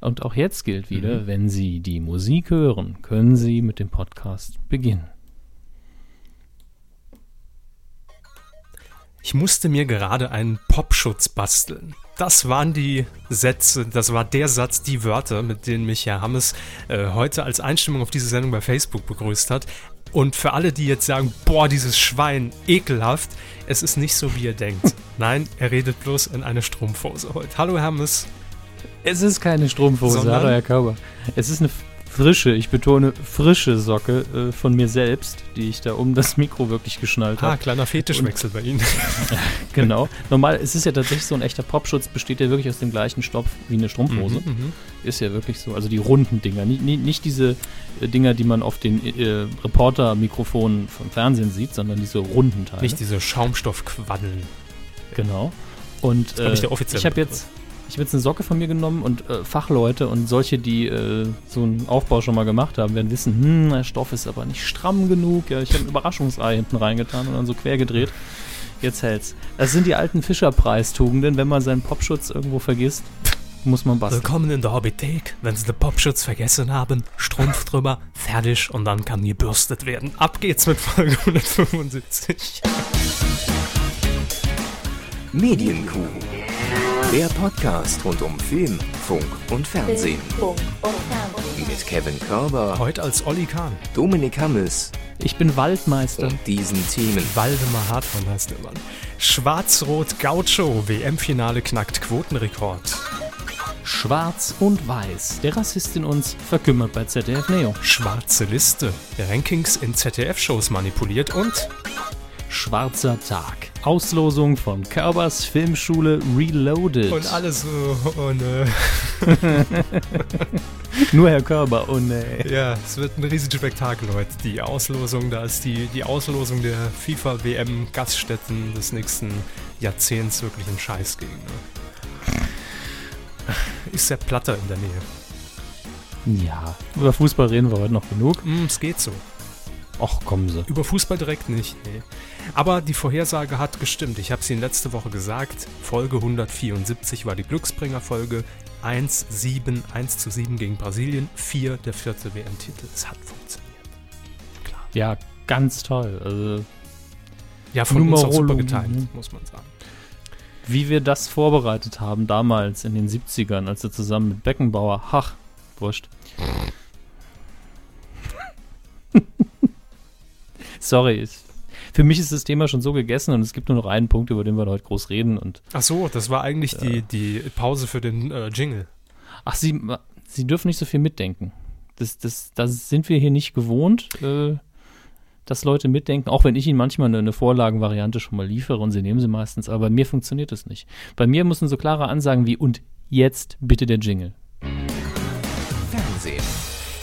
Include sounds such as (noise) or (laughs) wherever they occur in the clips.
Und auch jetzt gilt wieder, mhm. wenn Sie die Musik hören, können Sie mit dem Podcast beginnen. Ich musste mir gerade einen Popschutz basteln. Das waren die Sätze, das war der Satz, die Wörter, mit denen mich Herr Hammes äh, heute als Einstimmung auf diese Sendung bei Facebook begrüßt hat. Und für alle, die jetzt sagen, boah, dieses Schwein, ekelhaft, es ist nicht so, wie ihr denkt. (laughs) Nein, er redet bloß in eine Strumpfhose heute. Hallo Hermes. Es ist keine Strumpfhose, hallo Herr. Es ist eine frische, ich betone frische Socke äh, von mir selbst, die ich da um das Mikro wirklich geschnallt habe. Ah, kleiner Fetischwechsel bei Ihnen. (laughs) genau. Normal, es ist ja tatsächlich so ein echter Popschutz, besteht ja wirklich aus dem gleichen Stoff wie eine Strumpfhose. Mhm, mhm. ist ja wirklich so. Also die runden Dinger, nicht, nicht, nicht diese äh, Dinger, die man auf den äh, Reporter-Mikrofonen vom Fernsehen sieht, sondern diese runden Teile. Nicht diese Schaumstoffquaddeln. Genau. Und äh, ich, ich habe jetzt ich habe jetzt eine Socke von mir genommen und äh, Fachleute und solche, die äh, so einen Aufbau schon mal gemacht haben, werden wissen, hm, der Stoff ist aber nicht stramm genug. Ja, ich habe ein Überraschungsei hinten reingetan und dann so quer gedreht. Jetzt hält's. Das sind die alten Fischerpreistugenden, wenn man seinen Popschutz irgendwo vergisst. Muss man basteln. Willkommen in der Hobbythek. Wenn Sie den Popschutz vergessen haben, Strumpf drüber, fertig und dann kann gebürstet werden. Ab geht's mit Folge 175. Medienkuh. Der Podcast rund um Film, Funk und Fernsehen. Mit Kevin Körber. Heute als Olli Kahn. Dominik Hammes. Ich bin Waldmeister. Und diesen Themen. Waldemar Hartmann heißt der Mann. Schwarz-Rot Gaucho. WM-Finale knackt Quotenrekord. Schwarz und Weiß. Der Rassist in uns verkümmert bei ZDF Neo. Schwarze Liste. Rankings in ZDF-Shows manipuliert und Schwarzer Tag. Auslosung von Körbers Filmschule Reloaded. Und alles so, oh ne. (laughs) Nur Herr Körber, oh ne. Ja, es wird ein riesiges Spektakel heute. Die Auslosung, da ist die, die Auslosung der FIFA-WM-Gaststätten des nächsten Jahrzehnts wirklich ein Scheiß gegen. Ne? Ist der Platter in der Nähe. Ja, über Fußball reden wir heute noch genug. Mm, es geht so. Ach, kommen Sie. Über Fußball direkt nicht, nee. Aber die Vorhersage hat gestimmt. Ich habe es Ihnen letzte Woche gesagt. Folge 174 war die Glücksbringer-Folge. 1, 7, 1 zu 7 gegen Brasilien. 4 der vierte WM-Titel. Es hat funktioniert. Klar. Ja, ganz toll. Also, ja, von Numero uns auch super geteilt, muss man sagen. Wie wir das vorbereitet haben damals in den 70ern, als wir zusammen mit Beckenbauer, ach, wurscht. (laughs) Sorry, ich, für mich ist das Thema schon so gegessen und es gibt nur noch einen Punkt, über den wir heute groß reden. Und, Ach so, das war eigentlich äh, die, die Pause für den äh, Jingle. Ach, Sie, Sie dürfen nicht so viel mitdenken. Das, das, das sind wir hier nicht gewohnt, äh, dass Leute mitdenken, auch wenn ich Ihnen manchmal eine, eine, Vorlagenvariante schon mal liefere und Sie nehmen sie meistens, aber bei mir funktioniert das nicht. Bei mir müssen so klare Ansagen wie und jetzt bitte der Jingle.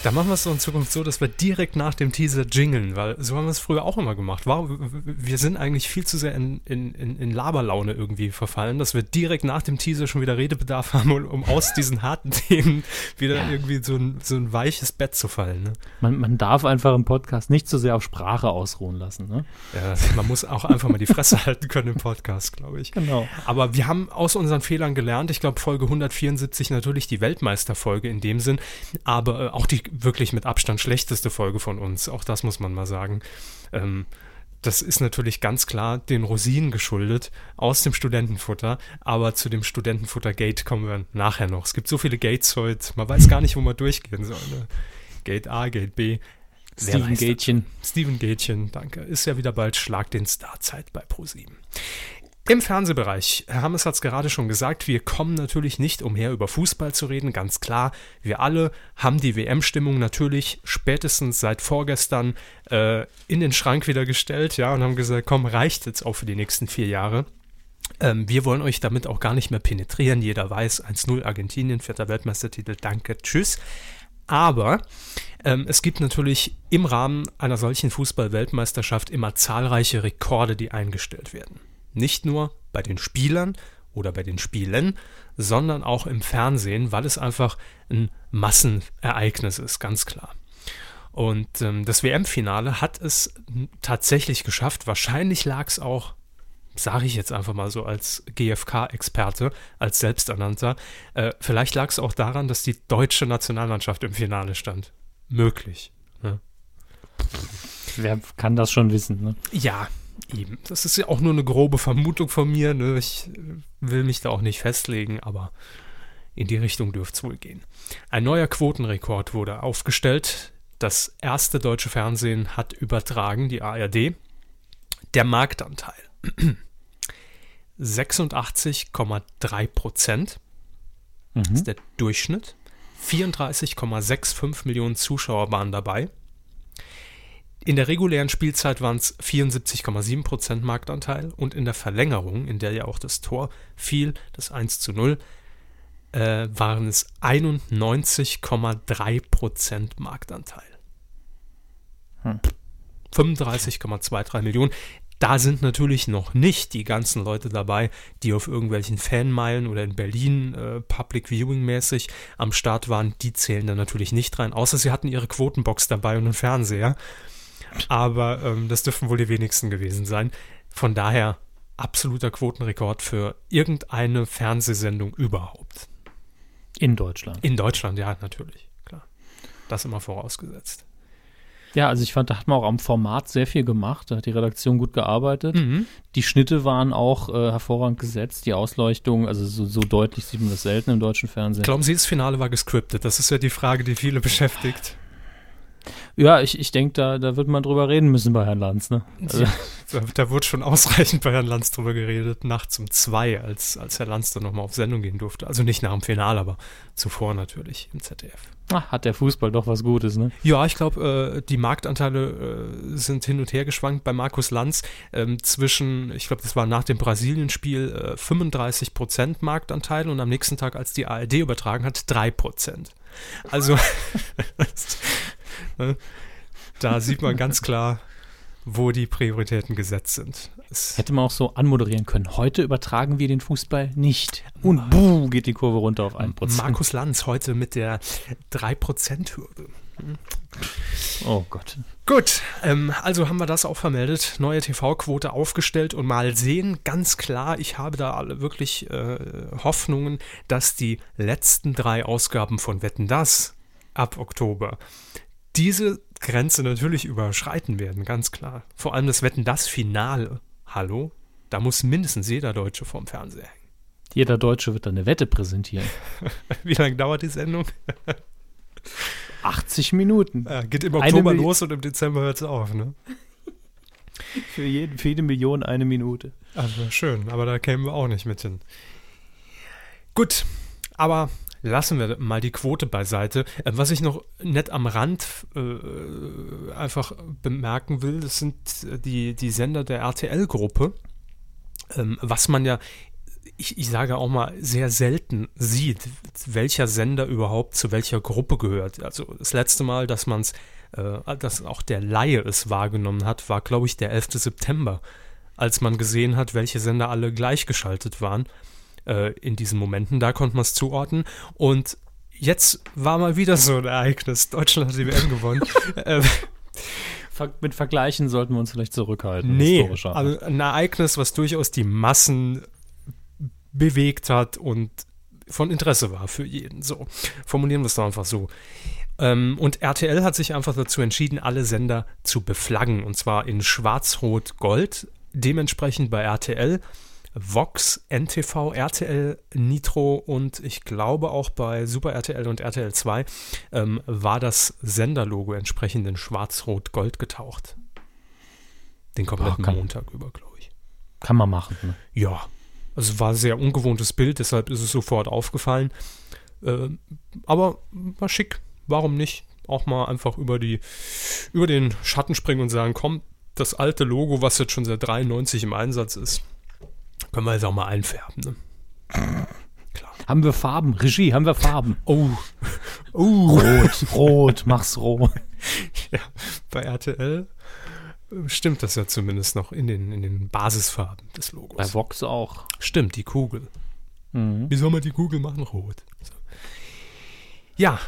Da machen wir es so in Zukunft so, dass wir direkt nach dem Teaser jingeln, weil so haben wir es früher auch immer gemacht. wir sind eigentlich viel zu sehr in, in, in Laberlaune irgendwie verfallen, dass wir direkt nach dem Teaser schon wieder Redebedarf (laughs) haben, um aus diesen harten Themen wieder ja. irgendwie so ein, so ein weiches Bett zu fallen. Ne? Man, man darf einfach im Podcast nicht zu so sehr auf Sprache ausruhen lassen. Ne? Ja, man muss auch einfach mal die Fresse (laughs) halten können im Podcast, glaube ich. Genau. Aber wir haben aus unseren Fehlern gelernt. Ich glaube, Folge 174 natürlich die Weltmeisterfolge in dem Sinn, aber äh, auch die wirklich mit Abstand schlechteste Folge von uns. Auch das muss man mal sagen. Ähm, das ist natürlich ganz klar den Rosinen geschuldet aus dem Studentenfutter, aber zu dem Studentenfutter-Gate kommen wir nachher noch. Es gibt so viele Gates heute, man weiß gar nicht, wo man durchgehen soll. Ne? Gate A, Gate B. Steven Gatchen. Steven Gatchen, danke. Ist ja wieder bald Schlag den Starzeit bei Pro7. Im Fernsehbereich, Herr Hammes hat es gerade schon gesagt, wir kommen natürlich nicht umher, über Fußball zu reden, ganz klar. Wir alle haben die WM-Stimmung natürlich spätestens seit vorgestern äh, in den Schrank wieder gestellt, ja, und haben gesagt, komm, reicht jetzt auch für die nächsten vier Jahre. Ähm, wir wollen euch damit auch gar nicht mehr penetrieren. Jeder weiß, 1-0 Argentinien, vierter Weltmeistertitel, danke, tschüss. Aber ähm, es gibt natürlich im Rahmen einer solchen Fußball-Weltmeisterschaft immer zahlreiche Rekorde, die eingestellt werden. Nicht nur bei den Spielern oder bei den Spielen, sondern auch im Fernsehen, weil es einfach ein Massenereignis ist, ganz klar. Und ähm, das WM-Finale hat es tatsächlich geschafft. Wahrscheinlich lag es auch Sage ich jetzt einfach mal so als GfK-Experte, als Selbsternannter. Äh, vielleicht lag es auch daran, dass die deutsche Nationalmannschaft im Finale stand. Möglich. Ne? Wer kann das schon wissen? Ne? Ja, eben. Das ist ja auch nur eine grobe Vermutung von mir. Ne? Ich will mich da auch nicht festlegen, aber in die Richtung dürfte es wohl gehen. Ein neuer Quotenrekord wurde aufgestellt. Das erste deutsche Fernsehen hat übertragen, die ARD. Der Marktanteil 86,3 Prozent mhm. ist der Durchschnitt. 34,65 Millionen Zuschauer waren dabei. In der regulären Spielzeit waren es 74,7 Prozent Marktanteil und in der Verlängerung, in der ja auch das Tor fiel, das 1 zu 0, äh, waren es 91,3 Prozent Marktanteil. Hm. 35,23 Millionen. Da sind natürlich noch nicht die ganzen Leute dabei, die auf irgendwelchen Fanmeilen oder in Berlin äh, Public Viewing mäßig am Start waren. Die zählen da natürlich nicht rein, außer sie hatten ihre Quotenbox dabei und einen Fernseher. Aber ähm, das dürfen wohl die wenigsten gewesen sein. Von daher absoluter Quotenrekord für irgendeine Fernsehsendung überhaupt. In Deutschland. In Deutschland, ja, natürlich. Klar. Das immer vorausgesetzt. Ja, also ich fand, da hat man auch am Format sehr viel gemacht. Da hat die Redaktion gut gearbeitet. Mhm. Die Schnitte waren auch äh, hervorragend gesetzt. Die Ausleuchtung, also so, so, deutlich sieht man das selten im deutschen Fernsehen. Glauben Sie, das Finale war gescriptet? Das ist ja die Frage, die viele (laughs) beschäftigt. Ja, ich, ich denke, da, da wird man drüber reden müssen bei Herrn Lanz. Ne? Also. (laughs) Da, da wurde schon ausreichend bei Herrn Lanz drüber geredet, nachts um zwei, als, als Herr Lanz dann nochmal auf Sendung gehen durfte. Also nicht nach dem Finale, aber zuvor natürlich im ZDF. Ach, hat der Fußball doch was Gutes, ne? Ja, ich glaube, äh, die Marktanteile äh, sind hin und her geschwankt bei Markus Lanz ähm, zwischen, ich glaube, das war nach dem Brasilien-Spiel äh, 35 Prozent Marktanteil und am nächsten Tag, als die ARD übertragen hat, 3 Prozent. Also, (laughs) (laughs) da sieht man ganz klar, wo die Prioritäten gesetzt sind. Es Hätte man auch so anmoderieren können. Heute übertragen wir den Fußball nicht. Und buh, geht die Kurve runter auf 1%. Markus Lanz heute mit der 3%-Hürde. Oh Gott. Gut, ähm, also haben wir das auch vermeldet. Neue TV-Quote aufgestellt und mal sehen, ganz klar, ich habe da alle wirklich äh, Hoffnungen, dass die letzten drei Ausgaben von Wetten Das ab Oktober diese Grenze natürlich überschreiten werden, ganz klar. Vor allem das Wetten das Finale. Hallo? Da muss mindestens jeder Deutsche vorm Fernseher hängen. Jeder Deutsche wird dann eine Wette präsentieren. (laughs) Wie lange dauert die Sendung? (laughs) 80 Minuten. Ja, geht im Oktober los und im Dezember hört es auf, ne? (laughs) für, jeden, für jede Million eine Minute. Also schön, aber da kämen wir auch nicht mit hin. Gut, aber lassen wir mal die Quote beiseite. Äh, was ich noch nett am Rand äh, einfach bemerken will, das sind die, die Sender der RTL-Gruppe, ähm, was man ja, ich, ich sage auch mal, sehr selten sieht, welcher Sender überhaupt zu welcher Gruppe gehört. Also das letzte Mal, dass man es, äh, dass auch der Laie es wahrgenommen hat, war, glaube ich, der 11. September, als man gesehen hat, welche Sender alle gleichgeschaltet waren äh, in diesen Momenten. Da konnte man es zuordnen. Und jetzt war mal wieder so ein Ereignis. Deutschland hat die WM gewonnen. (laughs) äh, mit Vergleichen sollten wir uns vielleicht zurückhalten. Nee, also ein Ereignis, was durchaus die Massen bewegt hat und von Interesse war für jeden. So, formulieren wir es doch einfach so. Ähm, und RTL hat sich einfach dazu entschieden, alle Sender zu beflaggen. Und zwar in Schwarz-Rot-Gold. Dementsprechend bei RTL Vox, NTV, RTL, Nitro und ich glaube auch bei Super RTL und RTL 2 ähm, war das Senderlogo entsprechend in Schwarz-Rot-Gold getaucht. Den kompletten Boah, Montag über, glaube ich. Kann man machen. Ne? Ja, also war ein sehr ungewohntes Bild, deshalb ist es sofort aufgefallen. Äh, aber war schick. Warum nicht? Auch mal einfach über die, über den Schatten springen und sagen, komm, das alte Logo, was jetzt schon seit 93 im Einsatz ist, können wir jetzt auch mal einfärben, ne? Klar. Haben wir Farben? Regie, haben wir Farben? Oh. oh. (laughs) Rot, rot, mach's rot. (laughs) Ja, bei RTL äh, stimmt das ja zumindest noch in den, in den Basisfarben des Logos. Bei Vox auch. Stimmt, die Kugel. Mhm. Wie soll man die Kugel machen? Rot. So. Ja,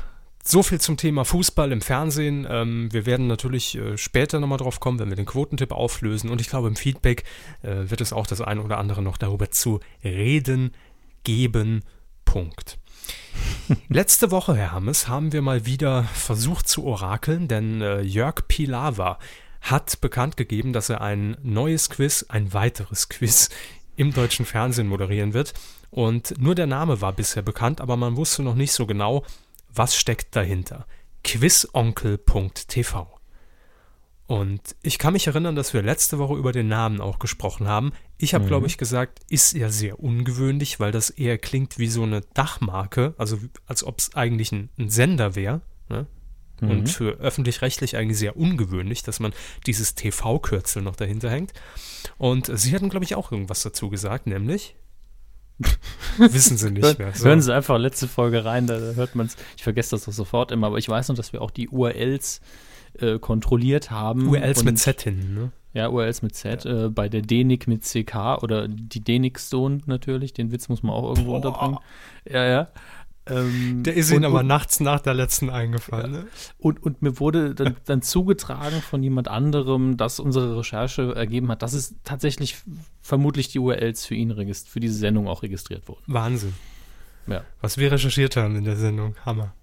So viel zum Thema Fußball im Fernsehen. Ähm, wir werden natürlich äh, später nochmal drauf kommen, wenn wir den Quotentipp auflösen. Und ich glaube, im Feedback äh, wird es auch das eine oder andere noch darüber zu reden geben. Punkt. (laughs) Letzte Woche, Herr Hammes, haben wir mal wieder versucht zu orakeln, denn äh, Jörg Pilawa hat bekannt gegeben, dass er ein neues Quiz, ein weiteres Quiz im deutschen Fernsehen moderieren wird. Und nur der Name war bisher bekannt, aber man wusste noch nicht so genau, was steckt dahinter. Quizonkel.tv. Und ich kann mich erinnern, dass wir letzte Woche über den Namen auch gesprochen haben. Ich habe, mhm. glaube ich, gesagt, ist ja sehr ungewöhnlich, weil das eher klingt wie so eine Dachmarke, also als ob es eigentlich ein, ein Sender wäre. Ne? Mhm. Und für öffentlich-rechtlich eigentlich sehr ungewöhnlich, dass man dieses TV-Kürzel noch dahinter hängt. Und sie hatten, glaube ich, auch irgendwas dazu gesagt, nämlich. (laughs) Wissen sie nicht mehr. So. Hören Sie einfach letzte Folge rein, da hört man es. Ich vergesse das doch sofort immer, aber ich weiß noch, dass wir auch die URLs äh, kontrolliert haben. URLs mit Z hin, ne? Ja, URLs mit Z. Ja. Äh, bei der DENIC mit CK oder die DENIC Stone natürlich. Den Witz muss man auch irgendwo Boah. unterbringen. Ja, ja. Ähm, der ist Ihnen aber und, nachts nach der letzten eingefallen. Ja. Ne? Und, und mir wurde dann, dann zugetragen von jemand anderem, dass unsere Recherche ergeben hat, dass es tatsächlich vermutlich die URLs für ihn für diese Sendung auch registriert wurden. Wahnsinn. Ja. Was wir recherchiert haben in der Sendung. Hammer.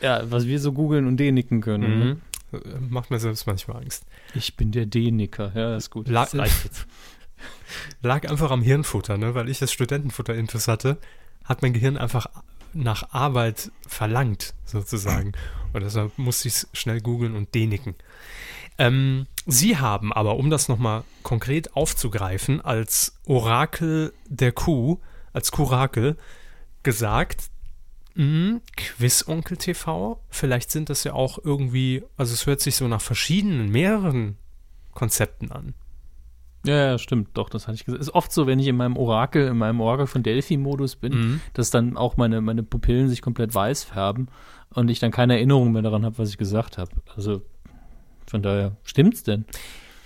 Ja, was wir so googeln und denicken können. Mhm. Ne? Macht mir selbst manchmal Angst. Ich bin der Deniker. Ja, ist gut. La (laughs) Lag einfach am Hirnfutter, ne? weil ich das Studentenfutter-Intus hatte, hat mein Gehirn einfach nach Arbeit verlangt, sozusagen. Und deshalb musste ich es schnell googeln und deniken. Ähm, Sie haben aber, um das nochmal konkret aufzugreifen, als Orakel der Kuh, als Kurakel, gesagt, mh, Quizonkel TV, vielleicht sind das ja auch irgendwie, also es hört sich so nach verschiedenen, mehreren Konzepten an. Ja, ja, stimmt, doch, das hatte ich gesagt. Ist oft so, wenn ich in meinem Orakel, in meinem Orakel von Delphi-Modus bin, mhm. dass dann auch meine, meine Pupillen sich komplett weiß färben und ich dann keine Erinnerung mehr daran habe, was ich gesagt habe. Also von daher, stimmt's denn?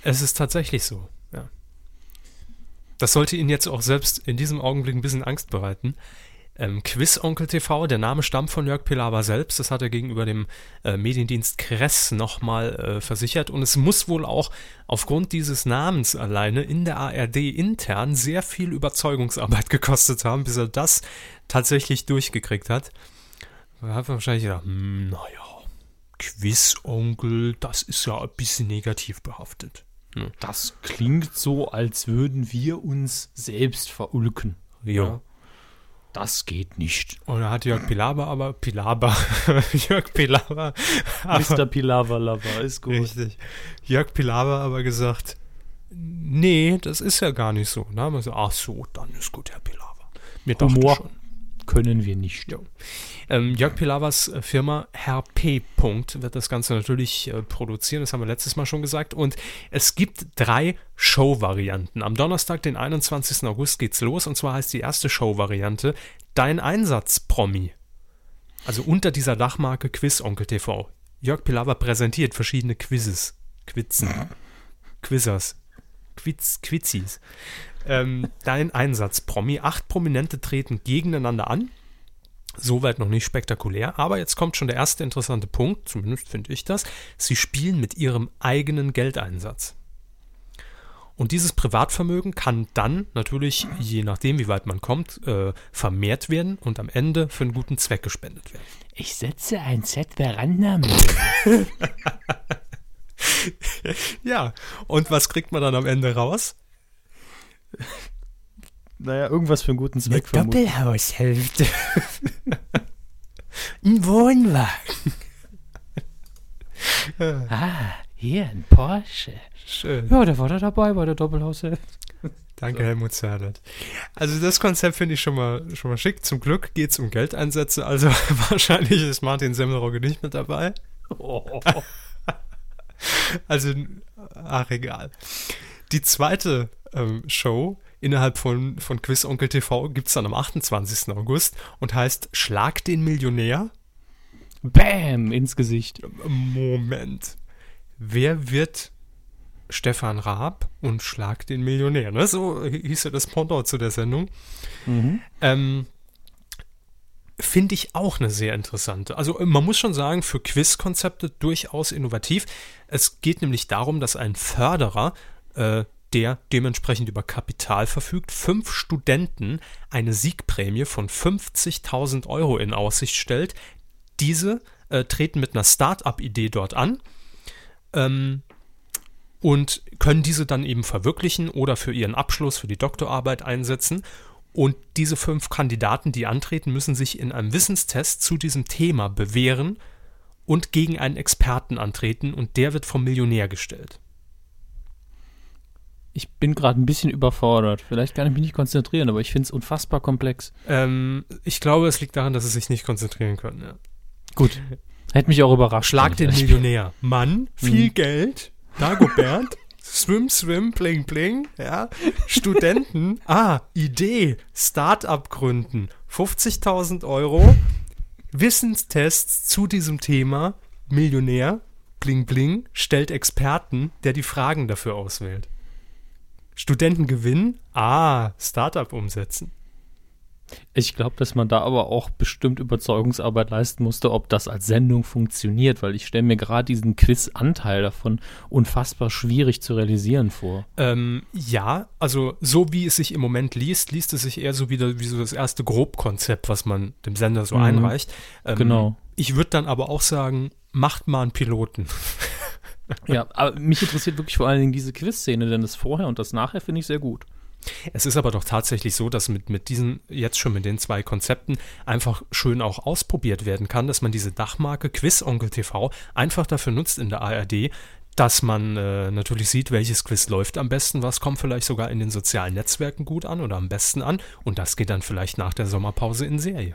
Es ist tatsächlich so, ja. Das sollte Ihnen jetzt auch selbst in diesem Augenblick ein bisschen Angst bereiten ähm, Quiz-Onkel TV. Der Name stammt von Jörg Pilawa selbst. Das hat er gegenüber dem äh, Mediendienst Kress nochmal äh, versichert. Und es muss wohl auch aufgrund dieses Namens alleine in der ARD intern sehr viel Überzeugungsarbeit (laughs) gekostet haben, bis er das tatsächlich durchgekriegt hat. Da hat man wahrscheinlich gedacht, hm, naja, Quiz-Onkel, das ist ja ein bisschen negativ behaftet. Das klingt so, als würden wir uns selbst verulken. Ja. Das geht nicht. Und da hat Jörg Pilawa aber, Pilawa, (laughs) Jörg Pilawa. Mr. Pilawa Lover, ist gut. Richtig. Jörg Pilawa aber gesagt, nee, das ist ja gar nicht so. Da haben wir so, ach so, dann ist gut, Herr Pilawa. Mir Humor schon. Können wir nicht. Ja. Ähm, Jörg Pilawas äh, Firma Herr P. wird das Ganze natürlich äh, produzieren, das haben wir letztes Mal schon gesagt. Und es gibt drei Show-Varianten. Am Donnerstag, den 21. August, geht's los. Und zwar heißt die erste Show-Variante Dein Einsatz, Promi. Also unter dieser Dachmarke Quiz Onkel TV. Jörg Pilawa präsentiert verschiedene Quizzes. Quizzen. Quizzers. Quiz, Quizzis. Ähm, dein Einsatz, Promi. Acht Prominente treten gegeneinander an. Soweit noch nicht spektakulär, aber jetzt kommt schon der erste interessante Punkt, zumindest finde ich das. Sie spielen mit ihrem eigenen Geldeinsatz. Und dieses Privatvermögen kann dann natürlich, je nachdem, wie weit man kommt, äh, vermehrt werden und am Ende für einen guten Zweck gespendet werden. Ich setze ein Set Veranda (laughs) Ja, und was kriegt man dann am Ende raus? (laughs) Naja, irgendwas für einen guten Zweck. Eine Doppelhaushälfte. ein Wohnwagen. (laughs) ah, hier ein Porsche. Schön. Ja, der war da dabei bei der Doppelhaushälfte. Danke, so. Helmut Zerlert. Also das Konzept finde ich schon mal, schon mal schick. Zum Glück geht es um Geldeinsätze, also (laughs) wahrscheinlich ist Martin Semmelrogge nicht mit dabei. Oh. also, ach egal. Die zweite ähm, Show innerhalb von, von Quiz Onkel TV gibt es dann am 28. August und heißt Schlag den Millionär. Bäm, ins Gesicht. Moment. Wer wird Stefan Raab und Schlag den Millionär? Ne? So hieß ja das Pendant zu der Sendung. Mhm. Ähm, finde ich auch eine sehr interessante. Also man muss schon sagen, für Quizkonzepte durchaus innovativ. Es geht nämlich darum, dass ein Förderer, äh, der dementsprechend über Kapital verfügt, fünf Studenten eine Siegprämie von 50.000 Euro in Aussicht stellt. Diese äh, treten mit einer Start-up-Idee dort an. Ähm, und können diese dann eben verwirklichen oder für ihren Abschluss, für die Doktorarbeit einsetzen. Und diese fünf Kandidaten, die antreten, müssen sich in einem Wissenstest zu diesem Thema bewähren und gegen einen Experten antreten und der wird vom Millionär gestellt. Ich bin gerade ein bisschen überfordert. Vielleicht kann ich mich nicht konzentrieren, aber ich finde es unfassbar komplex. Ähm, ich glaube, es liegt daran, dass sie sich nicht konzentrieren können. Ja. Gut. Hätte mich auch überrascht. Schlag den Millionär. Mann, viel mhm. Geld, Dagobert, (laughs) Swim, Swim, Pling, Pling, ja. Studenten, ah, Idee, Start-up gründen, 50.000 Euro, Wissenstests zu diesem Thema, Millionär, Bling, Bling, stellt Experten, der die Fragen dafür auswählt. Studenten gewinnen, ah, Start-up umsetzen. Ich glaube, dass man da aber auch bestimmt Überzeugungsarbeit leisten musste, ob das als Sendung funktioniert, weil ich stelle mir gerade diesen Quiz-Anteil davon unfassbar schwierig zu realisieren vor. Ähm, ja, also so wie es sich im Moment liest, liest es sich eher so wieder wie so das erste Grobkonzept, was man dem Sender so mhm. einreicht. Ähm, genau. Ich würde dann aber auch sagen, macht mal einen Piloten. (laughs) ja, aber mich interessiert wirklich vor allen Dingen diese Quiz-Szene, denn das Vorher und das Nachher finde ich sehr gut. Es ist aber doch tatsächlich so, dass mit, mit diesen, jetzt schon mit den zwei Konzepten, einfach schön auch ausprobiert werden kann, dass man diese Dachmarke Quiz Onkel TV einfach dafür nutzt in der ARD, dass man äh, natürlich sieht, welches Quiz läuft am besten, was kommt vielleicht sogar in den sozialen Netzwerken gut an oder am besten an und das geht dann vielleicht nach der Sommerpause in Serie.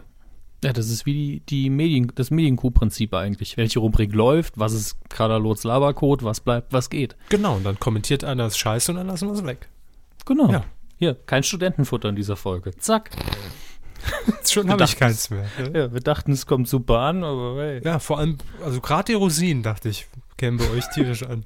Ja, das ist wie die, die Medien, das Medienkuh-Prinzip eigentlich. Welche Rubrik läuft, was ist Kadalots Labercode, was bleibt, was geht. Genau, und dann kommentiert einer das Scheiße und dann lassen wir es weg. Genau. Ja. Hier, kein Studentenfutter in dieser Folge. Zack. (laughs) Schon habe ich keins mehr. Ne? Ja, wir dachten, es kommt super an, aber hey. Ja, vor allem, also gerade die Rosinen, dachte ich, kämen bei euch tierisch an.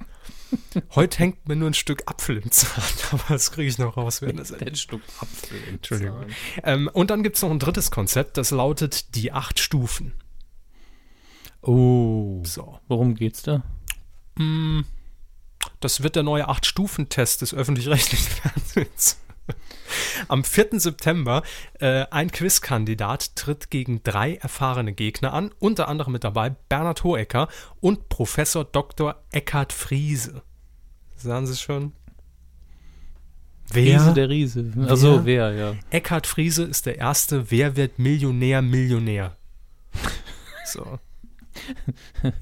(laughs) Heute hängt mir nur ein Stück Apfel im Zahn, (laughs) aber das kriege ich noch raus, wenn das Ein Stück Apfel im Entschuldigung. Ähm, und dann gibt es noch ein drittes Konzept, das lautet die acht Stufen. Oh. So. Worum geht's da? Mm, das wird der neue Acht-Stufen-Test des öffentlich-rechtlichen (laughs) Fernsehens. (laughs) Am 4. September äh, ein Quizkandidat tritt gegen drei erfahrene Gegner an, unter anderem mit dabei Bernhard Hohecker und Professor Dr. Eckhard Friese. Sahen Sie es schon? Wer? Riese der Riese. Also wer, ja. Eckhard Friese ist der erste Wer wird Millionär Millionär. (laughs) So.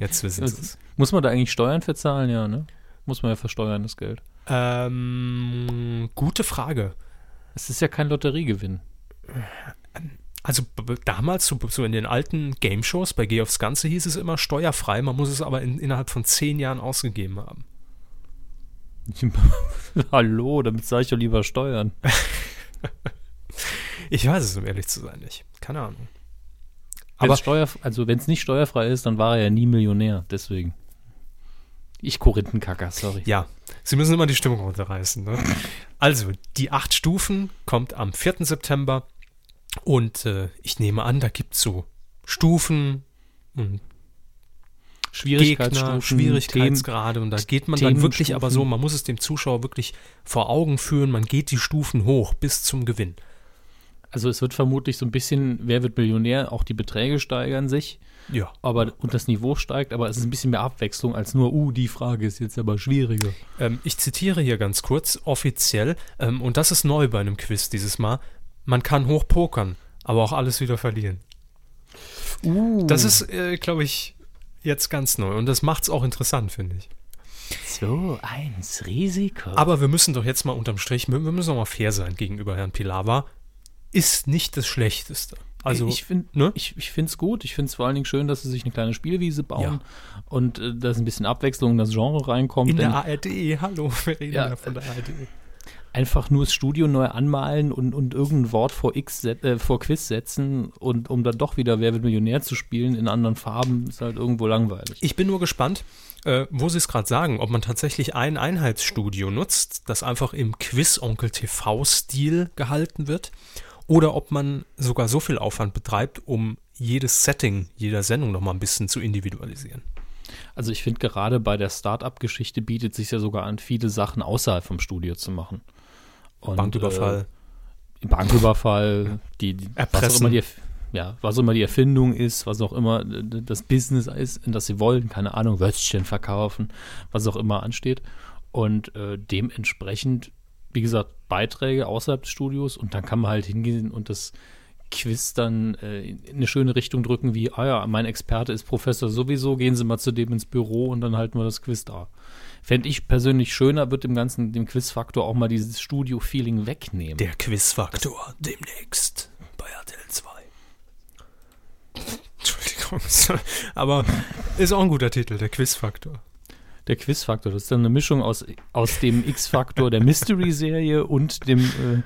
Jetzt wissen Sie es. Muss man da eigentlich Steuern verzahlen? Ja, ne? Muss man ja versteuern, das Geld. Ähm, gute Frage. Es ist ja kein Lotteriegewinn. Also damals, so, so in den alten Game-Shows, bei Geh aufs Ganze hieß es immer steuerfrei, man muss es aber in, innerhalb von zehn Jahren ausgegeben haben. (laughs) Hallo, damit sage ich doch lieber Steuern. (laughs) ich weiß es, um ehrlich zu sein, nicht. Keine Ahnung. Aber Steuer, also wenn es nicht steuerfrei ist, dann war er ja nie Millionär, deswegen. Ich Korinthenkacker, sorry. Ja, Sie müssen immer die Stimmung runterreißen. Ne? Also, die acht Stufen kommt am 4. September und äh, ich nehme an, da gibt es so Stufen und Schwierigkeitsstufen, Gegner, Schwierigkeitsgrade und da geht man dann wirklich aber so, man muss es dem Zuschauer wirklich vor Augen führen, man geht die Stufen hoch bis zum Gewinn. Also es wird vermutlich so ein bisschen, wer wird Millionär, auch die Beträge steigern sich. Ja. Aber, und das Niveau steigt, aber es ist ein bisschen mehr Abwechslung als nur, uh, die Frage ist jetzt aber schwieriger. Ähm, ich zitiere hier ganz kurz, offiziell, ähm, und das ist neu bei einem Quiz dieses Mal, man kann hochpokern, aber auch alles wieder verlieren. Uh. Das ist, äh, glaube ich, jetzt ganz neu und das macht es auch interessant, finde ich. So, eins Risiko. Aber wir müssen doch jetzt mal unterm Strich, wir müssen auch mal fair sein gegenüber Herrn Pilawa. Ist nicht das Schlechteste. Also, ich finde ne? ich, ich es gut. Ich finde es vor allen Dingen schön, dass sie sich eine kleine Spielwiese bauen ja. und äh, dass ein bisschen Abwechslung in das Genre reinkommt. In der ARD, hallo, wir reden ja, ja von der ARD. Einfach nur das Studio neu anmalen und, und irgendein Wort vor X äh, vor Quiz setzen und um dann doch wieder Wer wird Millionär zu spielen in anderen Farben, ist halt irgendwo langweilig. Ich bin nur gespannt, äh, wo Sie es gerade sagen, ob man tatsächlich ein Einheitsstudio nutzt, das einfach im Quiz-Onkel-TV-Stil gehalten wird oder ob man sogar so viel Aufwand betreibt, um jedes Setting jeder Sendung nochmal ein bisschen zu individualisieren. Also ich finde gerade bei der Start-up-Geschichte bietet sich ja sogar an, viele Sachen außerhalb vom Studio zu machen. Und, Banküberfall. Äh, Banküberfall, die, die was auch immer die, ja, was auch immer die Erfindung ist, was auch immer das Business ist, in das sie wollen, keine Ahnung, Würstchen verkaufen, was auch immer ansteht. Und äh, dementsprechend, wie gesagt, Beiträge außerhalb des Studios und dann kann man halt hingehen und das Quiz dann äh, in eine schöne Richtung drücken, wie, ah ja, mein Experte ist Professor sowieso, gehen Sie mal zu dem ins Büro und dann halten wir das Quiz da. Fände ich persönlich schöner, wird dem Ganzen, dem Quizfaktor auch mal dieses Studio-Feeling wegnehmen. Der Quizfaktor demnächst bei RTL 2. (laughs) Entschuldigung, aber ist auch ein guter Titel, der Quizfaktor. Der Quizfaktor, das ist dann eine Mischung aus, aus dem (laughs) X-Faktor der Mystery-Serie und dem äh,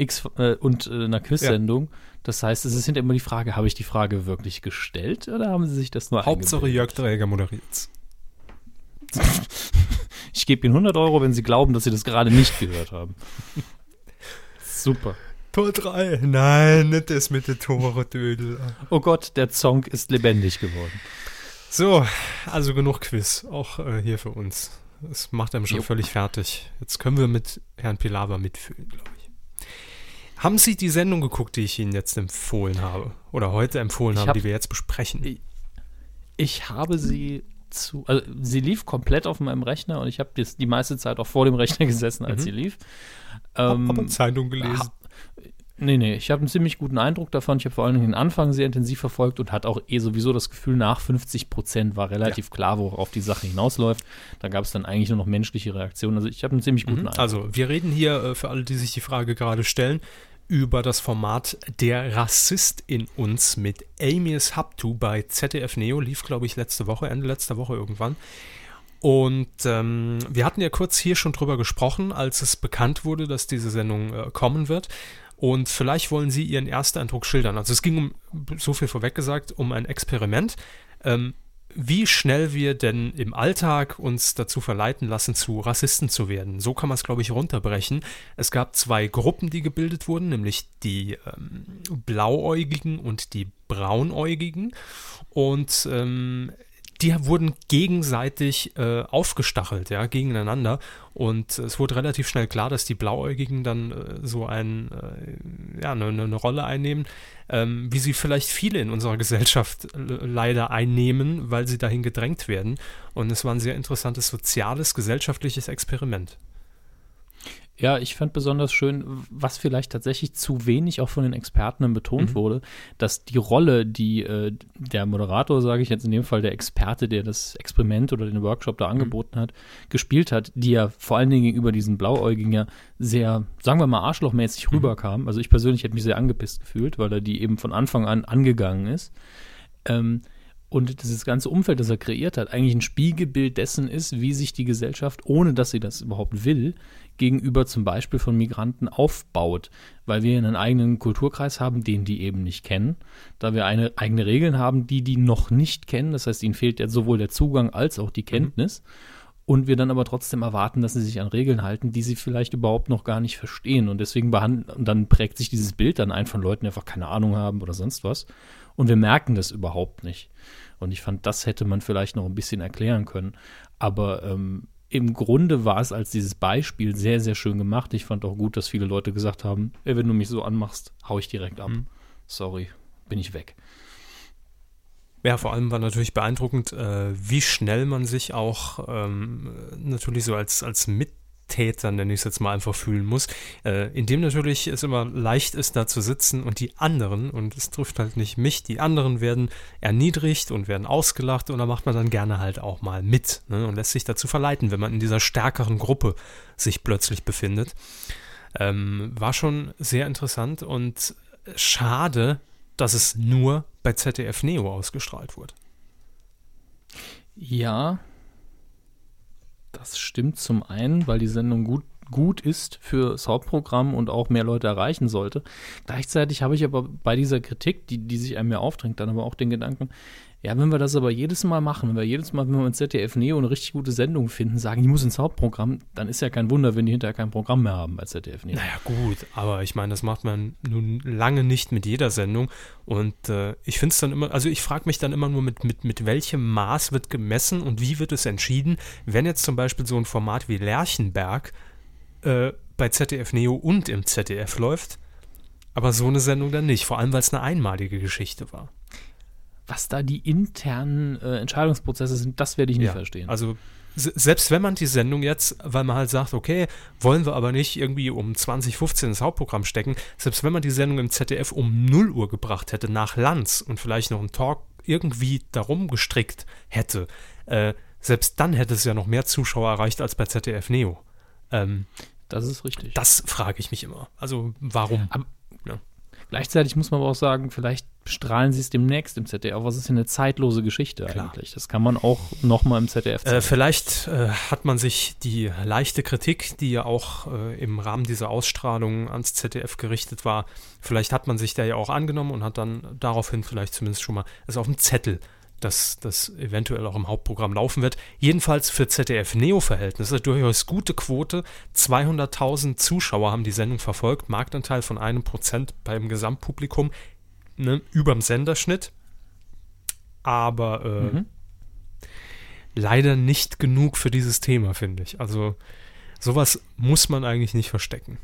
X äh, und äh, einer Quiz-Sendung. Ja. Das heißt, es ist hinterher immer die Frage, habe ich die Frage wirklich gestellt oder haben Sie sich das nur Hauptsache Jörg Träger moderiert. (laughs) ich gebe Ihnen 100 Euro, wenn Sie glauben, dass Sie das gerade nicht gehört haben. Super. Tor 3. Nein, nicht das mit den Tore, Dödel. Oh Gott, der Song ist lebendig geworden. So, also genug Quiz, auch äh, hier für uns. Das macht einem schon jo. völlig fertig. Jetzt können wir mit Herrn Pilawa mitfühlen, glaube ich. Haben Sie die Sendung geguckt, die ich Ihnen jetzt empfohlen habe? Oder heute empfohlen habe, hab, die wir jetzt besprechen? Ich, ich habe sie zu. Also, sie lief komplett auf meinem Rechner und ich habe die meiste Zeit auch vor dem Rechner (laughs) gesessen, als mhm. sie lief. Ähm, habe Zeitung gelesen. Nee, nee, ich habe einen ziemlich guten Eindruck davon. Ich habe vor allem den Anfang sehr intensiv verfolgt und hatte auch eh sowieso das Gefühl, nach 50 Prozent war relativ ja. klar, worauf die Sache hinausläuft. Da gab es dann eigentlich nur noch menschliche Reaktionen. Also ich habe einen ziemlich guten mhm. Eindruck. Also wir reden hier, äh, für alle, die sich die Frage gerade stellen, über das Format Der Rassist in uns mit Amias Haptu bei ZDF Neo. Lief, glaube ich, letzte Woche, Ende letzter Woche irgendwann. Und ähm, wir hatten ja kurz hier schon drüber gesprochen, als es bekannt wurde, dass diese Sendung äh, kommen wird. Und vielleicht wollen Sie Ihren ersten Eindruck schildern. Also es ging um, so viel vorweg gesagt, um ein Experiment. Ähm, wie schnell wir denn im Alltag uns dazu verleiten lassen, zu Rassisten zu werden. So kann man es, glaube ich, runterbrechen. Es gab zwei Gruppen, die gebildet wurden, nämlich die ähm, Blauäugigen und die Braunäugigen. Und ähm, die wurden gegenseitig äh, aufgestachelt, ja, gegeneinander. Und es wurde relativ schnell klar, dass die Blauäugigen dann äh, so ein, äh, ja, eine, eine, Rolle einnehmen, ähm, wie sie vielleicht viele in unserer Gesellschaft leider einnehmen, weil sie dahin gedrängt werden. Und es war ein sehr interessantes soziales, gesellschaftliches Experiment. Ja, ich fand besonders schön, was vielleicht tatsächlich zu wenig auch von den Experten betont mhm. wurde, dass die Rolle, die äh, der Moderator, sage ich jetzt in dem Fall der Experte, der das Experiment oder den Workshop da mhm. angeboten mhm. hat, gespielt hat, die ja vor allen Dingen gegenüber diesen Blauäugigen ja sehr, sagen wir mal, arschlochmäßig mhm. rüberkam. Also ich persönlich hätte mich sehr angepisst gefühlt, weil er die eben von Anfang an angegangen ist. Ähm, und dieses ganze Umfeld, das er kreiert hat, eigentlich ein Spiegelbild dessen ist, wie sich die Gesellschaft, ohne dass sie das überhaupt will, gegenüber zum Beispiel von Migranten aufbaut, weil wir einen eigenen Kulturkreis haben, den die eben nicht kennen, da wir eine, eigene Regeln haben, die die noch nicht kennen. Das heißt, ihnen fehlt ja sowohl der Zugang als auch die mhm. Kenntnis. Mhm. Und wir dann aber trotzdem erwarten, dass sie sich an Regeln halten, die sie vielleicht überhaupt noch gar nicht verstehen. Und deswegen behandeln, und dann prägt sich dieses Bild dann ein von Leuten, die einfach keine Ahnung haben oder sonst was. Und wir merken das überhaupt nicht. Und ich fand, das hätte man vielleicht noch ein bisschen erklären können. Aber ähm, im Grunde war es als dieses Beispiel sehr, sehr schön gemacht. Ich fand auch gut, dass viele Leute gesagt haben, ey, wenn du mich so anmachst, hau ich direkt ab. Mhm. Sorry, bin ich weg. Ja, vor allem war natürlich beeindruckend, äh, wie schnell man sich auch ähm, natürlich so als, als Mit Täter, nenne ich es jetzt mal einfach fühlen muss, äh, in dem natürlich es immer leicht ist, da zu sitzen und die anderen, und es trifft halt nicht mich, die anderen werden erniedrigt und werden ausgelacht und da macht man dann gerne halt auch mal mit ne, und lässt sich dazu verleiten, wenn man in dieser stärkeren Gruppe sich plötzlich befindet. Ähm, war schon sehr interessant und schade, dass es nur bei ZDF Neo ausgestrahlt wurde. Ja, das stimmt zum einen, weil die Sendung gut gut ist fürs Hauptprogramm und auch mehr Leute erreichen sollte. Gleichzeitig habe ich aber bei dieser Kritik, die, die sich einem ja aufdrängt, dann aber auch den Gedanken, ja, wenn wir das aber jedes Mal machen, wenn wir jedes Mal, wenn wir ins ZDF Neo eine richtig gute Sendung finden, sagen, die muss ins Hauptprogramm, dann ist ja kein Wunder, wenn die hinterher kein Programm mehr haben bei ZDF Neo. Naja, gut, aber ich meine, das macht man nun lange nicht mit jeder Sendung. Und äh, ich finde es dann immer, also ich frage mich dann immer nur, mit, mit, mit welchem Maß wird gemessen und wie wird es entschieden, wenn jetzt zum Beispiel so ein Format wie Lerchenberg äh, bei ZDF Neo und im ZDF läuft, aber so eine Sendung dann nicht, vor allem weil es eine einmalige Geschichte war was da die internen äh, Entscheidungsprozesse sind, das werde ich nicht ja, verstehen. Also selbst wenn man die Sendung jetzt, weil man halt sagt, okay, wollen wir aber nicht irgendwie um 2015 ins Hauptprogramm stecken, selbst wenn man die Sendung im ZDF um 0 Uhr gebracht hätte, nach Lanz und vielleicht noch einen Talk irgendwie darum gestrickt hätte, äh, selbst dann hätte es ja noch mehr Zuschauer erreicht als bei ZDF Neo. Ähm, das ist richtig. Das frage ich mich immer. Also warum? Aber. Gleichzeitig muss man aber auch sagen, vielleicht strahlen sie es demnächst im ZDF. Was ist denn eine zeitlose Geschichte Klar. eigentlich? Das kann man auch nochmal im ZDF äh, zeigen. Äh, vielleicht äh, hat man sich die leichte Kritik, die ja auch äh, im Rahmen dieser Ausstrahlung ans ZDF gerichtet war, vielleicht hat man sich da ja auch angenommen und hat dann daraufhin vielleicht zumindest schon mal es auf dem Zettel dass das eventuell auch im Hauptprogramm laufen wird. Jedenfalls für ZDF-Neo-Verhältnisse durchaus gute Quote. 200.000 Zuschauer haben die Sendung verfolgt, Marktanteil von einem Prozent beim Gesamtpublikum, ne, überm Senderschnitt. Aber äh, mhm. leider nicht genug für dieses Thema, finde ich. Also sowas muss man eigentlich nicht verstecken.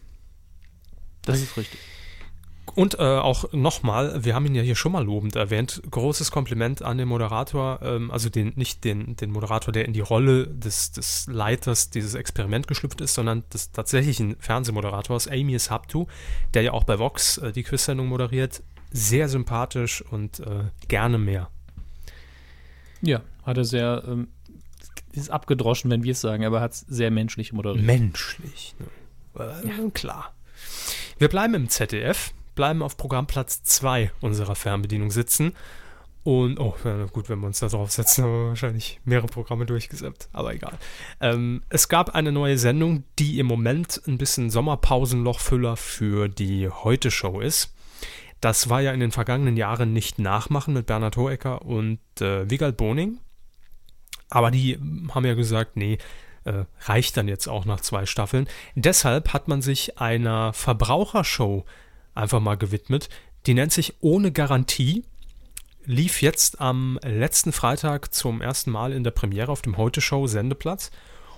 Das ist richtig. Und äh, auch nochmal, wir haben ihn ja hier schon mal lobend erwähnt, großes Kompliment an den Moderator, ähm, also den, nicht den, den Moderator, der in die Rolle des, des Leiters dieses Experiment geschlüpft ist, sondern des tatsächlichen Fernsehmoderators, Amy Habtu, der ja auch bei Vox äh, die Quiz-Sendung moderiert. Sehr sympathisch und äh, gerne mehr. Ja, hat er sehr, ähm, ist abgedroschen, wenn wir es sagen, aber hat es sehr menschlich moderiert. Menschlich, ne? ja. klar. Wir bleiben im ZDF bleiben auf Programmplatz 2 unserer Fernbedienung sitzen. Und, oh, gut, wenn wir uns da drauf setzen, (laughs) haben wir wahrscheinlich mehrere Programme durchgesetzt. Aber egal. Ähm, es gab eine neue Sendung, die im Moment ein bisschen Sommerpausenlochfüller für die Heute-Show ist. Das war ja in den vergangenen Jahren nicht nachmachen mit Bernhard Hohecker und äh, Wiegald Boning. Aber die haben ja gesagt, nee, äh, reicht dann jetzt auch nach zwei Staffeln. Deshalb hat man sich einer Verbrauchershow einfach mal gewidmet. Die nennt sich Ohne Garantie. Lief jetzt am letzten Freitag zum ersten Mal in der Premiere auf dem Heute-Show Sendeplatz.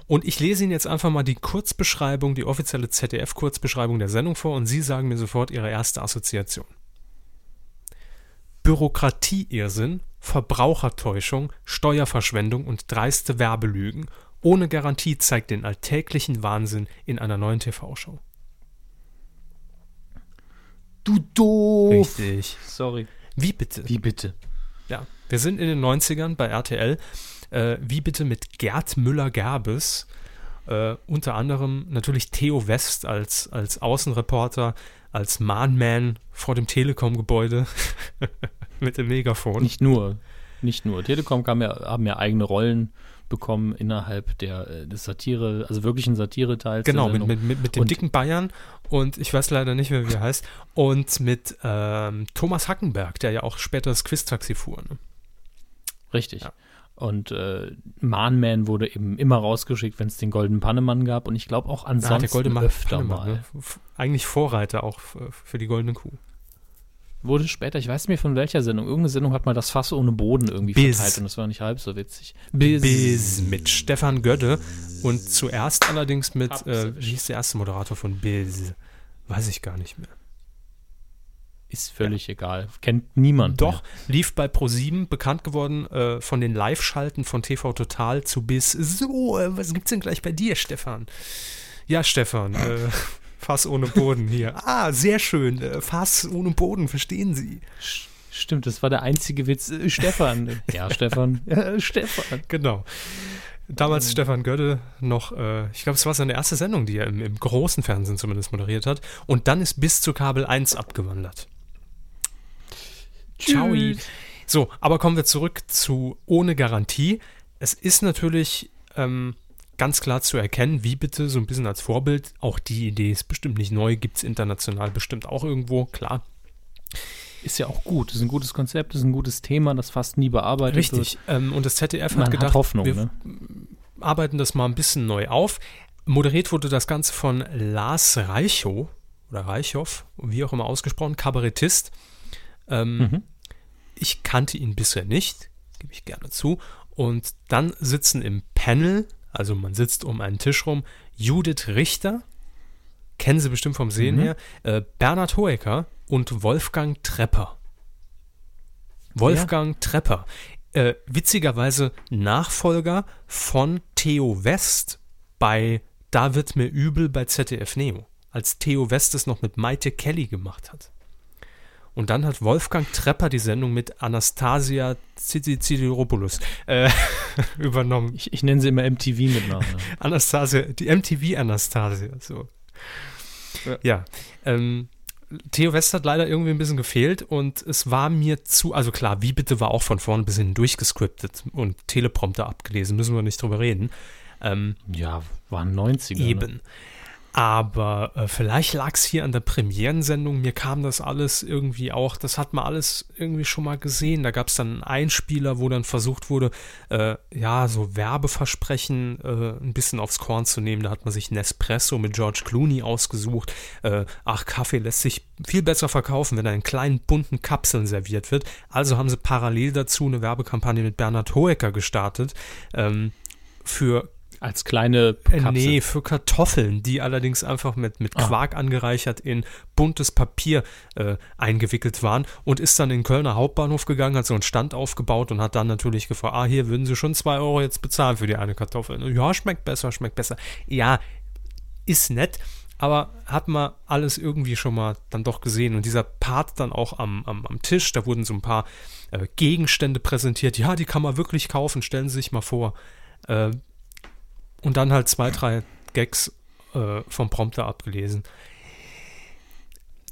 Und ich lese Ihnen jetzt einfach mal die Kurzbeschreibung, die offizielle ZDF-Kurzbeschreibung der Sendung vor und Sie sagen mir sofort Ihre erste Assoziation. Bürokratie-Irrsinn, Verbrauchertäuschung, Steuerverschwendung und dreiste Werbelügen ohne Garantie zeigt den alltäglichen Wahnsinn in einer neuen TV-Show. Du doof. Richtig. Sorry. Wie bitte? Wie bitte? Ja, wir sind in den 90ern bei RTL. Äh, wie bitte mit Gerd Müller-Gerbes. Äh, unter anderem natürlich Theo West als, als Außenreporter, als Mahnman vor dem Telekom-Gebäude (laughs) mit dem Megafon. Nicht nur. Nicht nur. Telekom ja, haben ja eigene Rollen bekommen innerhalb der, äh, des Satire, also wirklichen Satire-Teils. Genau, mit, mit, mit, mit dem und dicken Bayern und ich weiß leider nicht mehr, wie er heißt, und mit ähm, Thomas Hackenberg, der ja auch später das Quiz-Taxi fuhr. Ne? Richtig. Ja. Und äh, Mahnman wurde eben immer rausgeschickt, wenn es den Goldenen Pannemann gab. Und ich glaube auch ansonsten ja, öfter Pannemann, mal. Ne? Eigentlich Vorreiter auch für die Goldene Kuh wurde später, ich weiß nicht mehr von welcher Sendung, irgendeine Sendung hat mal das Fass ohne Boden irgendwie Biz. verteilt und das war nicht halb so witzig. Biz, Biz mit Stefan Gödde und zuerst allerdings mit, äh, wie hieß der erste Moderator von Biz? Weiß ich gar nicht mehr. Ist völlig ja. egal. Kennt niemand. Doch, mehr. lief bei Pro7, bekannt geworden äh, von den Live-Schalten von TV Total zu Biz. So, äh, was gibt's denn gleich bei dir, Stefan? Ja, Stefan, äh, Fass ohne Boden hier. (laughs) Ah, sehr schön. Äh, Fass ohne Boden, verstehen Sie. Stimmt, das war der einzige Witz. Äh, Stefan. (laughs) Ja, Stefan. Ja, Stefan. Genau. Damals mhm. Stefan Gödde noch, äh, ich glaube, es war seine erste Sendung, die er im, im, großen Fernsehen zumindest moderiert hat. Und dann ist bis zu Kabel 1 abgewandert. Ciao. So, aber kommen wir zurück zu ohne Garantie. Es ist natürlich ähm, ganz klar zu erkennen, wie bitte so ein bisschen als Vorbild. Auch die Idee ist bestimmt nicht neu, gibt es international bestimmt auch irgendwo, klar. Ist ja auch gut. Ist ein gutes Konzept, ist ein gutes Thema, das fast nie bearbeitet Richtig. wird. Richtig. Ähm, und das ZDF Man hat gedacht, hat Hoffnung, wir ne? arbeiten das mal ein bisschen neu auf. Moderiert wurde das Ganze von Lars Reichow oder Reichow, wie auch immer ausgesprochen, Kabarettist. Ähm, mhm. Ich kannte ihn bisher nicht, gebe ich gerne zu. Und dann sitzen im Panel, also man sitzt um einen Tisch rum, Judith Richter, kennen Sie bestimmt vom Sehen mhm. her, äh, Bernhard Hoeker und Wolfgang Trepper. Wolfgang ja. Trepper. Äh, witzigerweise Nachfolger von Theo West bei Da wird mir übel bei ZDF Neo, als Theo West es noch mit Maite Kelly gemacht hat. Und dann hat Wolfgang Trepper die Sendung mit Anastasia Tsitsiropoulos äh, (laughs) übernommen. Ich, ich, nenne sie immer MTV mit Namen. (laughs) Anastasia, die MTV Anastasia, so. Ja. ja ähm, Theo West hat leider irgendwie ein bisschen gefehlt und es war mir zu, also klar, wie bitte war auch von vorn bis hinten durchgescriptet und Teleprompter abgelesen, müssen wir nicht drüber reden. Ähm, ja, waren 90er. Ne? Eben. Ne? Aber äh, vielleicht lag es hier an der Premierensendung. Mir kam das alles irgendwie auch, das hat man alles irgendwie schon mal gesehen. Da gab es dann einen Einspieler, wo dann versucht wurde, äh, ja, so Werbeversprechen äh, ein bisschen aufs Korn zu nehmen. Da hat man sich Nespresso mit George Clooney ausgesucht. Äh, ach, Kaffee lässt sich viel besser verkaufen, wenn er in kleinen bunten Kapseln serviert wird. Also haben sie parallel dazu eine Werbekampagne mit Bernhard Hoeker gestartet. Ähm, für als kleine äh, Kapsel. Nee, für Kartoffeln, die allerdings einfach mit, mit ah. Quark angereichert in buntes Papier äh, eingewickelt waren und ist dann in den Kölner Hauptbahnhof gegangen, hat so einen Stand aufgebaut und hat dann natürlich gefragt, ah, hier würden Sie schon zwei Euro jetzt bezahlen für die eine Kartoffel. Ja, schmeckt besser, schmeckt besser. Ja, ist nett, aber hat man alles irgendwie schon mal dann doch gesehen. Und dieser Part dann auch am, am, am Tisch, da wurden so ein paar äh, Gegenstände präsentiert. Ja, die kann man wirklich kaufen, stellen Sie sich mal vor. Äh, und dann halt zwei, drei Gags äh, vom Prompter abgelesen.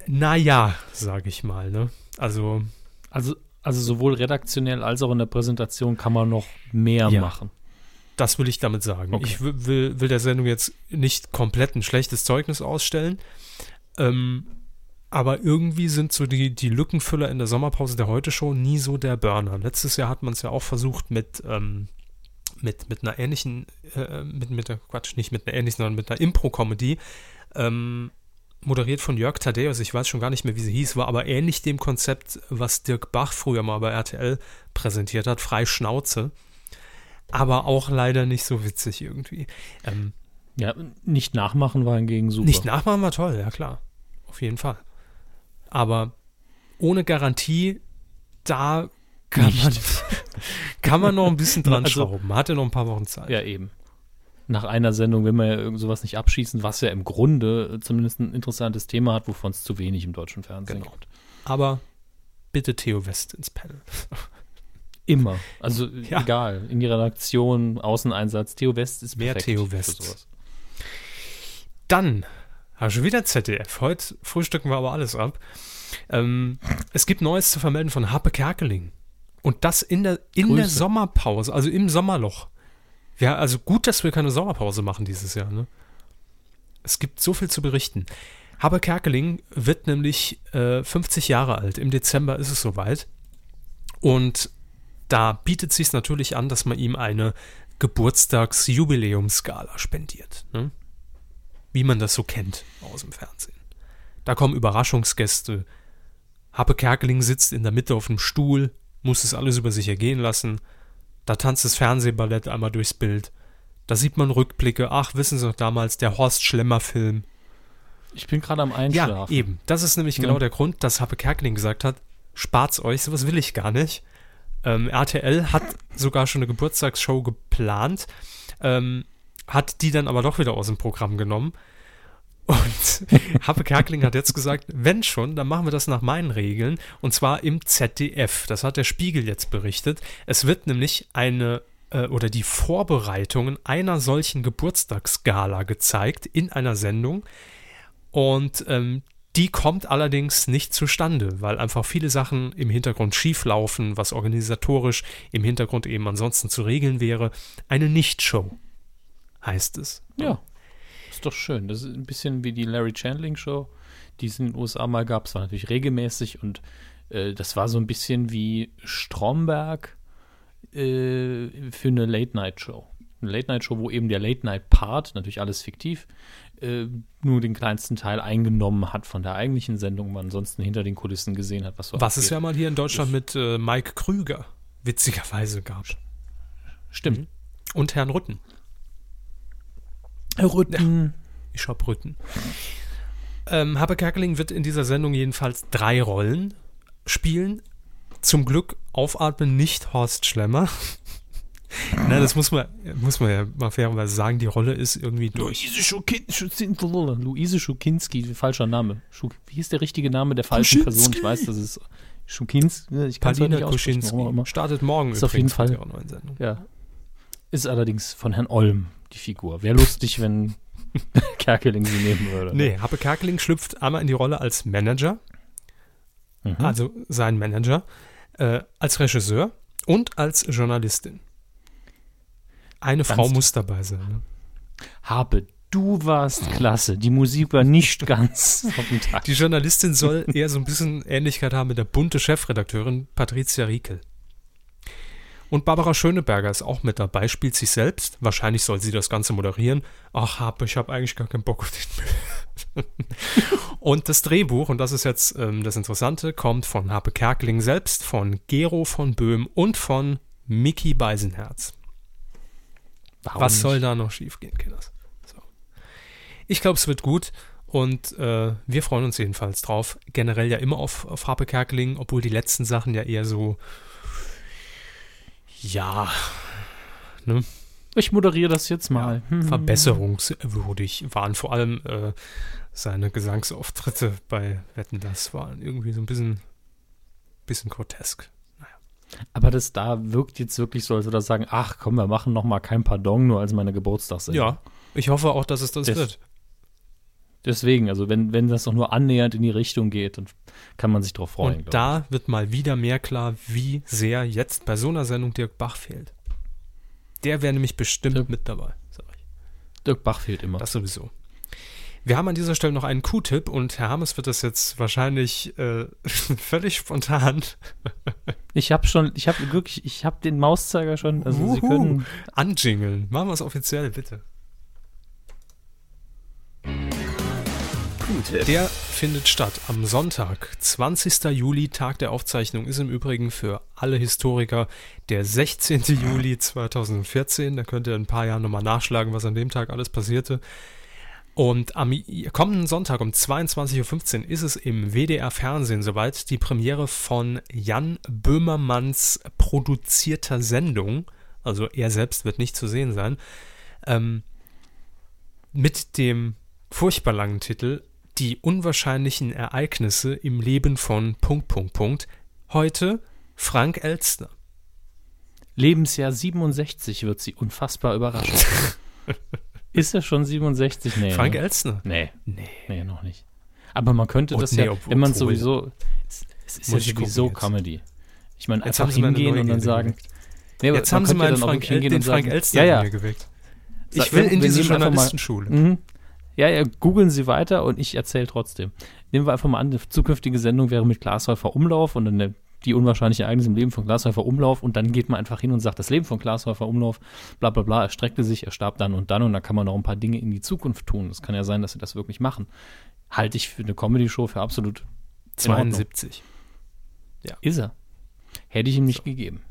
Naja, sage ich mal, ne? Also. Also, also sowohl redaktionell als auch in der Präsentation kann man noch mehr ja, machen. Das will ich damit sagen. Okay. Ich will, will, der Sendung jetzt nicht komplett ein schlechtes Zeugnis ausstellen. Ähm, aber irgendwie sind so die, die Lückenfüller in der Sommerpause der Heute-Show nie so der Burner. Letztes Jahr hat man es ja auch versucht mit ähm, mit, mit einer ähnlichen, äh, mit, mit der, Quatsch, nicht mit einer ähnlichen, sondern mit einer Impro-Comedy, ähm, moderiert von Jörg Thaddeus, ich weiß schon gar nicht mehr, wie sie hieß, war aber ähnlich dem Konzept, was Dirk Bach früher mal bei RTL präsentiert hat, frei Schnauze, aber auch leider nicht so witzig irgendwie. Ähm, ja, nicht nachmachen war hingegen super. Nicht nachmachen war toll, ja klar, auf jeden Fall. Aber ohne Garantie, da kann man, (laughs) kann man noch ein bisschen dran also, schrauben. Man hatte noch ein paar Wochen Zeit. Ja, eben. Nach einer Sendung will man ja irgend sowas nicht abschießen, was ja im Grunde zumindest ein interessantes Thema hat, wovon es zu wenig im deutschen Fernsehen genau. gibt. Aber bitte Theo West ins Panel. (laughs) Immer. Also ja. egal. In die Redaktion, Außeneinsatz. Theo West ist Mehr Theo West. Dann, hast du wieder ZDF. Heute frühstücken wir aber alles ab. Ähm, es gibt Neues zu vermelden von Happe Kerkeling. Und das in der, in der Sommerpause, also im Sommerloch. Ja, also gut, dass wir keine Sommerpause machen dieses Jahr. Ne? Es gibt so viel zu berichten. Haber Kerkeling wird nämlich äh, 50 Jahre alt. Im Dezember ist es soweit. Und da bietet sich natürlich an, dass man ihm eine Geburtstagsjubiläumsskala spendiert. Ne? Wie man das so kennt aus dem Fernsehen. Da kommen Überraschungsgäste. Happe Kerkeling sitzt in der Mitte auf dem Stuhl, muss es alles über sich ergehen lassen. Da tanzt das Fernsehballett einmal durchs Bild. Da sieht man Rückblicke. Ach, wissen Sie noch damals, der Horst Schlemmer-Film. Ich bin gerade am Einschlafen. Ja, eben. Das ist nämlich ja. genau der Grund, dass Happe Kerkeling gesagt hat, spart's euch, sowas will ich gar nicht. Ähm, RTL hat (laughs) sogar schon eine Geburtstagsshow geplant, ähm, hat die dann aber doch wieder aus dem Programm genommen. Und (laughs) Happe Kerkeling hat jetzt gesagt, wenn schon, dann machen wir das nach meinen Regeln und zwar im ZDF. Das hat der Spiegel jetzt berichtet. Es wird nämlich eine äh, oder die Vorbereitungen einer solchen Geburtstagsgala gezeigt in einer Sendung und ähm, die kommt allerdings nicht zustande, weil einfach viele Sachen im Hintergrund schieflaufen, was organisatorisch im Hintergrund eben ansonsten zu regeln wäre. Eine Nichtshow heißt es. Ja. Ist doch schön. Das ist ein bisschen wie die Larry Chandling Show, die es in den USA mal gab. Es war natürlich regelmäßig und äh, das war so ein bisschen wie Stromberg äh, für eine Late-Night-Show. Eine Late-Night-Show, wo eben der Late-Night-Part, natürlich alles fiktiv, äh, nur den kleinsten Teil eingenommen hat von der eigentlichen Sendung, man ansonsten hinter den Kulissen gesehen hat, was so Was es ja mal hier in Deutschland mit äh, Mike Krüger witzigerweise gab. Stimmt. Mhm. Und Herrn Rütten. Herr Rütten. Ja, ich hab Rütten. Ähm, Habe Kerkeling wird in dieser Sendung jedenfalls drei Rollen spielen. Zum Glück aufatmen nicht Horst Schlemmer. (laughs) Na, das muss man, muss man ja mal fairerweise sagen, die Rolle ist irgendwie durch. Luise, Schukin Luise Schukinski, falscher Name. Schuk wie ist der richtige Name der falschen Kuschinski. Person? Ich weiß, das ist Schukinski. Ich kann es nicht Kuschinski. Startet morgen ist auf jeden Fall. Ja. Ist allerdings von Herrn Olm die Figur. Wäre lustig, wenn (laughs) Kerkeling sie nehmen würde. Nee, Happe Kerkeling schlüpft einmal in die Rolle als Manager, mhm. also sein Manager, äh, als Regisseur und als Journalistin. Eine ganz Frau muss dabei sein. Ne? Habe, du warst klasse. Die Musik war nicht (laughs) ganz auf dem Tag. Die Journalistin soll eher so ein bisschen Ähnlichkeit haben mit der bunte Chefredakteurin Patricia Riekel. Und Barbara Schöneberger ist auch mit dabei, spielt sich selbst. Wahrscheinlich soll sie das Ganze moderieren. Ach, hab, ich habe eigentlich gar keinen Bock auf den Müll. (laughs) und das Drehbuch, und das ist jetzt ähm, das Interessante, kommt von Harpe Kerkeling selbst, von Gero von Böhm und von Mickey Beisenherz. Warum Was nicht? soll da noch schiefgehen, Kinders? So. Ich glaube, es wird gut. Und äh, wir freuen uns jedenfalls drauf. Generell ja immer auf, auf Harpe Kerkeling, obwohl die letzten Sachen ja eher so ja, ne? Ich moderiere das jetzt mal. Ja, verbesserungswürdig waren vor allem äh, seine Gesangsauftritte bei Wetten, das waren irgendwie so ein bisschen, bisschen grotesk. Naja. Aber das da wirkt jetzt wirklich so, als würde er sagen, ach komm, wir machen noch mal kein Pardon, nur als meine Geburtstagssendung. Ja, ich hoffe auch, dass es das, das wird. Deswegen, also wenn, wenn das noch nur annähernd in die Richtung geht, dann kann man sich darauf freuen. Und da wird mal wieder mehr klar, wie sehr jetzt bei so einer Sendung Dirk Bach fehlt. Der wäre nämlich bestimmt Dirk, mit dabei, sag ich. Dirk Bach fehlt immer. Das sowieso. Wir haben an dieser Stelle noch einen Q-Tipp und Herr Hammes wird das jetzt wahrscheinlich äh, (laughs) völlig spontan. ich habe schon, ich habe wirklich, ich habe den Mauszeiger schon. Also Uhu, Sie können anjingeln. Machen wir es offiziell, bitte. Q-Tipp. Der findet statt am Sonntag, 20. Juli, Tag der Aufzeichnung, ist im Übrigen für alle Historiker der 16. Juli 2014. Da könnt ihr in ein paar Jahren nochmal nachschlagen, was an dem Tag alles passierte. Und am kommenden Sonntag um 22.15 Uhr ist es im WDR Fernsehen soweit die Premiere von Jan Böhmermanns produzierter Sendung. Also er selbst wird nicht zu sehen sein. Ähm, mit dem furchtbar langen Titel die unwahrscheinlichen Ereignisse im Leben von Punkt, Punkt, Punkt. Heute Frank Elstner. Lebensjahr 67 wird sie unfassbar überraschen. (laughs) ist er schon 67? Nee. Frank ne? Elstner? Nee. nee. Nee, noch nicht. Aber man könnte und das nee, ja, ob, wenn man sowieso, es, es ist ja sowieso Comedy. Ich meine, einfach hingehen und dann sagen, nee, jetzt haben sie mal Frank, El den Frank Elstner ja, ja. geweckt. Ich will in diese Journalistenschule. Mhm. Ja, ja, googeln Sie weiter und ich erzähle trotzdem. Nehmen wir einfach mal an, eine zukünftige Sendung wäre mit Glashäufer Umlauf und dann die unwahrscheinliche Ereignisse im Leben von Glashäufer Umlauf und dann geht man einfach hin und sagt, das Leben von Glashäufer Umlauf, bla bla bla, er streckte sich, er starb dann und dann und dann kann man noch ein paar Dinge in die Zukunft tun. Es kann ja sein, dass sie das wirklich machen. Halte ich für eine Comedy-Show für absolut 72. Ja. Ist er. Hätte ich ihm nicht so. gegeben.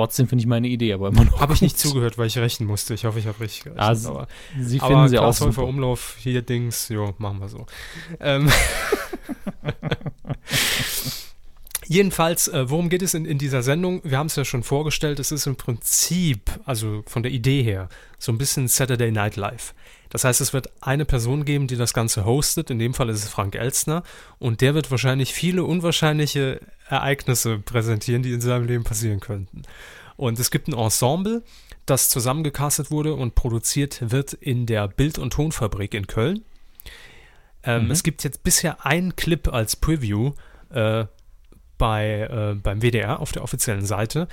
Trotzdem finde ich meine Idee aber immer noch. Habe ich nicht zugehört, weil ich rechnen musste. Ich hoffe, ich habe richtig gerechnet. Also, aber, Sie finden aber sie auch super. Umlauf, hier Dings, jo, machen wir so. Ähm. (laughs) Jedenfalls, äh, worum geht es in, in dieser Sendung? Wir haben es ja schon vorgestellt, es ist im Prinzip, also von der Idee her, so ein bisschen Saturday Night Live. Das heißt, es wird eine Person geben, die das Ganze hostet. In dem Fall ist es Frank Elstner. Und der wird wahrscheinlich viele unwahrscheinliche Ereignisse präsentieren, die in seinem Leben passieren könnten. Und es gibt ein Ensemble, das zusammengecastet wurde und produziert wird in der Bild- und Tonfabrik in Köln. Ähm, mhm. Es gibt jetzt bisher einen Clip als Preview äh, bei, äh, beim WDR auf der offiziellen Seite.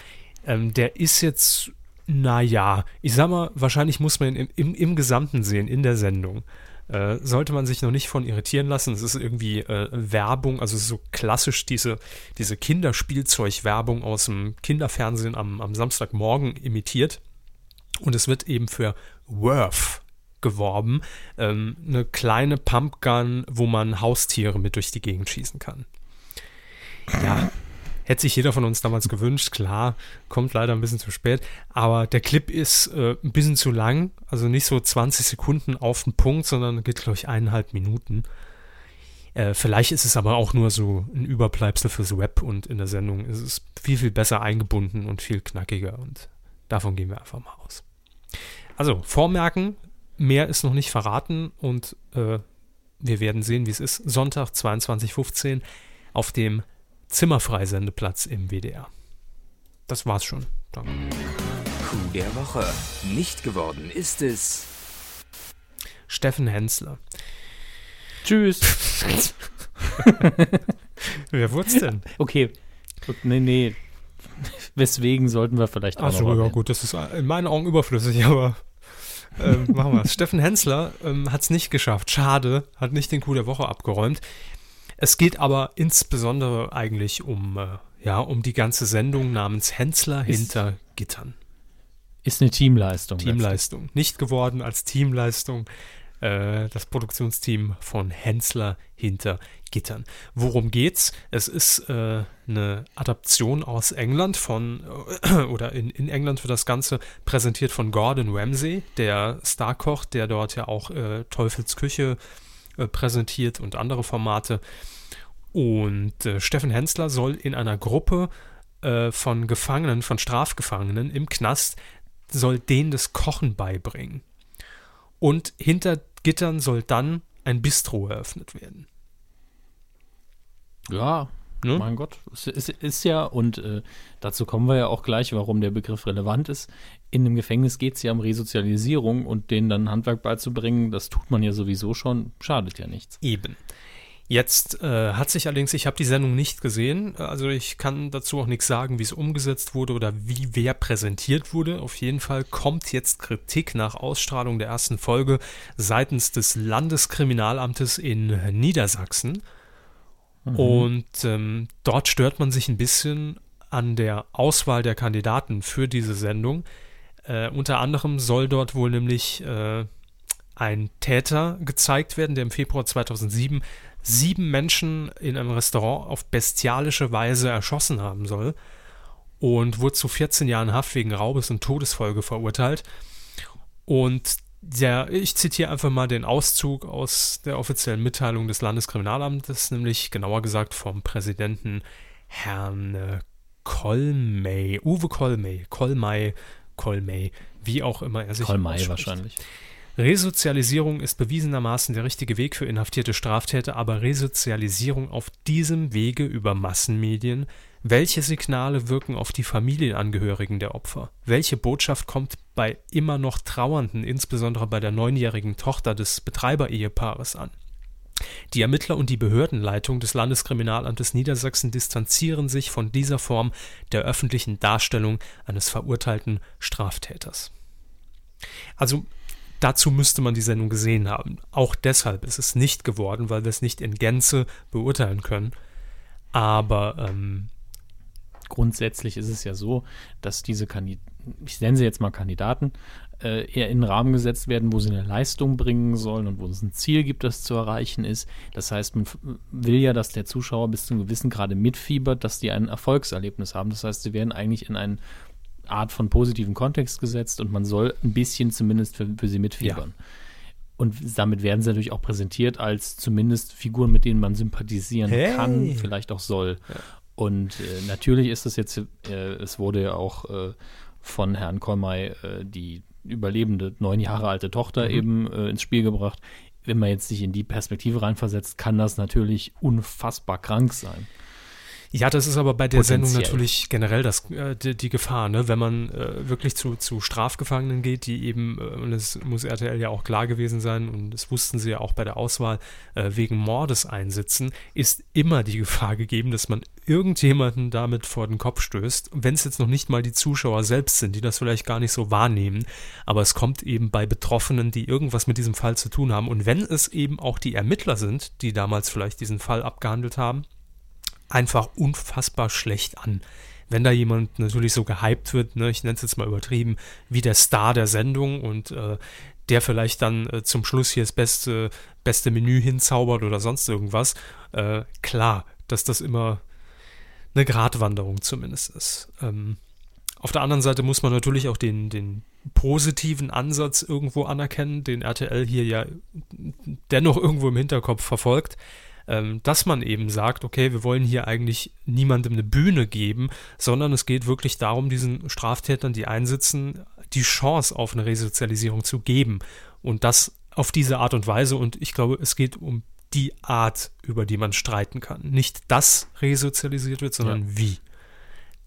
Ähm, der ist jetzt Naja, ich sag mal, wahrscheinlich muss man im, im, im Gesamten sehen, in der Sendung. Äh, sollte man sich noch nicht von irritieren lassen. Es ist irgendwie äh, Werbung, also so klassisch diese, diese Kinderspielzeug-Werbung aus dem Kinderfernsehen am, am Samstagmorgen imitiert. Und es wird eben für Worth geworben. Ähm, eine kleine Pumpgun, wo man Haustiere mit durch die Gegend schießen kann. Ja, Hätte sich jeder von uns damals gewünscht, klar, kommt leider ein bisschen zu spät. Aber der Clip ist äh, ein bisschen zu lang, also nicht so 20 Sekunden auf den Punkt, sondern geht, glaube ich, eineinhalb Minuten. Äh, vielleicht ist es aber auch nur so ein Überbleibsel fürs Web und in der Sendung ist es viel, viel besser eingebunden und viel knackiger und davon gehen wir einfach mal aus. Also, vormerken, mehr ist noch nicht verraten und äh, wir werden sehen, wie es ist. Sonntag 22.15 auf dem Zimmerfreisendeplatz im WDR. Das war's schon. Danke. Kuh der Woche. Nicht geworden ist es. Steffen Hensler. Tschüss. (laughs) Wer wurd's denn? Okay. Nee, nee. Weswegen sollten wir vielleicht auch Achso, ja gut, das ist in meinen Augen überflüssig, aber ähm, machen wir es. Steffen Hensler ähm, hat es nicht geschafft. Schade, hat nicht den Coup der Woche abgeräumt. Es geht aber insbesondere eigentlich um, äh, ja, um die ganze Sendung namens Hensler hinter Gittern. Ist eine Teamleistung. Teamleistung. Letztlich. Nicht geworden als Teamleistung. Äh, das Produktionsteam von Hensler hinter Gittern. Worum geht's? Es ist äh, eine Adaption aus England von, äh, (clears throat) oder in, in England wird das Ganze präsentiert von Gordon Ramsay, der Starkoch, der dort ja auch äh, Teufels Küche äh, präsentiert und andere Formate. Und äh, Steffen Hensler soll in einer Gruppe äh, von Gefangenen, von Strafgefangenen im Knast, soll denen das Kochen beibringen. Und hinter Gittern soll dann ein Bistro eröffnet werden. Ja, Ne? Mein Gott, es ist, ist, ja, und äh, dazu kommen wir ja auch gleich, warum der Begriff relevant ist. In einem Gefängnis geht es ja um Resozialisierung und denen dann Handwerk beizubringen, das tut man ja sowieso schon, schadet ja nichts. Eben. Jetzt äh, hat sich allerdings, ich habe die Sendung nicht gesehen, also ich kann dazu auch nichts sagen, wie es umgesetzt wurde oder wie wer präsentiert wurde. Auf jeden Fall kommt jetzt Kritik nach Ausstrahlung der ersten Folge seitens des Landeskriminalamtes in Niedersachsen. Mhm. Und ähm, dort stört man sich ein bisschen an der Auswahl der Kandidaten für diese Sendung. Äh, unter anderem soll dort wohl nämlich äh, ein Täter gezeigt werden, der im Februar 2007 sieben Menschen in einem Restaurant auf bestialische Weise erschossen haben soll und wurde zu 14 Jahren Haft wegen Raubes und Todesfolge verurteilt. Und ja, ich zitiere einfach mal den Auszug aus der offiziellen Mitteilung des Landeskriminalamtes, nämlich genauer gesagt vom Präsidenten Herrn Kolmey, Uwe Kolmey, Kolmey, Kolmey, wie auch immer er sich Kolmey wahrscheinlich. Resozialisierung ist bewiesenermaßen der richtige Weg für inhaftierte Straftäter, aber Resozialisierung auf diesem Wege über Massenmedien welche Signale wirken auf die Familienangehörigen der Opfer? Welche Botschaft kommt bei immer noch Trauernden, insbesondere bei der neunjährigen Tochter des Betreiberehepaares an? Die Ermittler und die Behördenleitung des Landeskriminalamtes Niedersachsen distanzieren sich von dieser Form der öffentlichen Darstellung eines verurteilten Straftäters. Also dazu müsste man die Sendung gesehen haben. Auch deshalb ist es nicht geworden, weil wir es nicht in Gänze beurteilen können. Aber ähm, grundsätzlich ist es ja so, dass diese Kandidaten, ich nenne sie jetzt mal Kandidaten, äh, eher in den Rahmen gesetzt werden, wo sie eine Leistung bringen sollen und wo es ein Ziel gibt, das zu erreichen ist. Das heißt, man will ja, dass der Zuschauer bis zu einem gewissen Grade mitfiebert, dass die ein Erfolgserlebnis haben. Das heißt, sie werden eigentlich in eine Art von positiven Kontext gesetzt und man soll ein bisschen zumindest für, für sie mitfiebern. Ja. Und damit werden sie natürlich auch präsentiert als zumindest Figuren, mit denen man sympathisieren hey. kann, vielleicht auch soll. Ja. Und äh, natürlich ist es jetzt, äh, es wurde ja auch äh, von Herrn Kolmay äh, die überlebende neun Jahre alte Tochter mhm. eben äh, ins Spiel gebracht. Wenn man jetzt sich in die Perspektive reinversetzt, kann das natürlich unfassbar krank sein. Ja, das ist aber bei der Sendung natürlich generell das, äh, die, die, Gefahr, ne? wenn man äh, wirklich zu, zu Strafgefangenen geht, die eben, äh, und es muss RTL ja auch klar gewesen sein, und das wussten sie ja auch bei der Auswahl, äh, wegen Mordes einsitzen, ist immer die Gefahr gegeben, dass man irgendjemanden damit vor den Kopf stößt, wenn es jetzt noch nicht mal die Zuschauer selbst sind, die das vielleicht gar nicht so wahrnehmen, aber es kommt eben bei Betroffenen, die irgendwas mit diesem Fall zu tun haben, und wenn es eben auch die Ermittler sind, die damals vielleicht diesen Fall abgehandelt haben, einfach unfassbar schlecht an. Wenn da jemand natürlich so gehypt wird, ne, ich nenne es jetzt mal übertrieben, wie der Star der Sendung und äh, der vielleicht dann äh, zum Schluss hier das beste, beste Menü hinzaubert oder sonst irgendwas, äh, klar, dass das immer eine Gratwanderung zumindest ist. Ähm, auf der anderen Seite muss man natürlich auch den, den positiven Ansatz irgendwo anerkennen, den RTL hier ja dennoch irgendwo im Hinterkopf verfolgt ähm, dass man eben sagt, okay, wir wollen hier eigentlich niemandem eine Bühne geben, sondern es geht wirklich darum, diesen Straftätern, die einsitzen, die Chance auf eine Resozialisierung zu geben. Und das auf diese Art und Weise. Und ich glaube, es geht um die Art, über die man streiten kann. Nicht das resozialisiert wird, sondern ja. wie.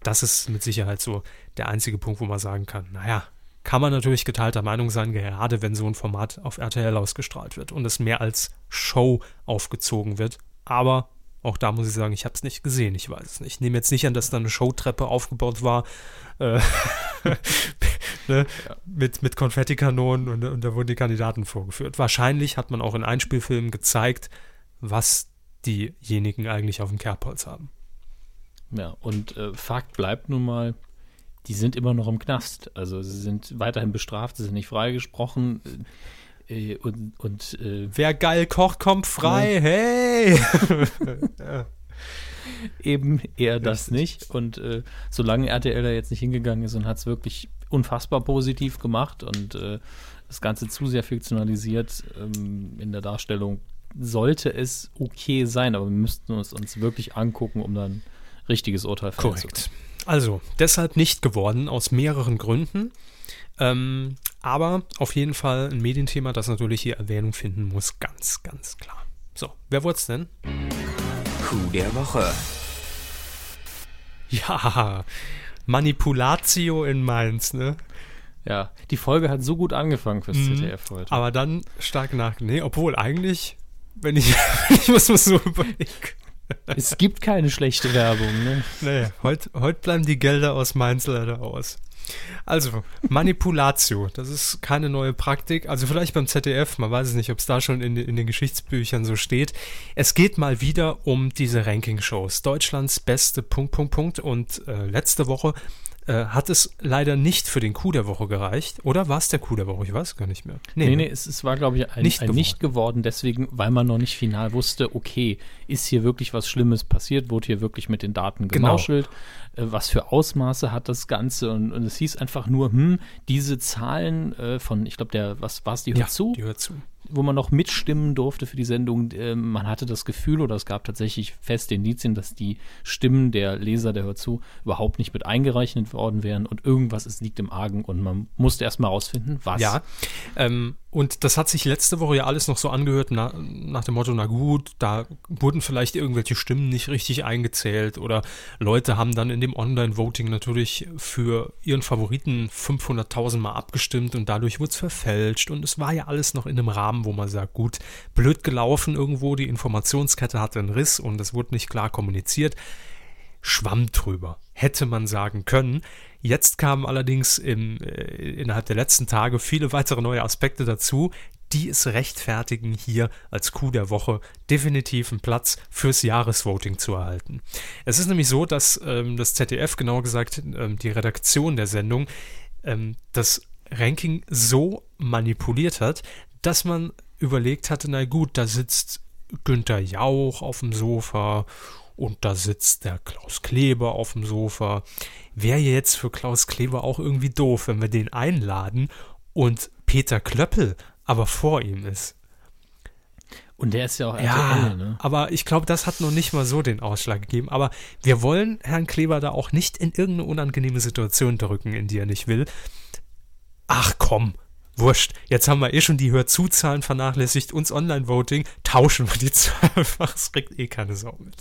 Das ist mit Sicherheit so der einzige Punkt, wo man sagen kann, naja, kann man natürlich geteilter Meinung sein, gerade wenn so ein Format auf RTL ausgestrahlt wird und es mehr als Show aufgezogen wird. Aber auch da muss ich sagen, ich habe es nicht gesehen, ich weiß es nicht. Ich nehme jetzt nicht an, dass da eine Showtreppe aufgebaut war äh, (laughs) ne, ja. mit, mit Konfettikanonen und, und da wurden die Kandidaten vorgeführt. Wahrscheinlich hat man auch in Einspielfilmen gezeigt, was diejenigen eigentlich auf dem Kerbholz haben. Ja, und äh, Fakt bleibt nun mal, die sind immer noch im Knast. Also sie sind weiterhin bestraft, sie sind nicht freigesprochen. Äh, und, und äh, wer geil kocht, kommt frei. Ja. Hey! (laughs) ja. Eben eher das nicht. Und äh, solange RTL da jetzt nicht hingegangen ist und hat es wirklich unfassbar positiv gemacht und äh, das Ganze zu sehr fiktionalisiert ähm, in der Darstellung, sollte es okay sein, aber wir müssten uns, uns wirklich angucken, um dann richtiges Urteil fällen Korrekt. zu können. Also, deshalb nicht geworden, aus mehreren Gründen. Ähm, aber auf jeden Fall ein Medienthema, das natürlich hier Erwähnung finden muss, ganz, ganz klar. So, wer wurde es denn? Coup der Woche. Ja, Manipulatio in Mainz, ne? Ja, die Folge hat so gut angefangen fürs mhm, ZDF heute. Aber dann stark nach. Nee, obwohl eigentlich, wenn ich, (laughs) ich muss mal so überlegen. Es gibt keine schlechte Werbung, ne? Nee, heute heut bleiben die Gelder aus Mainz leider aus. Also, Manipulatio, das ist keine neue Praktik. Also vielleicht beim ZDF, man weiß es nicht, ob es da schon in, in, den Geschichtsbüchern so steht. Es geht mal wieder um diese Ranking-Shows. Deutschlands beste Punkt, Punkt, Punkt. Und äh, letzte Woche äh, hat es leider nicht für den Coup der Woche gereicht. Oder war es der Coup der Woche? Ich weiß gar nicht mehr. Nee, nee, nee es, es, war, glaube ich, ein, nicht, ein geworden. nicht geworden, deswegen, weil man noch nicht final wusste, okay, ist hier wirklich was Schlimmes passiert? Wurde hier wirklich mit den Daten genau. gemauschelt? Äh, was für Ausmaße hat das Ganze? Und, und, es hieß einfach nur, hm, diese Zahlen äh, von, ich glaube, der, was war es, die hört ja, zu? Die hört zu wo man noch mitstimmen durfte für die Sendung. Äh, man hatte das Gefühl oder es gab tatsächlich feste Indizien, dass die Stimmen der Leser, der hört zu, überhaupt nicht mit eingerechnet worden wären und irgendwas ist, liegt im Argen und man musste erstmal rausfinden, was. Ja, ähm, und das hat sich letzte Woche ja alles noch so angehört, na, nach dem Motto, na gut, da wurden vielleicht irgendwelche Stimmen nicht richtig eingezählt oder Leute haben dann in dem Online-Voting natürlich für ihren Favoriten 500.000 Mal abgestimmt und dadurch wurde es verfälscht und es war ja alles noch in einem Rahmen, wo man sagt, gut, blöd gelaufen irgendwo, die Informationskette hatte einen Riss und es wurde nicht klar kommuniziert. Schwamm drüber, hätte man sagen können. Jetzt kamen allerdings im, äh, innerhalb der letzten Tage viele weitere neue Aspekte dazu, die es rechtfertigen, hier als Coup der Woche definitiv einen Platz fürs Jahresvoting zu erhalten. Es ist nämlich so, dass ähm, das ZDF, genauer gesagt ähm, die Redaktion der Sendung, ähm, das Ranking so manipuliert hat, dass man überlegt hatte, na gut, da sitzt Günther Jauch auf dem Sofa und da sitzt der Klaus Kleber auf dem Sofa. Wäre jetzt für Klaus Kleber auch irgendwie doof, wenn wir den einladen und Peter Klöppel aber vor ihm ist. Und der ist ja auch RTL, ja, ne? Aber ich glaube, das hat noch nicht mal so den Ausschlag gegeben. Aber wir wollen Herrn Kleber da auch nicht in irgendeine unangenehme Situation drücken, in die er nicht will. Ach komm, wurscht. Jetzt haben wir eh schon die Hörzuzahlen vernachlässigt, uns Online-Voting, tauschen wir die (laughs) zwei einfach. Es kriegt eh keine Sau mit.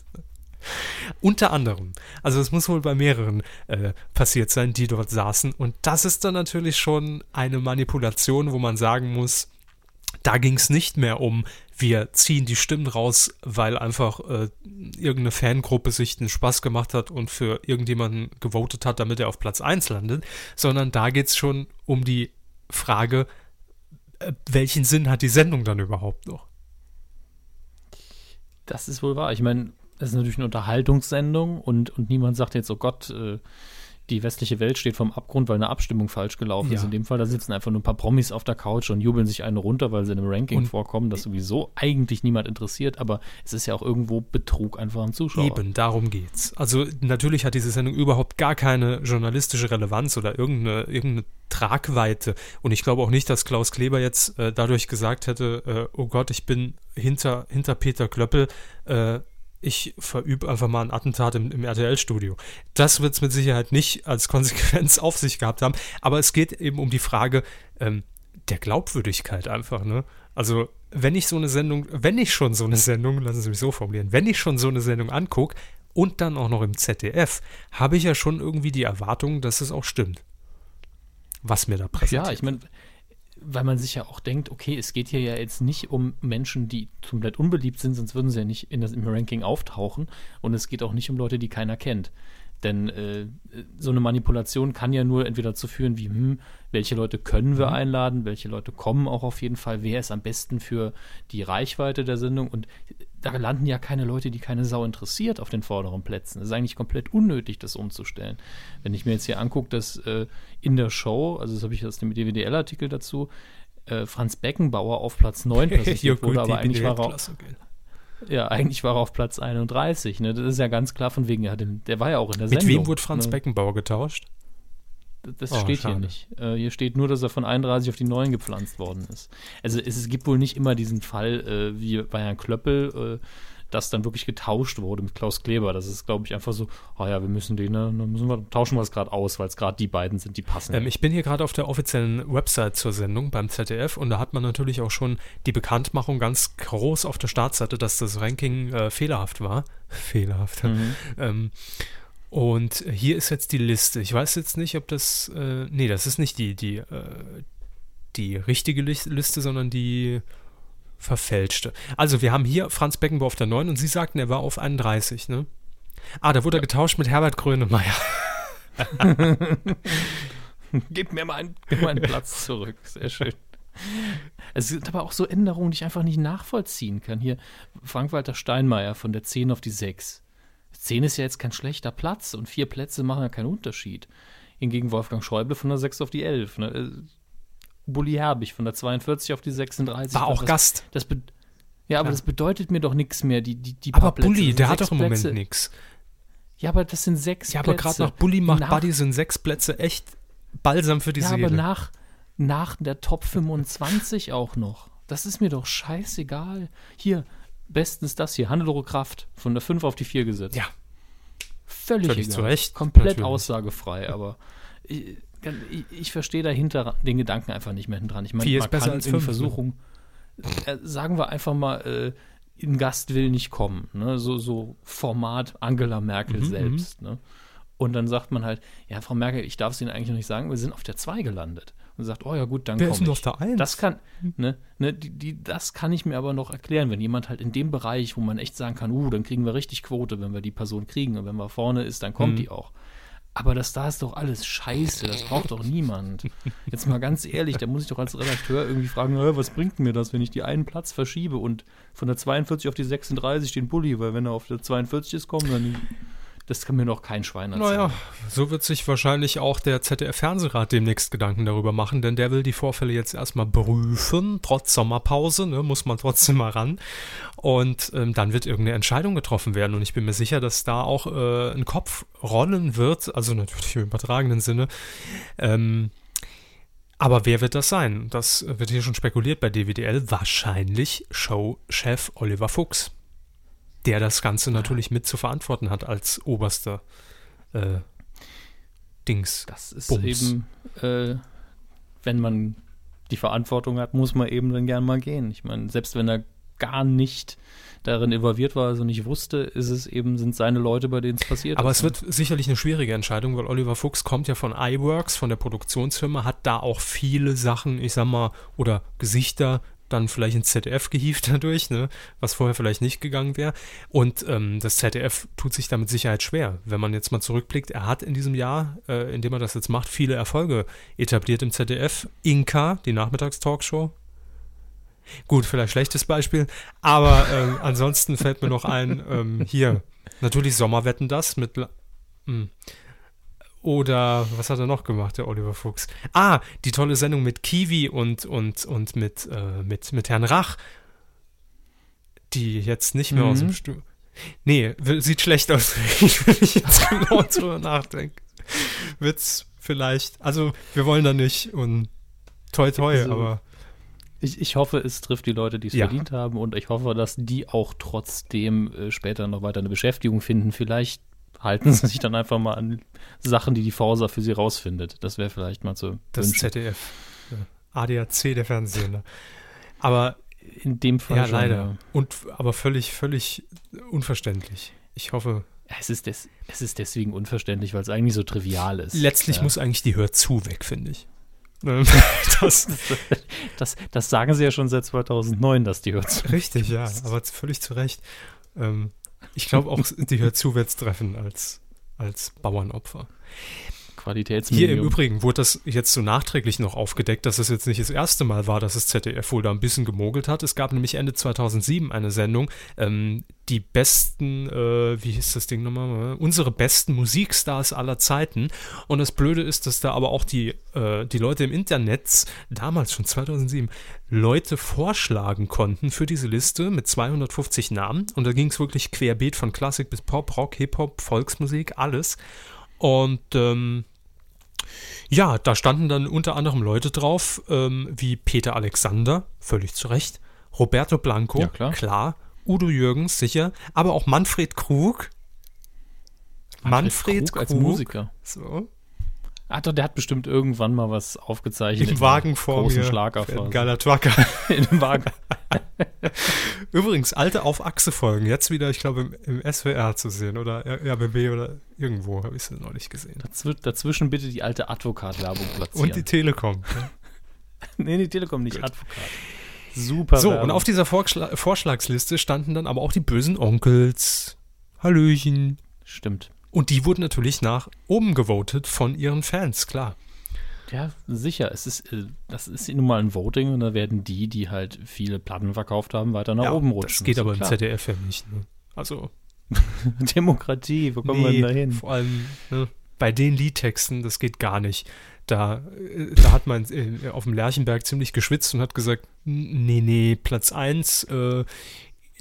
(laughs) Unter anderem. Also es muss wohl bei mehreren äh, passiert sein, die dort saßen. Und das ist dann natürlich schon eine Manipulation, wo man sagen muss, da ging es nicht mehr um, wir ziehen die Stimmen raus, weil einfach äh, irgendeine Fangruppe sich den Spaß gemacht hat und für irgendjemanden gewotet hat, damit er auf Platz 1 landet, sondern da geht es schon um die Frage, äh, welchen Sinn hat die Sendung dann überhaupt noch? Das ist wohl wahr. Ich meine, es ist natürlich eine Unterhaltungssendung und, und niemand sagt jetzt, oh Gott, äh, die westliche Welt steht vom Abgrund, weil eine Abstimmung falsch gelaufen ja. ist. In dem Fall, da sitzen einfach nur ein paar Promis auf der Couch und jubeln sich eine runter, weil sie in einem Ranking und vorkommen, das sowieso eigentlich niemand interessiert, aber es ist ja auch irgendwo Betrug einfach am Zuschauer. Eben, darum geht's. Also natürlich hat diese Sendung überhaupt gar keine journalistische Relevanz oder irgendeine, irgendeine Tragweite. Und ich glaube auch nicht, dass Klaus Kleber jetzt äh, dadurch gesagt hätte, äh, oh Gott, ich bin hinter, hinter Peter Klöppel, äh, ich verübe einfach mal ein Attentat im, im RTL-Studio. Das wird es mit Sicherheit nicht als Konsequenz auf sich gehabt haben, aber es geht eben um die Frage ähm, der Glaubwürdigkeit einfach, ne? Also, wenn ich so eine Sendung, wenn ich schon so eine Sendung, lassen Sie mich so formulieren, wenn ich schon so eine Sendung angucke und dann auch noch im ZDF, habe ich ja schon irgendwie die Erwartung, dass es auch stimmt. Was mir da präsentiert. Ja, ich meine, weil man sich ja auch denkt, okay, es geht hier ja jetzt nicht um Menschen, die komplett unbeliebt sind, sonst würden sie ja nicht in das, im Ranking auftauchen. Und es geht auch nicht um Leute, die keiner kennt. Denn äh, so eine Manipulation kann ja nur entweder dazu führen, wie, hm, welche Leute können wir mhm. einladen, welche Leute kommen auch auf jeden Fall, wer ist am besten für die Reichweite der Sendung. Und da landen ja keine Leute, die keine Sau interessiert auf den vorderen Plätzen. Es ist eigentlich komplett unnötig, das umzustellen. Wenn ich mir jetzt hier angucke, dass äh, in der Show, also das habe ich aus dem DWDL-Artikel dazu, äh, Franz Beckenbauer auf Platz 9 (laughs) präsentiert wurde, aber eigentlich war er, ja, eigentlich war er auf Platz 31. Ne? Das ist ja ganz klar von wegen, ja, der war ja auch in der Mit Sendung. Mit wem wurde Franz ne? Beckenbauer getauscht? Das oh, steht schade. hier nicht. Äh, hier steht nur, dass er von 31 auf die 9 gepflanzt worden ist. Also es, es gibt wohl nicht immer diesen Fall äh, wie bei Herrn Klöppel, äh, dass dann wirklich getauscht wurde mit Klaus Kleber. Das ist, glaube ich, einfach so, oh ja, wir müssen den, ne, dann müssen wir, tauschen wir es gerade aus, weil es gerade die beiden sind, die passen. Ähm, ich bin hier gerade auf der offiziellen Website zur Sendung beim ZDF und da hat man natürlich auch schon die Bekanntmachung ganz groß auf der Startseite, dass das Ranking äh, fehlerhaft war. (laughs) Fehlerhaft. Mhm. Ähm, und hier ist jetzt die Liste. Ich weiß jetzt nicht, ob das. Äh, nee, das ist nicht die, die, äh, die richtige Liste, sondern die verfälschte. Also, wir haben hier Franz Beckenbauer auf der 9 und Sie sagten, er war auf 31, ne? Ah, da wurde er getauscht mit Herbert Grönemeyer. (laughs) Gib mir mal einen, mal Platz zurück. Sehr schön. Es sind aber auch so Änderungen, die ich einfach nicht nachvollziehen kann. Hier Frank-Walter Steinmeier von der 10 auf die 6. 10 ist ja jetzt kein schlechter Platz und vier Plätze machen ja keinen Unterschied. Hingegen Wolfgang Schäuble von der 6 auf die 11. Ne? Äh, Bulli Herbig von der 42 auf die 36. War auch das, Gast. Das ja, aber ja. das bedeutet mir doch nichts mehr. Die, die, die aber Bulli, der hat doch im Plätze. Moment nichts. Ja, aber das sind sechs ja, Plätze. Ja, aber gerade nach Bulli macht nach, Buddy sind sechs Plätze echt Balsam für die ja, Seele. Ja, aber nach, nach der Top 25 auch noch. Das ist mir doch scheißegal. Hier, bestens das hier, Hannelore Kraft von der 5 auf die 4 gesetzt. Ja. Völlig, Völlig egal. zu Recht. Komplett natürlich. aussagefrei, aber (laughs) ich, ich, ich verstehe dahinter den Gedanken einfach nicht mehr dran. Ich meine, man kann als in fünf, Versuchung, äh, sagen wir einfach mal, äh, ein Gast will nicht kommen. Ne? So, so Format Angela Merkel mhm, selbst. Ne? Und dann sagt man halt, ja, Frau Merkel, ich darf es Ihnen eigentlich noch nicht sagen, wir sind auf der 2 gelandet und sagt, oh ja gut, dann komme ich. Auf der 1? Das kann, ne, ne, die, die, das kann ich mir aber noch erklären, wenn jemand halt in dem Bereich, wo man echt sagen kann, uh, dann kriegen wir richtig Quote, wenn wir die Person kriegen und wenn man vorne ist, dann kommt mhm. die auch. Aber das da ist doch alles scheiße, das braucht doch niemand. (laughs) Jetzt mal ganz ehrlich, da muss ich doch als Redakteur irgendwie fragen, was bringt mir das, wenn ich die einen Platz verschiebe und von der 42 auf die 36 den Bulli, weil wenn er auf der 42 ist, kommt dann das kann mir noch kein Schwein erzählen. Naja, so wird sich wahrscheinlich auch der ZDF-Fernsehrat demnächst Gedanken darüber machen, denn der will die Vorfälle jetzt erstmal prüfen, trotz Sommerpause, ne, muss man (laughs) trotzdem mal ran. Und ähm, dann wird irgendeine Entscheidung getroffen werden. Und ich bin mir sicher, dass da auch äh, ein Kopf rollen wird, also natürlich im übertragenen Sinne. Ähm, aber wer wird das sein? Das wird hier schon spekuliert bei DWDL. Wahrscheinlich Showchef Oliver Fuchs der das Ganze natürlich mit zu verantworten hat als oberster äh, Dings. Das ist Bums. eben, äh, wenn man die Verantwortung hat, muss man eben dann gern mal gehen. Ich meine, selbst wenn er gar nicht darin involviert war, also nicht wusste, ist es eben, sind seine Leute, bei denen es passiert Aber ist. es wird sicherlich eine schwierige Entscheidung, weil Oliver Fuchs kommt ja von iWorks, von der Produktionsfirma, hat da auch viele Sachen, ich sag mal, oder Gesichter dann vielleicht ins ZDF gehievt (laughs) dadurch, ne, was vorher vielleicht nicht gegangen wäre. Und ähm, das ZDF tut sich damit Sicherheit schwer. Wenn man jetzt mal zurückblickt, er hat in diesem Jahr, äh, in dem er das jetzt macht, viele Erfolge etabliert im ZDF. Inka, die Nachmittagstalkshow, Gut, vielleicht schlechtes Beispiel, aber ähm, ansonsten fällt mir noch ein, ähm, hier, natürlich Sommerwetten das mit. Mh. Oder was hat er noch gemacht, der Oliver Fuchs? Ah, die tolle Sendung mit Kiwi und, und, und mit, äh, mit, mit Herrn Rach, die jetzt nicht mehr mhm. aus dem mhm. Stuhl. Nee, sieht schlecht aus, (laughs) wenn ich jetzt genau drüber nachdenke. Wird's vielleicht, also wir wollen da nicht und toi toi, also, aber ich, ich hoffe, es trifft die Leute, die es ja. verdient haben und ich hoffe, dass die auch trotzdem äh, später noch weiter eine Beschäftigung finden. Vielleicht halten sie sich dann einfach mal an Sachen, die die Forsa für sie rausfindet. Das wäre vielleicht mal so. Das wünschen. ZDF. ADAC, der Fernsehsender. Aber in dem Fall. Ja, schon, leider. Ja. Und, aber völlig, völlig unverständlich. Ich hoffe. Es ist, des, es ist deswegen unverständlich, weil es eigentlich so trivial ist. Letztlich ja. muss eigentlich die Hör zu weg, finde ich. (laughs) Ähm, das, das, das, sagen sie ja schon seit 2009, dass die Hör zu. Richtig, ja, aber völlig zu Recht. Ähm, ich glaube auch, die Hör zu wird es treffen als, als Bauernopfer. Qualitätsmedium. Hier im Übrigen wurde das jetzt so nachträglich noch aufgedeckt, dass es jetzt nicht das erste Mal war, dass das ZDF wohl da ein bisschen gemogelt hat. Es gab nämlich Ende 2007 eine Sendung, ähm, die besten, äh, wie hieß das Ding nochmal? Unsere besten Musikstars aller Zeiten. Und das Blöde ist, dass da aber auch die, äh, die Leute im Internet, damals schon 2007, Leute vorschlagen konnten für diese Liste mit 250 Namen. Und da ging es wirklich querbeet von Klassik bis Pop, Rock, Hip-Hop, Volksmusik, alles. Und ähm, ja, da standen dann unter anderem Leute drauf, ähm, wie Peter Alexander, völlig zu Recht, Roberto Blanco, ja, klar. klar, Udo Jürgens, sicher, aber auch Manfred Krug. Manfred, Manfred Krug, Krug als Musiker. So. Ach doch, der hat bestimmt irgendwann mal was aufgezeichnet. Im Wagen vor großen Schlagerphase. Geiler Trucker. (laughs) In dem Wagen. (laughs) Übrigens, alte Auf-Achse-Folgen, jetzt wieder, ich glaube, im, im, SWR zu sehen oder RBB oder irgendwo, habe ich sie neulich gesehen. Dazw dazwischen bitte die alte Advokat-Werbung platzieren. Und die Telekom. (laughs) nee, die Telekom nicht, Gut. Advokat. Super. So, Werbung. und auf dieser Vorschla Vorschlagsliste standen dann aber auch die bösen Onkels. Hallöchen. Stimmt. Und die wurden natürlich nach oben gewotet von ihren Fans, klar. Ja, sicher. Es ist, äh, das ist nun mal ein Voting und da werden die, die halt viele Platten verkauft haben, weiter nach ja, oben rutschen. Das geht aber im ZDF ja nicht. Ne? Also. (laughs) Demokratie, wo kommen nee, wir denn da hin? Vor allem ne, bei den Liedtexten, das geht gar nicht. Da, äh, da hat man äh, auf dem Lerchenberg ziemlich geschwitzt und hat gesagt, nee, nee, Platz 1 äh,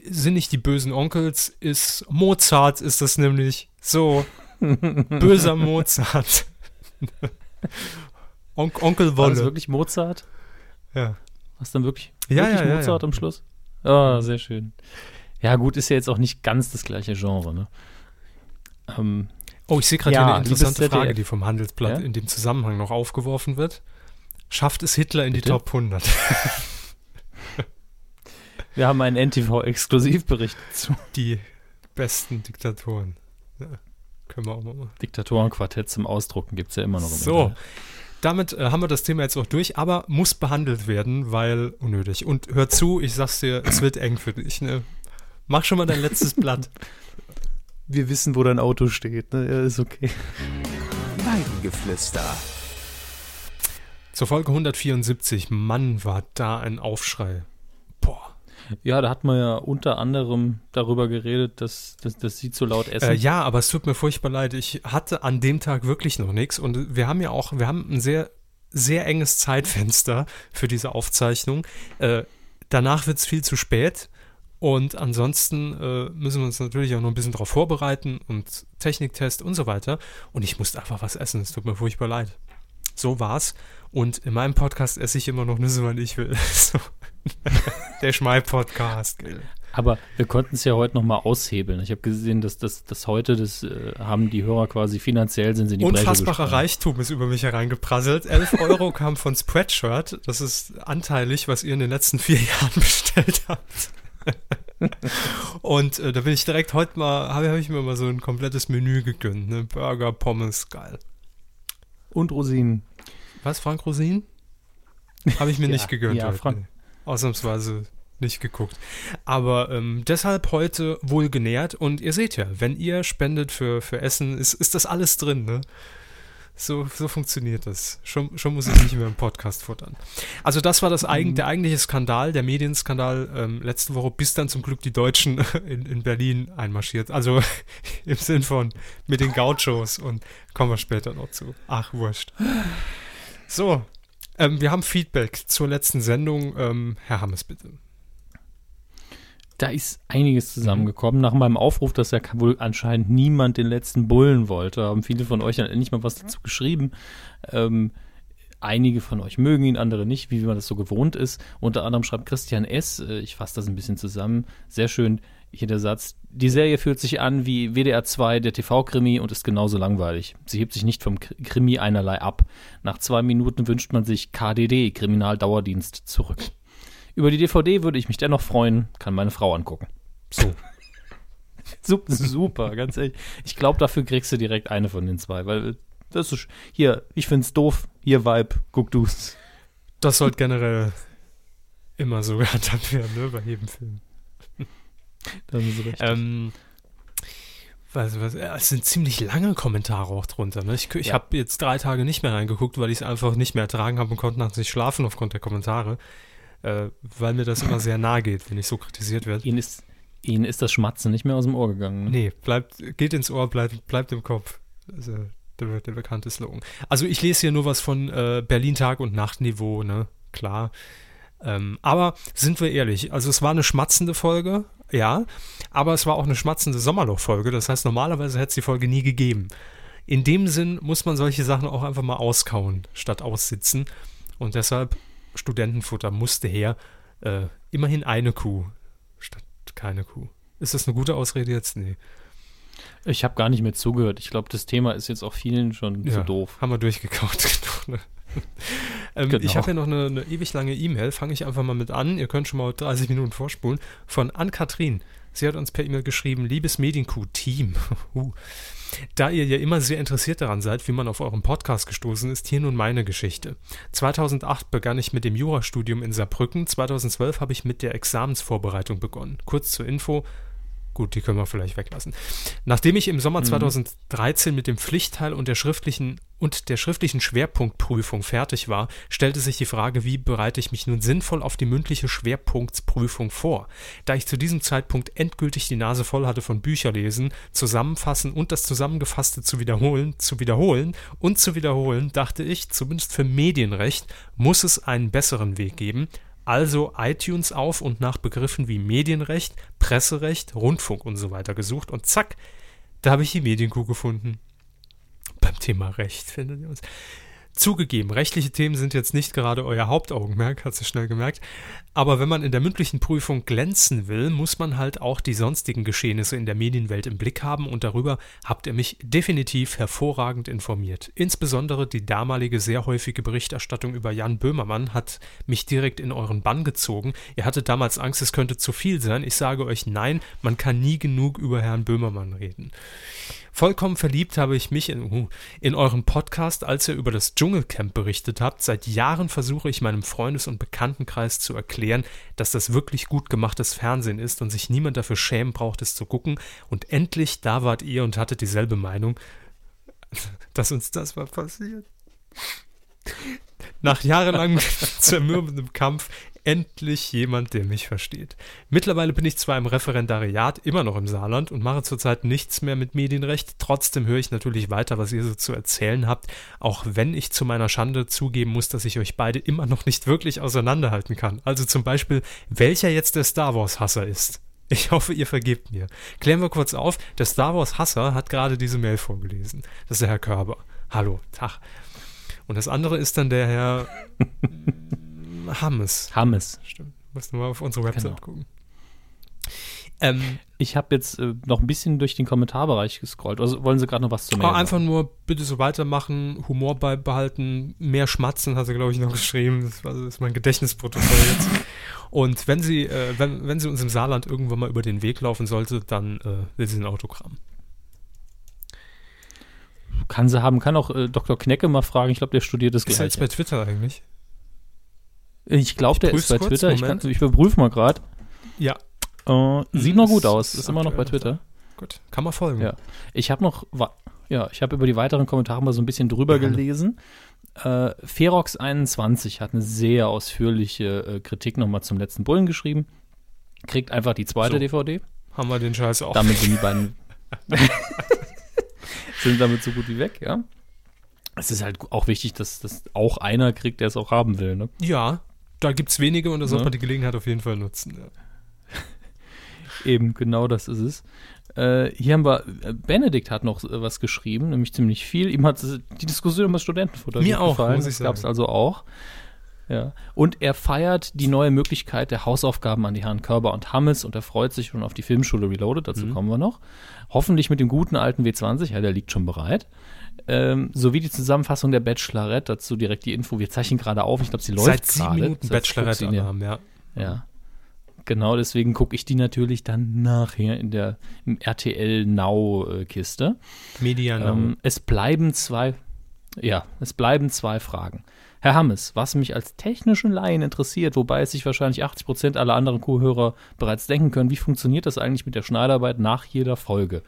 sind nicht die bösen Onkels, ist Mozart ist das nämlich. So, (laughs) böser Mozart. On Onkel Wolle. War das wirklich Mozart? Ja. Was dann wirklich, ja, wirklich ja, Mozart ja, am Schluss? Ah, oh, sehr schön. Ja, gut, ist ja jetzt auch nicht ganz das gleiche Genre, ne? Ähm, oh, ich sehe gerade eine interessante Frage, die vom Handelsblatt in dem Zusammenhang noch aufgeworfen wird. Schafft es Hitler in Bitte? die Top 100? (laughs) Wir haben einen NTV-Exklusivbericht zu. Die besten Diktatoren. Können wir auch mal. Diktatorenquartett zum Ausdrucken gibt es ja immer noch. Im so, Internet. damit äh, haben wir das Thema jetzt auch durch, aber muss behandelt werden, weil unnötig. Und hör zu, ich sag's dir, es wird eng für dich. Ne? Mach schon mal dein letztes (laughs) Blatt. Wir wissen, wo dein Auto steht. Ne? Ja, ist okay. Weidengeflüster. Zur Folge 174. Mann, war da ein Aufschrei. Ja, da hat man ja unter anderem darüber geredet, dass, dass, dass sie zu laut essen. Äh, ja, aber es tut mir furchtbar leid. Ich hatte an dem Tag wirklich noch nichts und wir haben ja auch, wir haben ein sehr, sehr enges Zeitfenster für diese Aufzeichnung. Äh, danach wird es viel zu spät. Und ansonsten äh, müssen wir uns natürlich auch noch ein bisschen darauf vorbereiten und Techniktest und so weiter. Und ich musste einfach was essen. Es tut mir furchtbar leid. So war's. Und in meinem Podcast esse ich immer noch Nüsse, wann ich will. (laughs) so. (laughs) Der Schmei-Podcast. Aber wir konnten es ja heute nochmal aushebeln. Ich habe gesehen, dass das dass heute, das äh, haben die Hörer quasi finanziell sind sie in die Unfassbarer Reichtum ist über mich hereingeprasselt. 11 (laughs) Euro kam von Spreadshirt. Das ist anteilig, was ihr in den letzten vier (laughs) Jahren bestellt habt. und äh, da bin ich direkt heute mal, habe hab ich mir mal so ein komplettes Menü gegönnt. Ne? Burger, Pommes, geil. Und Rosinen. Was, Frank Rosinen? Habe ich mir ja, nicht gegönnt. Ja, heute. Frank. Ausnahmsweise nicht geguckt. Aber ähm, deshalb heute wohl genährt und ihr seht ja, wenn ihr spendet für, für Essen, ist, ist das alles drin, ne? So, so funktioniert das. Schon, schon muss ich nicht mehr im Podcast futtern. Also das war das eigen, der eigentliche Skandal, der Medienskandal ähm, letzte Woche, bis dann zum Glück die Deutschen (laughs) in, in Berlin einmarschiert. Also (laughs) im Sinn von mit den Gauchos und kommen wir später noch zu. Ach, wurscht. So, ähm, wir haben Feedback zur letzten Sendung. Ähm, Herr Hammes, bitte da ist einiges zusammengekommen. Nach meinem Aufruf, dass ja wohl anscheinend niemand den letzten Bullen wollte, haben viele von euch dann endlich mal was dazu geschrieben. Ähm, einige von euch mögen ihn, andere nicht, wie man das so gewohnt ist. Unter anderem schreibt Christian S., äh, ich fasse das ein bisschen zusammen, sehr schön hier der Satz, die Serie fühlt sich an wie WDR 2, der TV-Krimi und ist genauso langweilig. Sie hebt sich nicht vom Krimi einerlei ab. Nach zwei Minuten wünscht man sich KDD, Kriminaldauerdienst, zurück. Über die DVD würde ich mich dennoch freuen, kann meine Frau angucken. So. (laughs) Super, ganz ehrlich. Ich glaube, dafür kriegst du direkt eine von den zwei, weil das ist hier, ich find's doof, hier Vibe, guck du's. Das sollte generell immer so gehandhabt werden, ne, bei jedem Film. Da haben Sie recht. Ähm, was, was, es sind ziemlich lange Kommentare auch drunter. Ne? Ich, ich ja. habe jetzt drei Tage nicht mehr reingeguckt, weil ich es einfach nicht mehr ertragen habe und konnte nachts nicht schlafen aufgrund der Kommentare äh, weil mir das immer sehr nahe geht, wenn ich so kritisiert werde. Ihnen ist, Ihnen ist das Schmatzen nicht mehr aus dem Ohr gegangen. Ne? Nee, bleibt, geht ins Ohr, bleibt, bleibt im Kopf. Also, der, der bekannte Slogan. Also ich lese hier nur was von äh, Berlin Tag und Nachtniveau, ne? Klar. Ähm, aber sind wir ehrlich, also es war eine schmatzende Folge, ja, aber es war auch eine schmatzende Sommerloch-Folge. Das heißt, normalerweise hätte es die Folge nie gegeben. In dem Sinn muss man solche Sachen auch einfach mal auskauen, statt aussitzen. Und deshalb Studentenfutter musste her. Äh, immerhin eine Kuh statt keine Kuh. Ist das eine gute Ausrede jetzt? Nee. Ich habe gar nicht mehr zugehört. Ich glaube, das Thema ist jetzt auch vielen schon ja, zu doof. Haben wir durchgekaut. (laughs) (laughs) ähm, genau. Ich habe hier noch eine, eine ewig lange E-Mail. Fange ich einfach mal mit an. Ihr könnt schon mal 30 Minuten vorspulen. Von Ann-Kathrin. Sie hat uns per E-Mail geschrieben: Liebes Medienkuh-Team. (laughs) uh. Da ihr ja immer sehr interessiert daran seid, wie man auf euren Podcast gestoßen ist, hier nun meine Geschichte. 2008 begann ich mit dem Jurastudium in Saarbrücken, 2012 habe ich mit der Examensvorbereitung begonnen. Kurz zur Info, Gut, die können wir vielleicht weglassen. Nachdem ich im Sommer 2013 mhm. mit dem Pflichtteil und der schriftlichen und der schriftlichen Schwerpunktprüfung fertig war, stellte sich die Frage, wie bereite ich mich nun sinnvoll auf die mündliche Schwerpunktsprüfung vor? Da ich zu diesem Zeitpunkt endgültig die Nase voll hatte von Bücherlesen, Zusammenfassen und das Zusammengefasste zu wiederholen, zu wiederholen und zu wiederholen, dachte ich, zumindest für Medienrecht muss es einen besseren Weg geben, also iTunes auf und nach Begriffen wie Medienrecht, Presserecht, Rundfunk und so weiter gesucht und zack, da habe ich die Medienkuh gefunden. Beim Thema Recht findet ihr uns. Zugegeben, rechtliche Themen sind jetzt nicht gerade euer Hauptaugenmerk, hat sie schnell gemerkt. Aber wenn man in der mündlichen Prüfung glänzen will, muss man halt auch die sonstigen Geschehnisse in der Medienwelt im Blick haben und darüber habt ihr mich definitiv hervorragend informiert. Insbesondere die damalige sehr häufige Berichterstattung über Jan Böhmermann hat mich direkt in euren Bann gezogen. Ihr hattet damals Angst, es könnte zu viel sein. Ich sage euch nein, man kann nie genug über Herrn Böhmermann reden. Vollkommen verliebt habe ich mich in, uh, in euren Podcast, als ihr über das Dschungelcamp berichtet habt. Seit Jahren versuche ich meinem Freundes- und Bekanntenkreis zu erklären, dass das wirklich gut gemachtes Fernsehen ist und sich niemand dafür schämen braucht, es zu gucken. Und endlich, da wart ihr und hattet dieselbe Meinung, (laughs) dass uns das mal passiert. Nach jahrelangem (laughs) zermürbendem Kampf endlich jemand, der mich versteht. Mittlerweile bin ich zwar im Referendariat immer noch im Saarland und mache zurzeit nichts mehr mit Medienrecht, trotzdem höre ich natürlich weiter, was ihr so zu erzählen habt, auch wenn ich zu meiner Schande zugeben muss, dass ich euch beide immer noch nicht wirklich auseinanderhalten kann. Also zum Beispiel, welcher jetzt der Star Wars-Hasser ist. Ich hoffe, ihr vergebt mir. Klären wir kurz auf, der Star Wars-Hasser hat gerade diese Mail vorgelesen. Das ist der Herr Körber. Hallo, Tag. Und das andere ist dann der Herr (laughs) Hammes. Hammes. Stimmt. Musst du mal auf unsere Website genau. gucken. Ähm, ich habe jetzt äh, noch ein bisschen durch den Kommentarbereich gescrollt. Also wollen Sie gerade noch was zu mir Einfach nur bitte so weitermachen, Humor beibehalten, mehr schmatzen, hat er, glaube ich, noch geschrieben. Das, war, das ist mein Gedächtnisprotokoll jetzt. Und wenn Sie, äh, wenn, wenn Sie uns im Saarland irgendwann mal über den Weg laufen sollte, dann äh, will Sie ein Autogramm. Kann sie haben, kann auch äh, Dr. Knecke mal fragen. Ich glaube, der studiert das. Ist er jetzt bei Twitter eigentlich? Ich glaube, der ist bei Twitter. Ich, kann, ich überprüfe mal gerade. Ja. Äh, sieht noch gut aus. Ist immer noch bei Twitter. Gut, kann man folgen. Ja. Ich habe noch, ja, ich habe über die weiteren Kommentare mal so ein bisschen drüber ja. gelesen. Äh, Ferox21 hat eine sehr ausführliche äh, Kritik nochmal zum letzten Bullen geschrieben. Kriegt einfach die zweite so. DVD. Haben wir den Scheiß auch. Damit sind die (laughs) beiden (laughs) sind damit so gut wie weg, ja. Es ist halt auch wichtig, dass das auch einer kriegt, der es auch haben will, ne? Ja, da gibt es wenige und da sollte ja. man die Gelegenheit auf jeden Fall nutzen. Ja. (laughs) Eben, genau das ist es. Äh, hier haben wir, äh, Benedikt hat noch äh, was geschrieben, nämlich ziemlich viel. Ihm hat die Diskussion über das Studentenfutter Mir auch, gefallen. Muss ich das gab es also auch. Ja. Und er feiert die neue Möglichkeit der Hausaufgaben an die Herren Körber und Hammes und er freut sich schon auf die Filmschule Reloaded, dazu mhm. kommen wir noch. Hoffentlich mit dem guten alten W20, ja, der liegt schon bereit. Ähm, sowie die Zusammenfassung der Bachelorette, dazu direkt die Info. Wir zeichnen gerade auf, ich glaube, sie läuft Seit sieben grade. Minuten Bachelorette haben, ja. Ja. Genau, deswegen gucke ich die natürlich dann nachher in der RTL Now-Kiste. Media Now. Ähm, es bleiben zwei, ja, es bleiben zwei Fragen. Herr Hammes, was mich als technischen Laien interessiert, wobei es sich wahrscheinlich 80 Prozent aller anderen Co-Hörer bereits denken können, wie funktioniert das eigentlich mit der Schneidarbeit nach jeder Folge?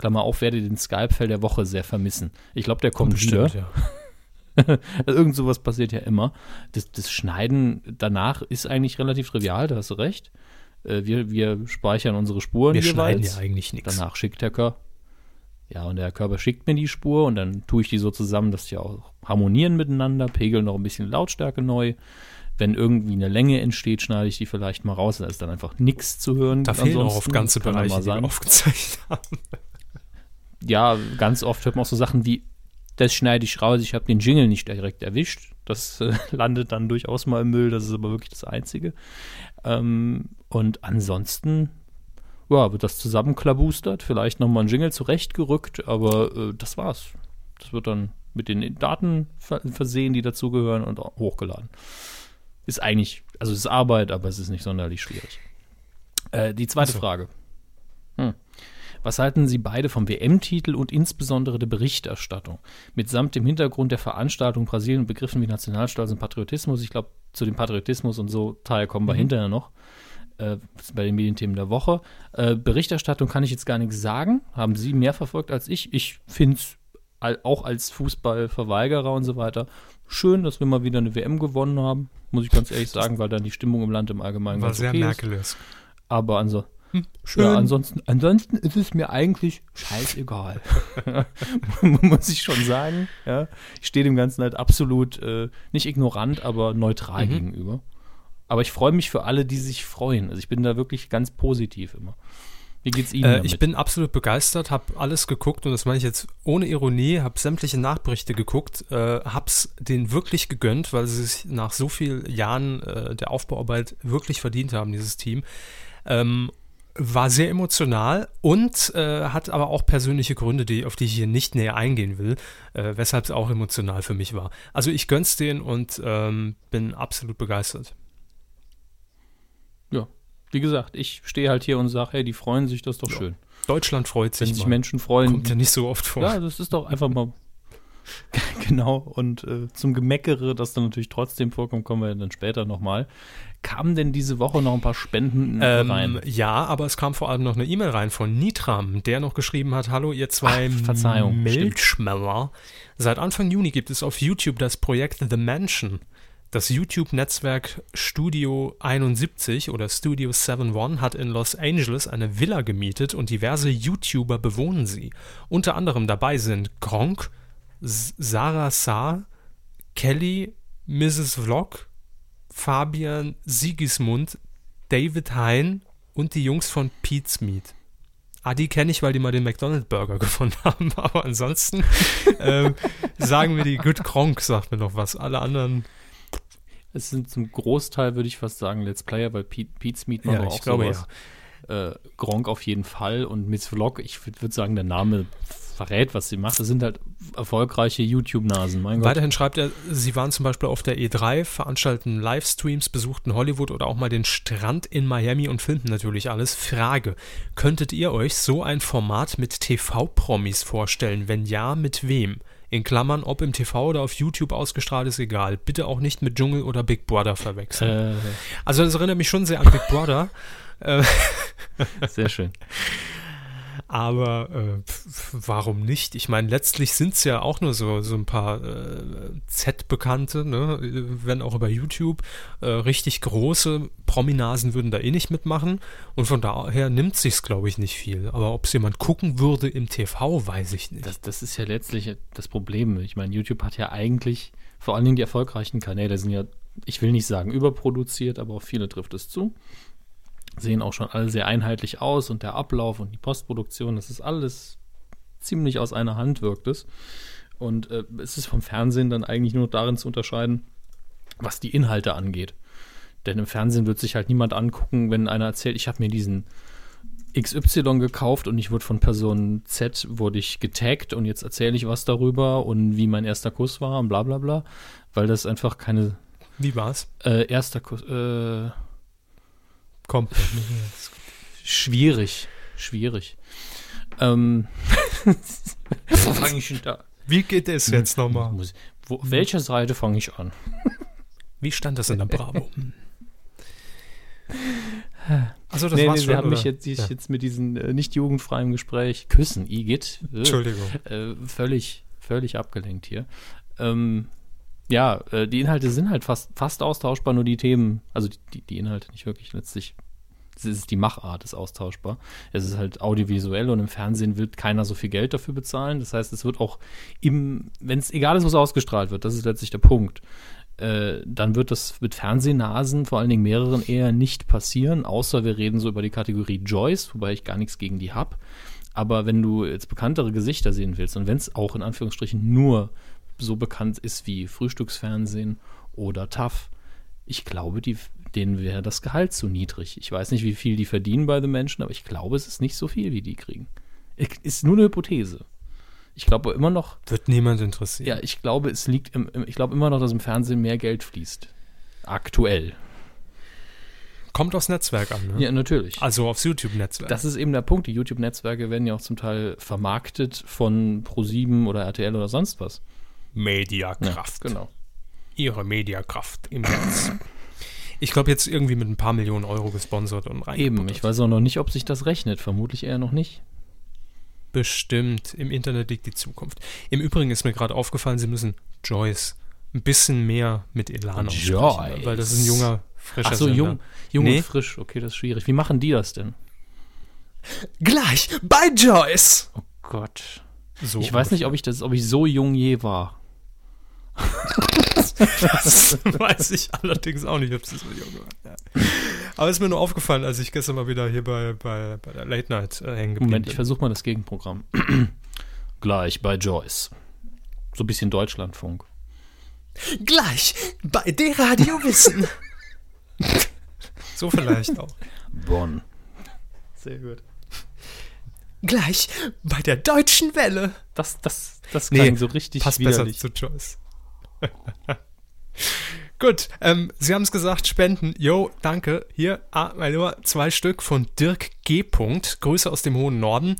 Klammer auf, werde den Skype-Fell der Woche sehr vermissen. Ich glaube, der kommt Bestimmt, wieder. Ja. (laughs) Irgend sowas passiert ja immer. Das, das, Schneiden danach ist eigentlich relativ trivial, da hast du recht. Äh, wir, wir speichern unsere Spuren wir jeweils. schneiden ja eigentlich nichts. Danach schickt der Körper. Ja, und der Körper schickt mir die Spur und dann tue ich die so zusammen, dass die auch harmonieren miteinander, pegel noch ein bisschen Lautstärke neu. Wenn irgendwie eine Länge entsteht, schneide ich die vielleicht mal raus. Da ist dann einfach nichts zu hören. Da fehlen auch oft ganze Bereiche, die wir aufgezeichnet (laughs) haben. Ja, ganz oft hört man auch so Sachen wie, das schneide ich raus, ich habe den Jingle nicht direkt erwischt. Das äh, (laughs) landet dann durchaus mal im Müll, das ist aber wirklich das Einzige. Ähm, und ansonsten ja, wird das zusammenklabustert, vielleicht nochmal ein Jingle zurechtgerückt, aber äh, das war's. Das wird dann mit den Daten versehen, die dazugehören und hochgeladen. Ist eigentlich, also es ist Arbeit, aber es ist nicht sonderlich schwierig. Äh, die zweite so. Frage. Hm. Was halten Sie beide vom WM-Titel und insbesondere der Berichterstattung? Mitsamt dem Hintergrund der Veranstaltung Brasilien und Begriffen wie Nationalstolz und Patriotismus. Ich glaube, zu dem Patriotismus und so Teil kommen wir mhm. hinterher noch äh, bei den Medienthemen der Woche. Äh, Berichterstattung kann ich jetzt gar nichts sagen. Haben Sie mehr verfolgt als ich. Ich finde es auch als Fußballverweigerer und so weiter schön, dass wir mal wieder eine WM gewonnen haben. Muss ich ganz ehrlich (laughs) sagen, weil dann die Stimmung im Land im Allgemeinen War ganz sehr okay merkelig. Aber also, hm, ja, ansonsten, ansonsten ist es mir eigentlich scheißegal. (laughs) Muss ich schon sagen. Ja. Ich stehe dem Ganzen halt absolut äh, nicht ignorant, aber neutral mhm. gegenüber. Aber ich freue mich für alle, die sich freuen. Also ich bin da wirklich ganz positiv immer. Wie geht's Ihnen? Äh, ich bin absolut begeistert, habe alles geguckt und das meine ich jetzt ohne Ironie, habe sämtliche Nachberichte geguckt, äh, hab's denen wirklich gegönnt, weil sie sich nach so vielen Jahren äh, der Aufbauarbeit wirklich verdient haben, dieses Team. Ähm, war sehr emotional und äh, hat aber auch persönliche Gründe, die, auf die ich hier nicht näher eingehen will, äh, weshalb es auch emotional für mich war. Also ich gönn's denen und ähm, bin absolut begeistert wie gesagt, ich stehe halt hier und sage, hey, die freuen sich, das ist doch ja. schön. Deutschland freut sich. Wenn sich Menschen freuen. Kommt ja nicht so oft vor. Ja, das ist doch einfach mal. (laughs) genau, und äh, zum Gemeckere, das dann natürlich trotzdem vorkommt, kommen wir dann später nochmal. Kamen denn diese Woche noch ein paar Spenden ähm, rein? Ja, aber es kam vor allem noch eine E-Mail rein von Nitram, der noch geschrieben hat: Hallo, ihr zwei Milchschmeller. Seit Anfang Juni gibt es auf YouTube das Projekt The Mansion. Das YouTube-Netzwerk Studio 71 oder Studio 71 hat in Los Angeles eine Villa gemietet und diverse YouTuber bewohnen sie. Unter anderem dabei sind Gronk, Sarah Saar, Kelly, Mrs. Vlog, Fabian Sigismund, David Hein und die Jungs von Pete's Meat. Ah, die kenne ich, weil die mal den McDonald's Burger (laughs) gefunden haben. Aber ansonsten (laughs) ähm, sagen wir die Good Kronk, sagt mir noch was. Alle anderen es sind zum Großteil, würde ich fast sagen, Let's Player, weil Pete, Pete's Meat macht ja, auch glaube, sowas. Äh, Gronk auf jeden Fall und Miss Vlog, ich würde sagen, der Name verrät, was sie macht. Das sind halt erfolgreiche YouTube-Nasen. Weiterhin schreibt er, sie waren zum Beispiel auf der E3, veranstalten Livestreams, besuchten Hollywood oder auch mal den Strand in Miami und filmten natürlich alles. Frage: Könntet ihr euch so ein Format mit TV-Promis vorstellen? Wenn ja, mit wem? In Klammern, ob im TV oder auf YouTube ausgestrahlt, ist egal. Bitte auch nicht mit Dschungel oder Big Brother verwechseln. Äh. Also das erinnert mich schon sehr an Big Brother. (laughs) Äh, sehr schön. Aber äh, warum nicht? Ich meine, letztlich sind es ja auch nur so, so ein paar äh, Z-Bekannte, ne? wenn auch über YouTube. Äh, richtig große Prominasen würden da eh nicht mitmachen. Und von daher nimmt sich's, glaube ich, nicht viel. Aber ob es jemand gucken würde im TV, weiß ich nicht. Das, das ist ja letztlich das Problem. Ich meine, YouTube hat ja eigentlich, vor allen Dingen die erfolgreichen Kanäle sind ja, ich will nicht sagen überproduziert, aber auf viele trifft es zu sehen auch schon alle sehr einheitlich aus und der Ablauf und die Postproduktion, das ist alles ziemlich aus einer Hand wirkt es. Und äh, es ist vom Fernsehen dann eigentlich nur darin zu unterscheiden, was die Inhalte angeht. Denn im Fernsehen wird sich halt niemand angucken, wenn einer erzählt, ich habe mir diesen XY gekauft und ich wurde von Person Z wurde ich getaggt und jetzt erzähle ich was darüber und wie mein erster Kuss war und bla bla bla, weil das einfach keine. Wie war's? Äh, erster Kuss, äh, Komplett. schwierig. Schwierig. Ähm. (laughs) wo fange ich denn da? Wie geht es jetzt nochmal? Wo, welche Seite fange ich an? Wie stand das in der Bravo? (laughs) Also das nee, war's nee, schon, Sie haben mich jetzt, ja. jetzt mit diesem äh, nicht jugendfreien Gespräch Küssen, Igitt. Äh, Entschuldigung. Äh, völlig, völlig abgelenkt hier. Ähm, ja, äh, die Inhalte sind halt fast, fast austauschbar, nur die Themen, also die, die Inhalte nicht wirklich letztlich. Es ist die Machart ist austauschbar. Es ist halt audiovisuell und im Fernsehen wird keiner so viel Geld dafür bezahlen. Das heißt, es wird auch im, wenn es egal ist, was ausgestrahlt wird, das ist letztlich der Punkt. Äh, dann wird das mit Fernsehnasen, vor allen Dingen mehreren, eher nicht passieren, außer wir reden so über die Kategorie Joyce, wobei ich gar nichts gegen die habe. Aber wenn du jetzt bekanntere Gesichter sehen willst und wenn es auch in Anführungsstrichen nur so bekannt ist wie Frühstücksfernsehen oder TAF, ich glaube, die, denen wäre das Gehalt zu niedrig. Ich weiß nicht, wie viel die verdienen bei den Menschen, aber ich glaube, es ist nicht so viel, wie die kriegen. Ist nur eine Hypothese. Ich glaube immer noch. Wird niemand interessieren. Ja, ich glaube, es liegt im, ich glaube immer noch, dass im Fernsehen mehr Geld fließt. Aktuell. Kommt aufs Netzwerk an, ne? Ja, natürlich. Also aufs YouTube-Netzwerk. Das ist eben der Punkt. Die YouTube-Netzwerke werden ja auch zum Teil vermarktet von Pro7 oder RTL oder sonst was. Mediakraft. Ja, genau. Ihre Mediakraft im Netz. (clears throat) Ich glaube, jetzt irgendwie mit ein paar Millionen Euro gesponsert und rein. Eben, ich weiß auch noch nicht, ob sich das rechnet. Vermutlich eher noch nicht. Bestimmt. Im Internet liegt die Zukunft. Im Übrigen ist mir gerade aufgefallen, Sie müssen Joyce ein bisschen mehr mit Elan aussprechen. Weil das ist ein junger, frischer Ach so, jung, jung nee. und frisch. Okay, das ist schwierig. Wie machen die das denn? Gleich bei Joyce! Oh Gott. So ich weiß nicht, ob ich das, ob ich so jung je war das weiß ich allerdings auch nicht, ob es so jung war. Ja. Aber es ist mir nur aufgefallen, als ich gestern mal wieder hier bei, bei, bei der Late Night äh, hängen geblieben Moment, ich versuche mal das Gegenprogramm. (clears throat) Gleich bei Joyce. So ein bisschen Deutschlandfunk. Gleich bei der Radio Wissen. so vielleicht auch. Bonn. Sehr gut. Gleich bei der Deutschen Welle. Das, das, das klang nee, so richtig passt widerlich. besser zu Joyce. (laughs) Gut, ähm, Sie haben es gesagt, Spenden. Jo, danke. Hier, ah, mein Lieber, zwei Stück von Dirk G. Grüße aus dem hohen Norden.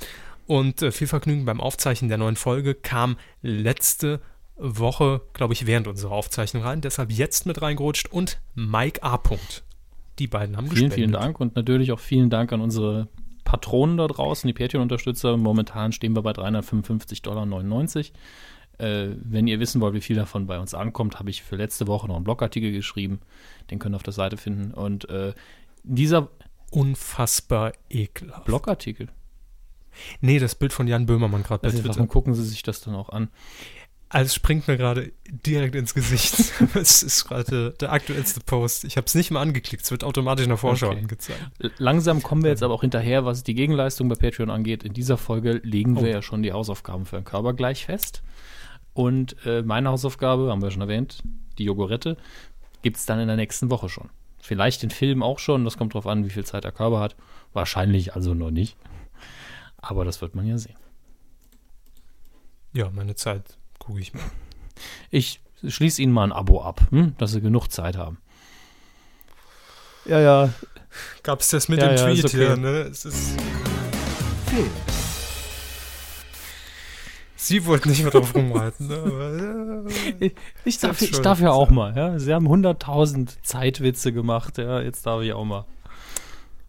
Und äh, viel Vergnügen beim Aufzeichnen der neuen Folge kam letzte Woche, glaube ich, während unserer Aufzeichnung rein. Deshalb jetzt mit reingerutscht. Und Mike A. Die beiden haben vielen, gespendet. Vielen Dank und natürlich auch vielen Dank an unsere Patronen da draußen, die Patreon-Unterstützer. Momentan stehen wir bei 355,99 Dollar. Äh, wenn ihr wissen wollt, wie viel davon bei uns ankommt, habe ich für letzte Woche noch einen Blogartikel geschrieben. Den könnt ihr auf der Seite finden. Und äh, dieser unfassbar ekelhaft. Blogartikel. Nee, das Bild von Jan Böhmermann gerade bei Twitter. Warum gucken Sie sich das dann auch an? Also springt mir gerade direkt ins Gesicht. (laughs) es ist gerade der aktuellste Post. Ich habe es nicht mal angeklickt. Es wird automatisch in der Vorschau okay. angezeigt. Langsam kommen wir jetzt aber auch hinterher, was die Gegenleistung bei Patreon angeht. In dieser Folge legen oh. wir ja schon die Hausaufgaben für den Körper gleich fest. Und äh, meine Hausaufgabe, haben wir schon erwähnt, die Jogurette, gibt es dann in der nächsten Woche schon. Vielleicht den Film auch schon, das kommt drauf an, wie viel Zeit der Körper hat. Wahrscheinlich also noch nicht. Aber das wird man ja sehen. Ja, meine Zeit gucke ich mal. Ich schließe Ihnen mal ein Abo ab, hm? dass Sie genug Zeit haben. Ja, ja. Gab es das mit ja, dem ja, Tweet okay. hier, ne? Es ist. Film. Sie wollten nicht mehr drauf rumreiten. Ne? (laughs) ich, ich, darf, ich darf ja auch mal. Ja? Sie haben 100.000 Zeitwitze gemacht. Ja? Jetzt darf ich auch mal.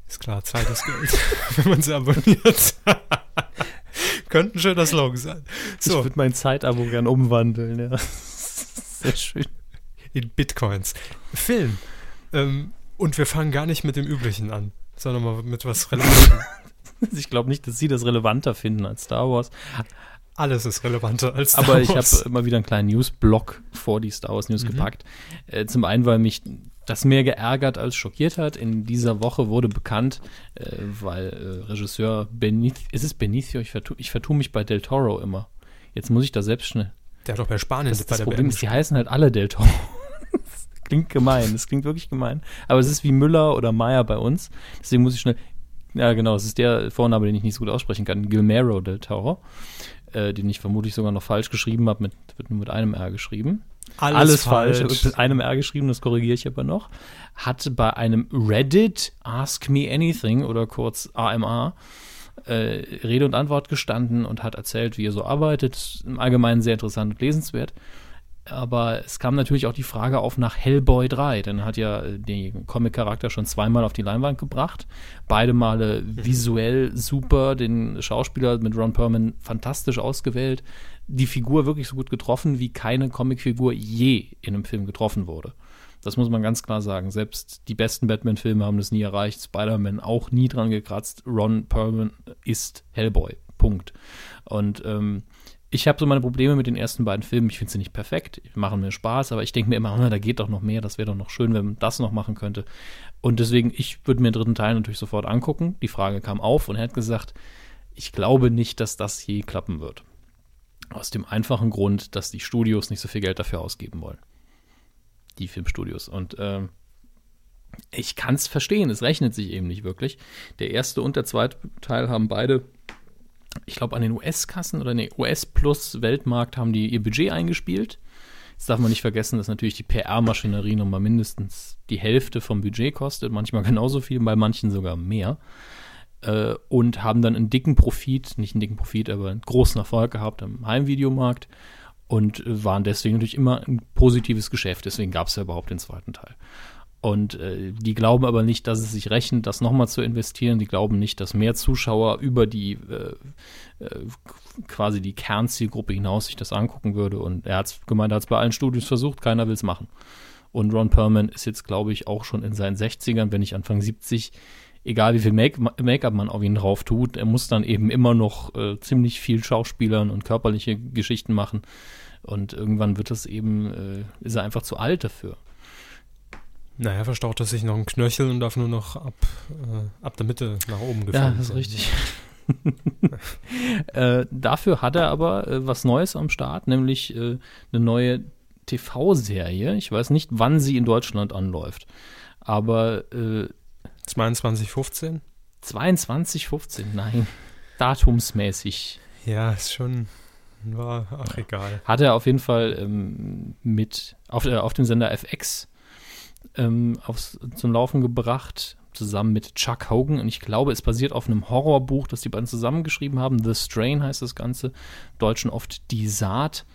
Ist klar, Zeit ist Geld, (laughs) wenn man sie abonniert. (laughs) Könnte ein schöner Slogan sein. So. Ich würde mein Zeitabo gern umwandeln. Ja. Sehr schön. In Bitcoins. Film. Ähm, und wir fangen gar nicht mit dem Üblichen an, sondern mal mit was Relevantem. ich glaube nicht, dass Sie das relevanter finden als Star Wars. Alles ist relevanter als Star Aber ich habe immer wieder einen kleinen News-Block vor die Star Wars News mhm. gepackt. Äh, zum einen, weil mich das mehr geärgert als schockiert hat. In dieser Woche wurde bekannt, äh, weil äh, Regisseur Benicio, ist es Benicio? Ich vertue, ich vertue mich bei Del Toro immer. Jetzt muss ich da selbst schnell. Der hat doch bei Spanien das, das Problem ist, die heißen halt alle Del Toro. das (laughs) klingt gemein, das klingt wirklich gemein. Aber es ist wie Müller oder Meyer bei uns. Deswegen muss ich schnell. Ja, genau, es ist der Vorname, den ich nicht so gut aussprechen kann. Gilmero Del Toro äh, den ich vermutlich sogar noch falsch geschrieben habe, mit, wird nur mit einem R geschrieben. Alles, Alles falsch. falsch. Mit einem R geschrieben, das korrigiere ich aber noch. Hat bei einem Reddit Ask Me Anything oder kurz AMA äh, Rede und Antwort gestanden und hat erzählt, wie er so arbeitet. Im Allgemeinen sehr interessant und lesenswert. Aber es kam natürlich auch die Frage auf nach Hellboy 3, denn er hat ja äh, den Comic-Charakter schon zweimal auf die Leinwand gebracht. Beide Male mhm. visuell super, den Schauspieler mit Ron Perlman fantastisch ausgewählt, die Figur wirklich so gut getroffen, wie keine Comicfigur je in einem Film getroffen wurde. Das muss man ganz klar sagen. Selbst die besten Batman-Filme haben das nie erreicht. Spider-Man auch nie dran gekratzt. Ron Perlman ist Hellboy. Punkt. Und ähm, ich habe so meine Probleme mit den ersten beiden Filmen. Ich finde sie nicht perfekt, machen mir Spaß, aber ich denke mir immer, da geht doch noch mehr. Das wäre doch noch schön, wenn man das noch machen könnte. Und deswegen, ich würde mir den dritten Teil natürlich sofort angucken. Die Frage kam auf und er hat gesagt, ich glaube nicht, dass das je klappen wird. Aus dem einfachen Grund, dass die Studios nicht so viel Geld dafür ausgeben wollen. Die Filmstudios. Und äh, ich kann es verstehen, es rechnet sich eben nicht wirklich. Der erste und der zweite Teil haben beide ich glaube, an den US-Kassen oder nee, US Plus Weltmarkt haben die ihr Budget eingespielt. Jetzt darf man nicht vergessen, dass natürlich die PR-Maschinerie nochmal mindestens die Hälfte vom Budget kostet, manchmal genauso viel, bei manchen sogar mehr. Äh, und haben dann einen dicken Profit, nicht einen dicken Profit, aber einen großen Erfolg gehabt im Heimvideomarkt und waren deswegen natürlich immer ein positives Geschäft. Deswegen gab es ja überhaupt den zweiten Teil. Und äh, die glauben aber nicht, dass es sich rechnet, das nochmal zu investieren. Die glauben nicht, dass mehr Zuschauer über die äh, äh, quasi die Kernzielgruppe hinaus sich das angucken würde. Und er hat gemeint, er hat es bei allen Studios versucht, keiner will es machen. Und Ron Perlman ist jetzt, glaube ich, auch schon in seinen 60ern, wenn nicht Anfang 70. Egal wie viel Make-up man auf ihn drauf tut, er muss dann eben immer noch äh, ziemlich viel Schauspielern und körperliche Geschichten machen. Und irgendwann wird es eben, äh, ist er einfach zu alt dafür. Naja, verstaucht er sich noch ein Knöchel und darf nur noch ab, äh, ab der Mitte nach oben gefallen Ja, das ist richtig. (laughs) äh, dafür hat er aber äh, was Neues am Start, nämlich äh, eine neue TV-Serie. Ich weiß nicht, wann sie in Deutschland anläuft, aber 2215? 2215, nein. Datumsmäßig. Ja, ist schon war, ach egal. Hat er auf jeden Fall ähm, mit auf, äh, auf dem Sender FX ähm, aufs, zum Laufen gebracht, zusammen mit Chuck Hogan. Und ich glaube, es basiert auf einem Horrorbuch, das die beiden zusammengeschrieben haben. The Strain heißt das Ganze. Im Deutschen oft Die Saat.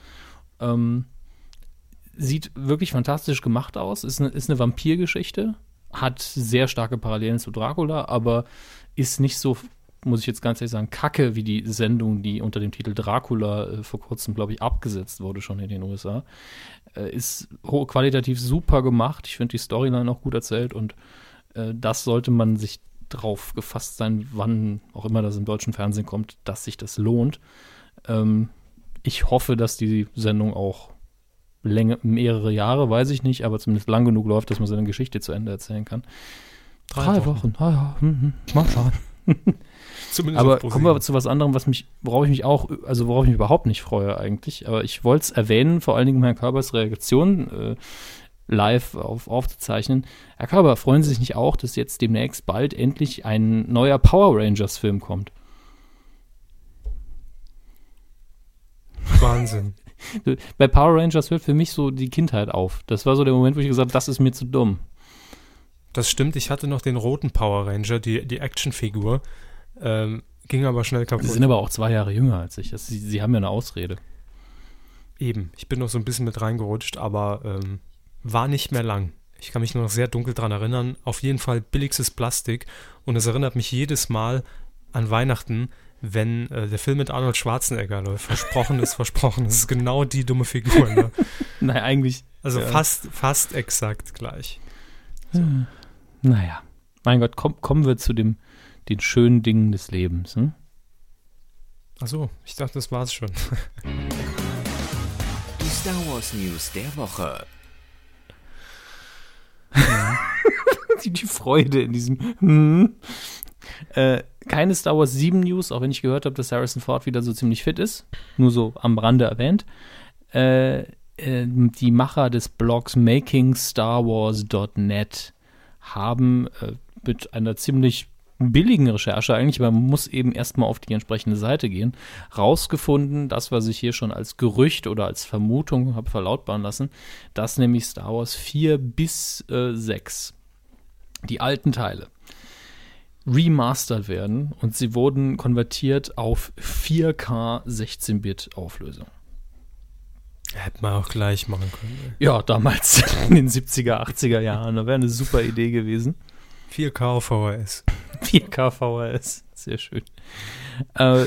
Ähm, sieht wirklich fantastisch gemacht aus. Ist eine, ist eine Vampirgeschichte. Hat sehr starke Parallelen zu Dracula, aber ist nicht so muss ich jetzt ganz ehrlich sagen, kacke wie die Sendung, die unter dem Titel Dracula äh, vor kurzem, glaube ich, abgesetzt wurde schon in den USA. Äh, ist qualitativ super gemacht. Ich finde die Storyline auch gut erzählt und äh, das sollte man sich drauf gefasst sein, wann auch immer das im deutschen Fernsehen kommt, dass sich das lohnt. Ähm, ich hoffe, dass die Sendung auch Länge, mehrere Jahre, weiß ich nicht, aber zumindest lang genug läuft, dass man seine Geschichte zu Ende erzählen kann. Drei, Drei Wochen. Wochen. Ah, ja. Hm, hm. Mal schauen. (laughs) Zumindest aber kommen wir zu was anderem, was mich, worauf ich mich auch, also worauf ich mich überhaupt nicht freue eigentlich. Aber ich wollte es erwähnen, vor allen Dingen Herrn Körbers Reaktion. Äh, live auf, aufzuzeichnen. Herr Körber, freuen Sie sich nicht auch, dass jetzt demnächst bald endlich ein neuer Power Rangers-Film kommt? Wahnsinn. (laughs) Bei Power Rangers hört für mich so die Kindheit auf. Das war so der Moment, wo ich gesagt habe, das ist mir zu dumm. Das stimmt, ich hatte noch den roten Power Ranger, die, die Actionfigur. Ähm, ging aber schnell kaputt. Sie sind aber auch zwei Jahre jünger als ich. Das, sie, sie, haben ja eine Ausrede. Eben, ich bin noch so ein bisschen mit reingerutscht, aber ähm, war nicht mehr lang. Ich kann mich nur noch sehr dunkel dran erinnern. Auf jeden Fall billigstes Plastik und es erinnert mich jedes Mal an Weihnachten, wenn äh, der Film mit Arnold Schwarzenegger läuft. Versprochen ist versprochen. Das ist genau die dumme Figur. Ne? (laughs) Nein, eigentlich. Also ja. fast, fast exakt gleich. So. Naja, mein Gott, komm, kommen wir zu dem, den schönen Dingen des Lebens. Hm? Achso, ich dachte, das war's schon. (laughs) Die Star Wars News der Woche. (laughs) die Freude in diesem. Hm. Äh, keine Star Wars 7 News, auch wenn ich gehört habe, dass Harrison Ford wieder so ziemlich fit ist. Nur so am Rande erwähnt. Äh, äh, die Macher des Blogs MakingStarWars.net haben äh, mit einer ziemlich billigen Recherche eigentlich, aber man muss eben erstmal auf die entsprechende Seite gehen, rausgefunden, das, was ich hier schon als Gerücht oder als Vermutung habe verlautbaren lassen, dass nämlich Star Wars 4 bis äh, 6, die alten Teile, remastert werden und sie wurden konvertiert auf 4K 16-Bit Auflösung. Hätte man auch gleich machen können. Ja, damals (laughs) in den 70er, 80er Jahren. Da wäre eine super Idee gewesen. 4K VHS. 4K VHS, sehr schön. Äh,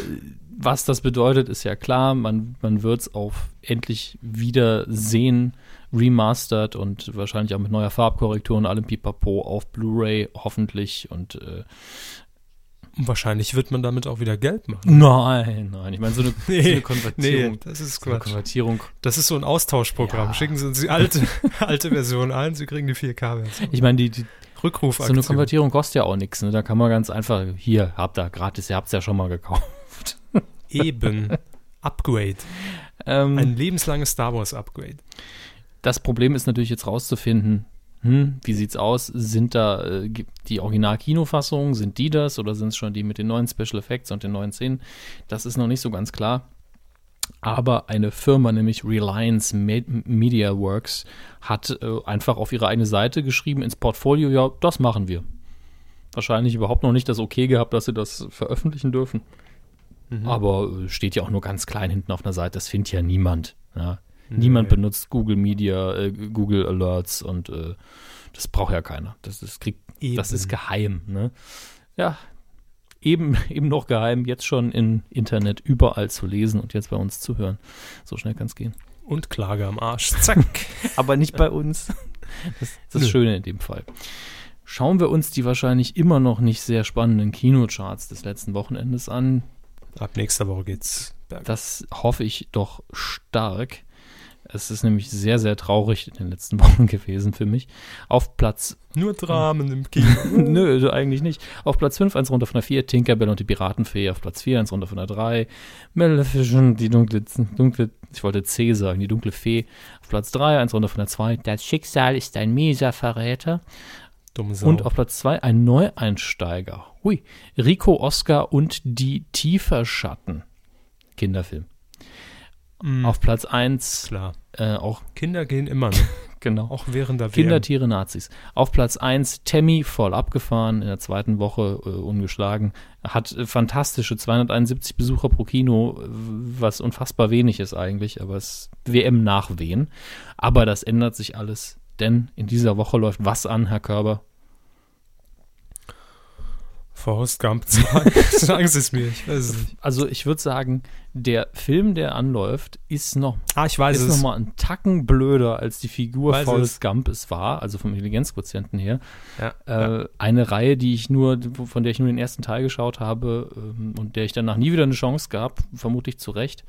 was das bedeutet, ist ja klar. Man, man wird es auf endlich wieder sehen, remastered und wahrscheinlich auch mit neuer Farbkorrektur und allem Pipapo auf Blu-ray hoffentlich und äh, Wahrscheinlich wird man damit auch wieder Geld machen. Nein, nein. Ich meine, so eine, (laughs) nee, so eine Konvertierung. Nee, das ist Quatsch. So Konvertierung. Das ist so ein Austauschprogramm. Ja. Schicken Sie uns die alte, (laughs) alte Version ein, Sie kriegen die 4K-Version. Ich meine, die, die Rückrufaktion. So eine Konvertierung kostet ja auch nichts. Ne? Da kann man ganz einfach, hier, habt ihr gratis, ihr habt es ja schon mal gekauft. (laughs) Eben. Upgrade. Ähm, ein lebenslanges Star Wars Upgrade. Das Problem ist natürlich jetzt rauszufinden, hm, wie sieht's aus? Sind da äh, die Original-Kinofassungen, sind die das oder sind es schon die mit den neuen Special Effects und den neuen Szenen? Das ist noch nicht so ganz klar. Aber eine Firma, nämlich Reliance Media Works, hat äh, einfach auf ihre eigene Seite geschrieben ins Portfolio, ja, das machen wir. Wahrscheinlich überhaupt noch nicht das Okay gehabt, dass sie das veröffentlichen dürfen. Mhm. Aber äh, steht ja auch nur ganz klein hinten auf einer Seite, das findet ja niemand. Ja. Niemand benutzt Google Media, äh, Google Alerts und äh, das braucht ja keiner. Das ist, krieg, das ist geheim. Ne? Ja, eben, (laughs) eben noch geheim, jetzt schon im Internet überall zu lesen und jetzt bei uns zu hören. So schnell kann es gehen. Und Klage am Arsch. Zack. (laughs) Aber nicht bei uns. Das, ist das Schöne in dem Fall. Schauen wir uns die wahrscheinlich immer noch nicht sehr spannenden Kinocharts des letzten Wochenendes an. Ab nächster Woche geht's. Berg. Das hoffe ich doch stark. Es ist nämlich sehr, sehr traurig in den letzten (laughs) Wochen gewesen für mich. Auf Platz. Nur Dramen im (laughs) Kino. Nö, eigentlich nicht. Auf Platz 5, eins runter von der 4, Tinkerbell und die Piratenfee. Auf Platz 4, eins runter von der 3, Maleficent, die dunkle, dunkle, ich wollte C sagen, die dunkle Fee. Auf Platz 3, eins runter von der 2, Das Schicksal ist ein mieser Verräter. Und auf Platz 2 ein Neueinsteiger. Hui. Rico Oscar und die Tieferschatten. Kinderfilm. Mm. Auf Platz 1. Klar. Äh, auch Kinder gehen immer, ne? (laughs) genau. Auch während der Kinder, WM. Tiere, Nazis. Auf Platz 1 Tammy voll abgefahren, in der zweiten Woche äh, ungeschlagen. Hat äh, fantastische 271 Besucher pro Kino, was unfassbar wenig ist eigentlich, aber es WM nach Wen. Aber das ändert sich alles, denn in dieser Woche läuft was an, Herr Körber? Forrest Gump 2. Sagen Sie es mir, ich weiß es nicht. Also ich würde sagen, der Film, der anläuft, ist noch, ah, ich weiß ist es. noch mal ein Tacken blöder, als die Figur weiß Forrest es. Gump es war, also vom Intelligenzquotienten her. Ja, äh, ja. Eine Reihe, die ich nur, von der ich nur den ersten Teil geschaut habe ähm, und der ich danach nie wieder eine Chance gab, vermutlich zu Recht.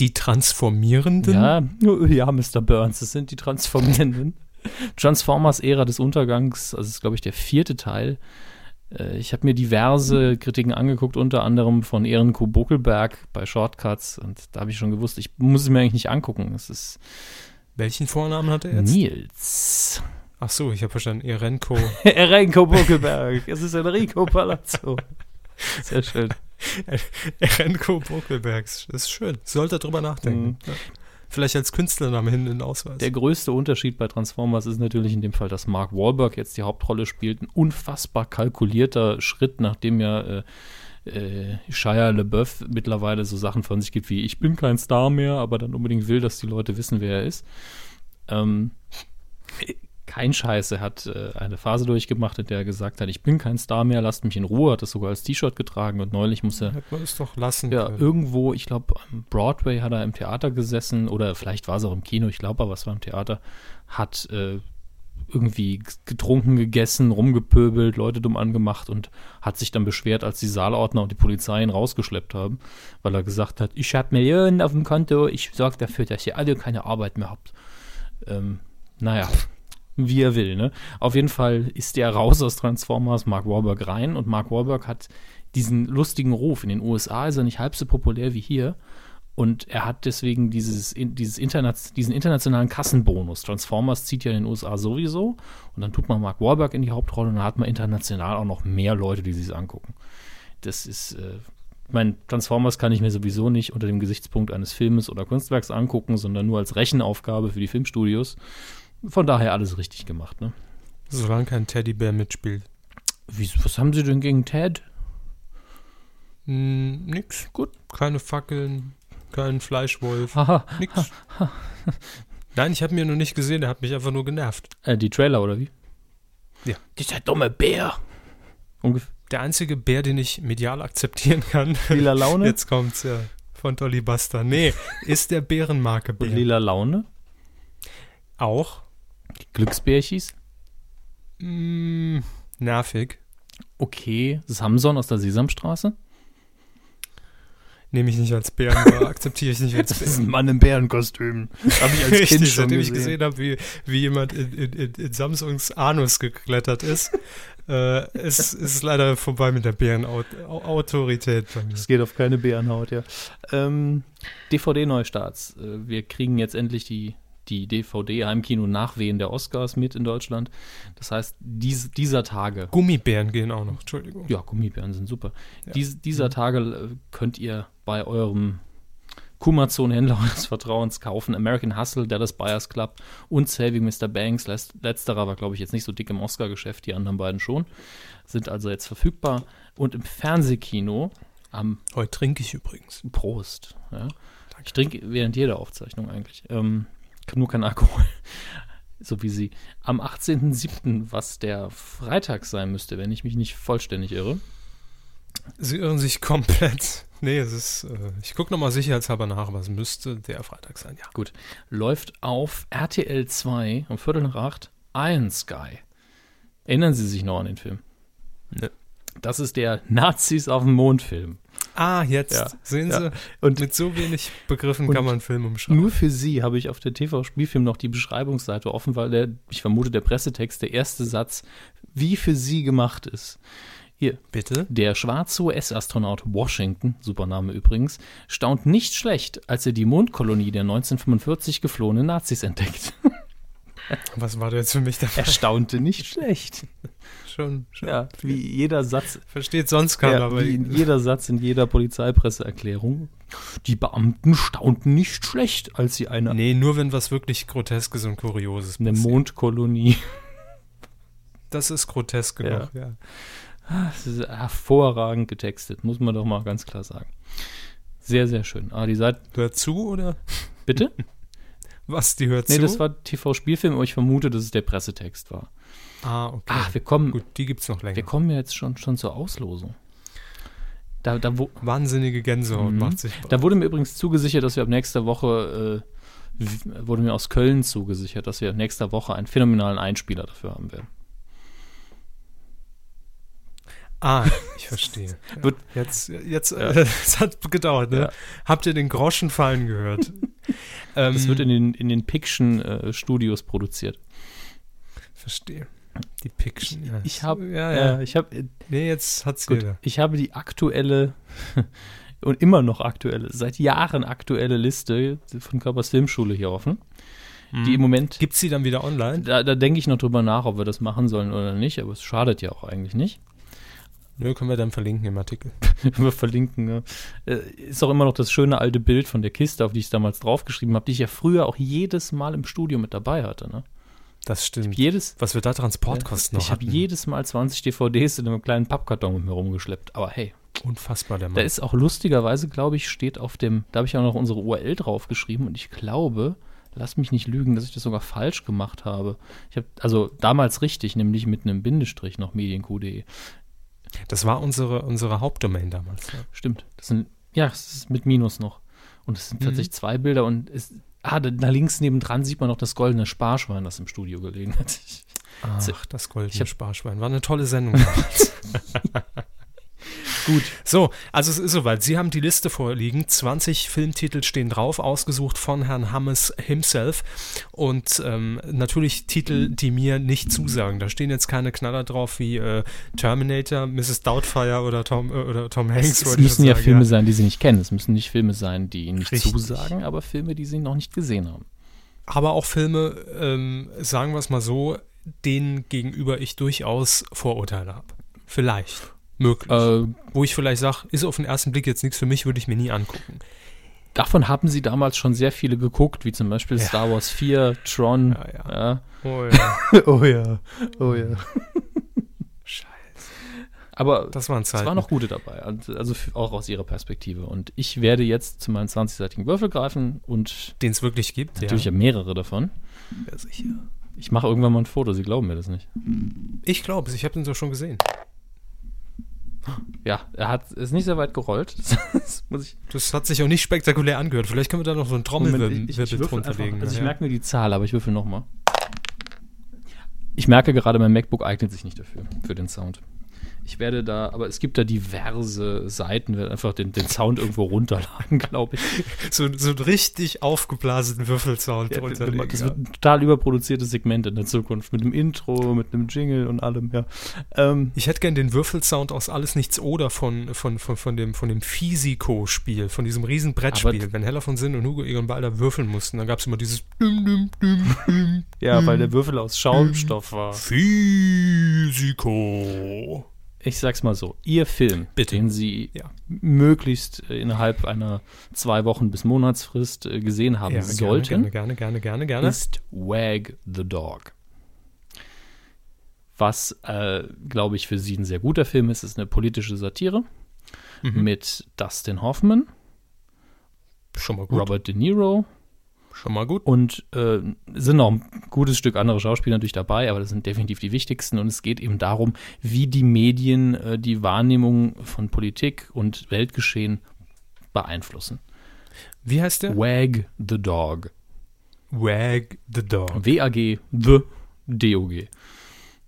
Die Transformierenden? Ja, ja, Mr. Burns, das sind die Transformierenden. (laughs) Transformers Ära des Untergangs, also ist, glaube ich, der vierte Teil. Äh, ich habe mir diverse Kritiken angeguckt, unter anderem von Ehrenkuh Buckelberg bei Shortcuts und da habe ich schon gewusst, ich muss es mir eigentlich nicht angucken. Es ist Welchen Vornamen hat er jetzt? Nils. Ach so, ich habe verstanden, Erenko. (laughs) Erenko Buckelberg. Es ist Enrico Palazzo. Sehr schön. (laughs) Erenko Buckelberg. Das ist schön. Sollte drüber nachdenken. Mhm. Vielleicht als Künstlername hin in den Ausweis. Der größte Unterschied bei Transformers ist natürlich in dem Fall, dass Mark Wahlberg jetzt die Hauptrolle spielt. Ein unfassbar kalkulierter Schritt, nachdem ja äh, äh, Shia LeBeouf mittlerweile so Sachen von sich gibt wie ich bin kein Star mehr, aber dann unbedingt will, dass die Leute wissen, wer er ist. Ähm, kein Scheiß, er hat äh, eine Phase durchgemacht, in der er gesagt hat, ich bin kein Star mehr, lasst mich in Ruhe, hat das sogar als T-Shirt getragen und neulich muss er Hätte man es doch lassen ja, können. irgendwo, ich glaube, am Broadway hat er im Theater gesessen oder vielleicht war es auch im Kino, ich glaube aber es war im Theater, hat äh, irgendwie getrunken, gegessen, rumgepöbelt, Leute dumm angemacht und hat sich dann beschwert, als die Saalordner und die Polizei ihn rausgeschleppt haben, weil er gesagt hat, ich habe Millionen auf dem Konto, ich sorge dafür, dass ihr alle keine Arbeit mehr habt. Ähm, naja, wie er will, ne? Auf jeden Fall ist der raus aus Transformers, Mark Wahlberg rein und Mark Wahlberg hat diesen lustigen Ruf. In den USA ist er nicht halb so populär wie hier und er hat deswegen dieses, dieses Internet, diesen internationalen Kassenbonus. Transformers zieht ja in den USA sowieso. Und dann tut man Mark Wahlberg in die Hauptrolle und dann hat man international auch noch mehr Leute, die sich angucken. Das ist, äh, ich meine, Transformers kann ich mir sowieso nicht unter dem Gesichtspunkt eines Filmes oder Kunstwerks angucken, sondern nur als Rechenaufgabe für die Filmstudios. Von daher alles richtig gemacht, ne? Solange kein Teddybär mitspielt. Wie, was haben Sie denn gegen Ted? Hm, nix. Gut. Keine Fackeln, kein Fleischwolf. Nix. Nein, ich habe mir noch nicht gesehen, der hat mich einfach nur genervt. Äh, die Trailer oder wie? Ja. Dieser dumme Bär. Ungef der einzige Bär, den ich medial akzeptieren kann. Lila (laughs) Laune? Jetzt kommt's ja. Von Dolly Buster. Nee, ist der Bärenmarke Bär. Und lila Laune? Auch. Glücksbärchis? Mm, nervig. Okay. Samson aus der Sesamstraße? nehme ich nicht als Bären wahr, (laughs) akzeptiere ich nicht als Bären. Das ist ein Mann im Bärenkostüm. Habe ich als (laughs) Richtig, Kind schon gesehen. ich gesehen habe, wie, wie jemand in, in, in Samsungs Anus geklettert ist. (laughs) äh, es, es ist leider vorbei mit der Bärenautorität. Es geht auf keine Bärenhaut, ja. Ähm, DVD-Neustarts. Äh, wir kriegen jetzt endlich die die DVD-Heimkino-Nachwehen der Oscars mit in Deutschland. Das heißt, dies, dieser Tage. Gummibären gehen auch noch, Entschuldigung. Ja, Gummibären sind super. Ja. Dies, dieser mhm. Tage äh, könnt ihr bei eurem Kumazon-Händler (laughs) eures Vertrauens kaufen. American Hustle, Dallas Buyers Club und Saving Mr. Banks. Letzterer war, glaube ich, jetzt nicht so dick im Oscar-Geschäft, die anderen beiden schon. Sind also jetzt verfügbar. Und im Fernsehkino am. Heute trinke ich übrigens. Prost. Ja. Ich trinke während jeder Aufzeichnung eigentlich. Ähm, nur kein Alkohol. (laughs) so wie sie. Am 18.07., was der Freitag sein müsste, wenn ich mich nicht vollständig irre. Sie irren sich komplett. (laughs) Nee, es ist, äh, ich gucke nochmal sicherheitshalber nach, aber es müsste der Freitag sein, ja. Gut. Läuft auf RTL 2 um Viertel nach acht Iron Sky. Erinnern Sie sich noch an den Film? Ne. Das ist der Nazis auf dem Mond Film. Ah, jetzt ja. sehen Sie. Ja. Und mit so wenig Begriffen kann man Film umschreiben. Nur für Sie habe ich auf der TV-Spielfilm noch die Beschreibungsseite offen, weil der, ich vermute, der Pressetext, der erste Satz, wie für Sie gemacht ist. Hier, bitte. Der schwarze US-Astronaut Washington, super Name übrigens, staunt nicht schlecht, als er die Mondkolonie der 1945 geflohenen Nazis entdeckt. (laughs) (laughs) Was war da jetzt für mich dabei? Er staunte nicht schlecht schon, schon. Ja, wie jeder Satz. Versteht sonst keiner. Ja, wie in jeder Satz in jeder Polizeipresseerklärung. Die Beamten staunten nicht schlecht, als sie eine. Nee, nur wenn was wirklich Groteskes und Kurioses Eine passiert. Mondkolonie. Das ist grotesk genug, ja. ja. Das ist hervorragend getextet, muss man doch mal ganz klar sagen. Sehr, sehr schön. Ah, die Seite. Hört zu, oder? Bitte? (laughs) Was, die hört nee, zu? Nee, das war TV-Spielfilm, aber ich vermute, dass es der Pressetext war. Ah, okay. Ach, wir kommen. Gut, die gibt es noch länger. Wir kommen jetzt schon, schon zur Auslosung. Da, da wo, Wahnsinnige Gänsehaut mhm. macht sich. Da wurde mir übrigens zugesichert, dass wir ab nächster Woche, äh, wurde mir aus Köln zugesichert, dass wir ab nächster Woche einen phänomenalen Einspieler dafür haben werden. Ah, ich verstehe. (laughs) ja. Jetzt, jetzt, ja. äh, (laughs) es hat gedauert, ne? Ja. Habt ihr den Groschen fallen gehört? (laughs) das ähm, wird in den, in den Piction äh, Studios produziert. Verstehe. Die Piction. Ja. Ich habe, ja, ja. Äh, ich habe. Nee, jetzt hat's gut, wieder. Ich habe die aktuelle und immer noch aktuelle, seit Jahren aktuelle Liste von Körpers Filmschule hier offen. mhm. die im Moment. Gibt es die dann wieder online? Da, da denke ich noch drüber nach, ob wir das machen sollen oder nicht, aber es schadet ja auch eigentlich nicht. Nö, können wir dann verlinken im Artikel. (laughs) wir verlinken, ja. Äh, ist auch immer noch das schöne alte Bild von der Kiste, auf die ich damals draufgeschrieben habe, die ich ja früher auch jedes Mal im Studio mit dabei hatte, ne? Das stimmt. Jedes, Was wir da Transportkosten ja, Ich habe jedes Mal 20 DVDs in einem kleinen Pappkarton mit mir rumgeschleppt. Aber hey. Unfassbar, der Mann. Da ist auch lustigerweise, glaube ich, steht auf dem, da habe ich auch noch unsere URL draufgeschrieben und ich glaube, lass mich nicht lügen, dass ich das sogar falsch gemacht habe. Ich habe, also damals richtig, nämlich mit einem Bindestrich noch medienq.de. Das war unsere, unsere Hauptdomain damals. Ja. Stimmt. Das sind, ja, es ist mit Minus noch. Und es sind mhm. tatsächlich zwei Bilder und es, ah, da, da, links nebendran sieht man noch das goldene Sparschwein, das im Studio gelegen hat. Ach, das goldene Sparschwein. War eine tolle Sendung (laughs) damals. Gut. So, also es ist soweit. Sie haben die Liste vorliegen. 20 Filmtitel stehen drauf, ausgesucht von Herrn Hammes himself. Und ähm, natürlich Titel, die mir nicht zusagen. Da stehen jetzt keine Knaller drauf wie äh, Terminator, Mrs. Doubtfire oder Tom, äh, oder Tom Hanks. Es, es müssen ja sagen, Filme ja. sein, die Sie nicht kennen. Es müssen nicht Filme sein, die Ihnen nicht Richtig. zusagen, aber Filme, die Sie noch nicht gesehen haben. Aber auch Filme, ähm, sagen wir es mal so, denen gegenüber ich durchaus Vorurteile habe. Vielleicht möglich. Äh, Wo ich vielleicht sage, ist auf den ersten Blick jetzt nichts für mich, würde ich mir nie angucken. Davon haben sie damals schon sehr viele geguckt, wie zum Beispiel ja. Star Wars 4, Tron. Ja, ja. ja. Oh ja. (laughs) oh ja. Oh ja. (laughs) Scheiße. Aber das waren Zeiten. es waren noch gute dabei, also, also auch aus ihrer Perspektive. Und ich werde jetzt zu meinem 20-seitigen Würfel greifen und. Den es wirklich gibt. Natürlich ja. mehrere davon. Ja, sicher. Ich mache irgendwann mal ein Foto, Sie glauben mir das nicht. Ich glaube es, ich habe den so schon gesehen. Ja, er hat ist nicht sehr weit gerollt. (laughs) Das, das, hat sich auch nicht spektakulär angehört. Vielleicht können wir da noch so einen Trommelwirbel drunter legen. Also ich ja. merke mir die Zahl, aber ich würfel nochmal. Ich merke gerade, mein MacBook eignet sich nicht dafür, für den Sound. Ich werde da, aber es gibt da diverse Seiten, werde einfach den, den Sound irgendwo runterladen, (laughs) glaube ich. So, so einen richtig aufgeblasenen Würfelsound ja. Das wird ein total überproduziertes Segment in der Zukunft. Mit einem Intro, mit einem Jingle und allem, ja. Ähm, ich hätte gern den Würfelsound aus Alles Nichts Oder von, von, von, von dem, von dem Physico-Spiel, von diesem riesen Brettspiel. Wenn Heller von Sinn und Hugo Egon Balder würfeln mussten, dann gab es immer dieses Ja, weil der Würfel aus Schaumstoff war. Physico ich sag's mal so, Ihr Film, Bitte. den Sie ja. möglichst äh, innerhalb einer zwei Wochen bis Monatsfrist äh, gesehen haben ja, sollten, gerne, gerne, gerne, gerne, ist Wag the Dog. Was, äh, glaube ich, für Sie ein sehr guter Film ist, ist eine politische Satire mhm. mit Dustin Hoffman, Schon mal gut. Robert De Niro, Schon mal gut. Und äh, sind noch ein gutes Stück andere Schauspieler natürlich dabei, aber das sind definitiv die wichtigsten. Und es geht eben darum, wie die Medien äh, die Wahrnehmung von Politik und Weltgeschehen beeinflussen. Wie heißt der? Wag the Dog. Wag the Dog. W-A-G, The D-O-G.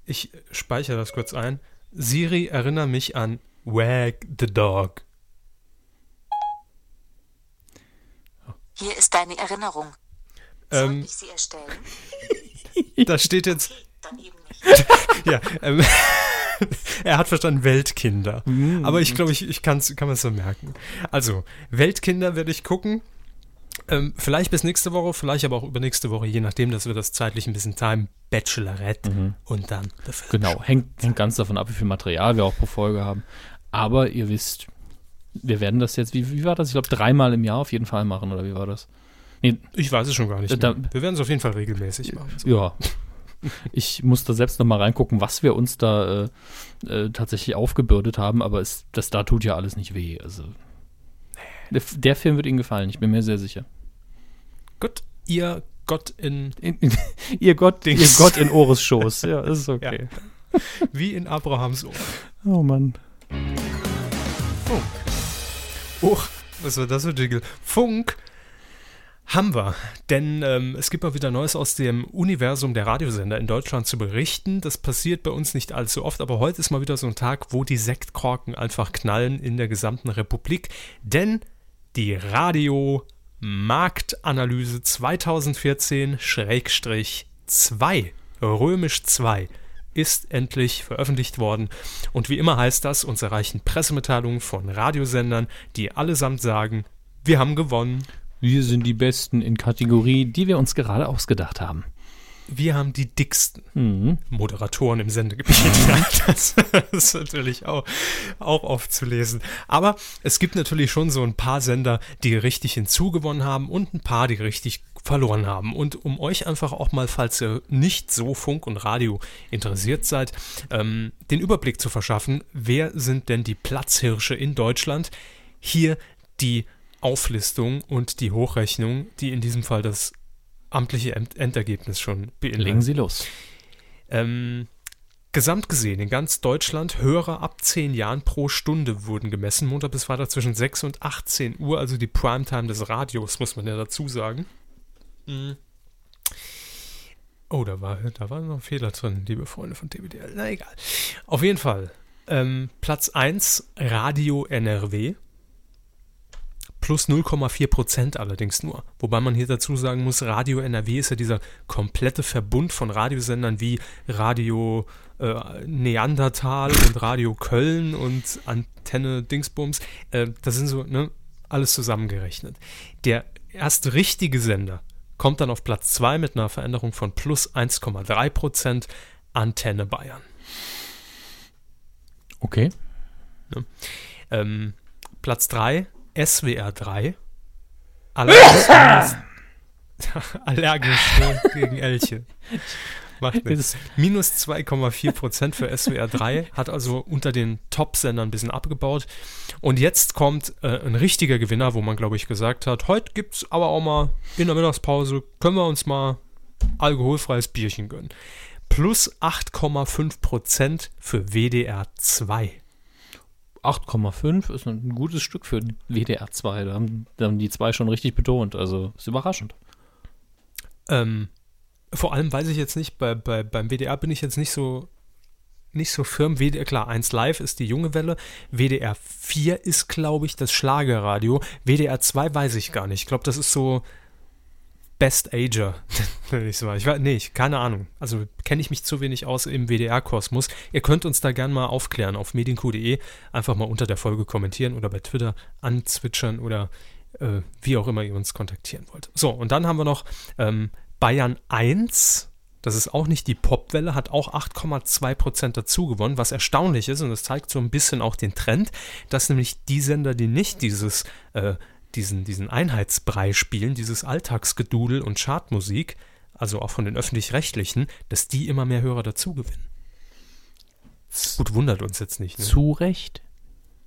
Ich speichere das kurz ein. Siri, erinnere mich an Wag the Dog. Hier ist deine Erinnerung. Soll ähm, ich sie erstellen? da steht jetzt. Dann eben nicht. (laughs) ja, ähm, (laughs) er hat verstanden Weltkinder. Mm. Aber ich glaube, ich, ich kann's, kann es so merken. Also, Weltkinder werde ich gucken. Ähm, vielleicht bis nächste Woche, vielleicht aber auch übernächste Woche, je nachdem, dass wir das zeitlich ein bisschen time. Bachelorette mhm. und dann The Film Genau, hängt, hängt ganz davon ab, wie viel Material wir auch pro Folge haben. Aber ihr wisst, wir werden das jetzt, wie, wie war das? Ich glaube, dreimal im Jahr auf jeden Fall machen, oder wie war das? Nee, ich weiß es schon gar nicht. Da, wir werden es auf jeden Fall regelmäßig machen. So. (laughs) Ja. Ich muss da selbst noch mal reingucken, was wir uns da äh, äh, tatsächlich aufgebürdet haben, aber es, das da tut ja alles nicht weh. Also der, der, Film wird Ihnen gefallen, ich bin mir sehr sicher. Gut, ihr Gott in, in, in (laughs) ihr Gott, ihr Gott in Ores Schoß. Ja, ist (laughs) okay. Ja. Wie in Abrahams Ohr. Oh Mann. Oh. Oh, was war das für Jingle? Funk haben wir, denn ähm, es gibt mal wieder Neues aus dem Universum der Radiosender in Deutschland zu berichten. Das passiert bei uns nicht allzu oft, aber heute ist mal wieder so ein Tag, wo die Sektkorken einfach knallen in der gesamten Republik, denn die Radio Marktanalyse 2014-2, römisch 2, ist endlich veröffentlicht worden. Und wie immer heißt das, uns erreichen Pressemitteilungen von Radiosendern, die allesamt sagen, wir haben gewonnen. Wir sind die Besten in Kategorie, die wir uns gerade ausgedacht haben. Wir haben die dicksten mhm. Moderatoren im Sendegebiet. (laughs) das ist natürlich auch, auch oft zu lesen. Aber es gibt natürlich schon so ein paar Sender, die richtig hinzugewonnen haben und ein paar, die richtig verloren haben. Und um euch einfach auch mal, falls ihr nicht so Funk und Radio interessiert seid, ähm, den Überblick zu verschaffen, wer sind denn die Platzhirsche in Deutschland? Hier die Auflistung und die Hochrechnung, die in diesem Fall das amtliche Endergebnis schon beinhaltet. Legen Sie los. Ähm, Gesamt gesehen in ganz Deutschland Hörer ab 10 Jahren pro Stunde wurden gemessen, Montag bis Freitag zwischen 6 und 18 Uhr, also die Primetime des Radios, muss man ja dazu sagen. Mhm. Oh, da war, da war noch ein Fehler drin, liebe Freunde von TBDL. Na egal. Auf jeden Fall. Ähm, Platz 1, Radio NRW. Plus 0,4 Prozent allerdings nur. Wobei man hier dazu sagen muss, Radio NRW ist ja dieser komplette Verbund von Radiosendern wie Radio äh, Neandertal und Radio Köln und Antenne Dingsbums. Äh, das sind so, ne, alles zusammengerechnet. Der erste richtige Sender kommt dann auf Platz 2 mit einer Veränderung von plus 1,3 Prozent Antenne Bayern. Okay. Ja. Ähm, Platz 3 SWR 3. Allergisch, (laughs) allergisch gegen Elche. (laughs) Macht nichts. Minus 2,4 Prozent für SWR 3, hat also unter den Top-Sendern ein bisschen abgebaut. Und jetzt kommt äh, ein richtiger Gewinner, wo man, glaube ich, gesagt hat, heute gibt es aber auch mal in der Mittagspause, können wir uns mal alkoholfreies Bierchen gönnen. Plus 8,5 Prozent für WDR 2. 8,5 ist ein gutes Stück für WDR 2. Da haben, da haben die zwei schon richtig betont. Also ist überraschend. Ähm, vor allem weiß ich jetzt nicht, bei, bei, beim WDR bin ich jetzt nicht so nicht so firm. WDR, klar, 1 Live ist die junge Welle. WDR 4 ist, glaube ich, das Schlagerradio. WDR 2 weiß ich gar nicht. Ich glaube, das ist so Best Ager, (laughs) wenn ich so Ich weiß, nee, keine Ahnung. Also kenne ich mich zu wenig aus im WDR-Kosmos. Ihr könnt uns da gerne mal aufklären auf medienq.de. Einfach mal unter der Folge kommentieren oder bei Twitter anzwitschern oder äh, wie auch immer ihr uns kontaktieren wollt. So, und dann haben wir noch ähm, Bayern 1. Das ist auch nicht die Popwelle, hat auch 8,2% dazu gewonnen, was erstaunlich ist und das zeigt so ein bisschen auch den Trend, dass nämlich die Sender, die nicht dieses äh, diesen, diesen Einheitsbrei spielen, dieses Alltagsgedudel und Chartmusik, also auch von den öffentlich-rechtlichen, dass die immer mehr Hörer dazu gewinnen. Gut, wundert uns jetzt nicht. Ne? Zu Recht.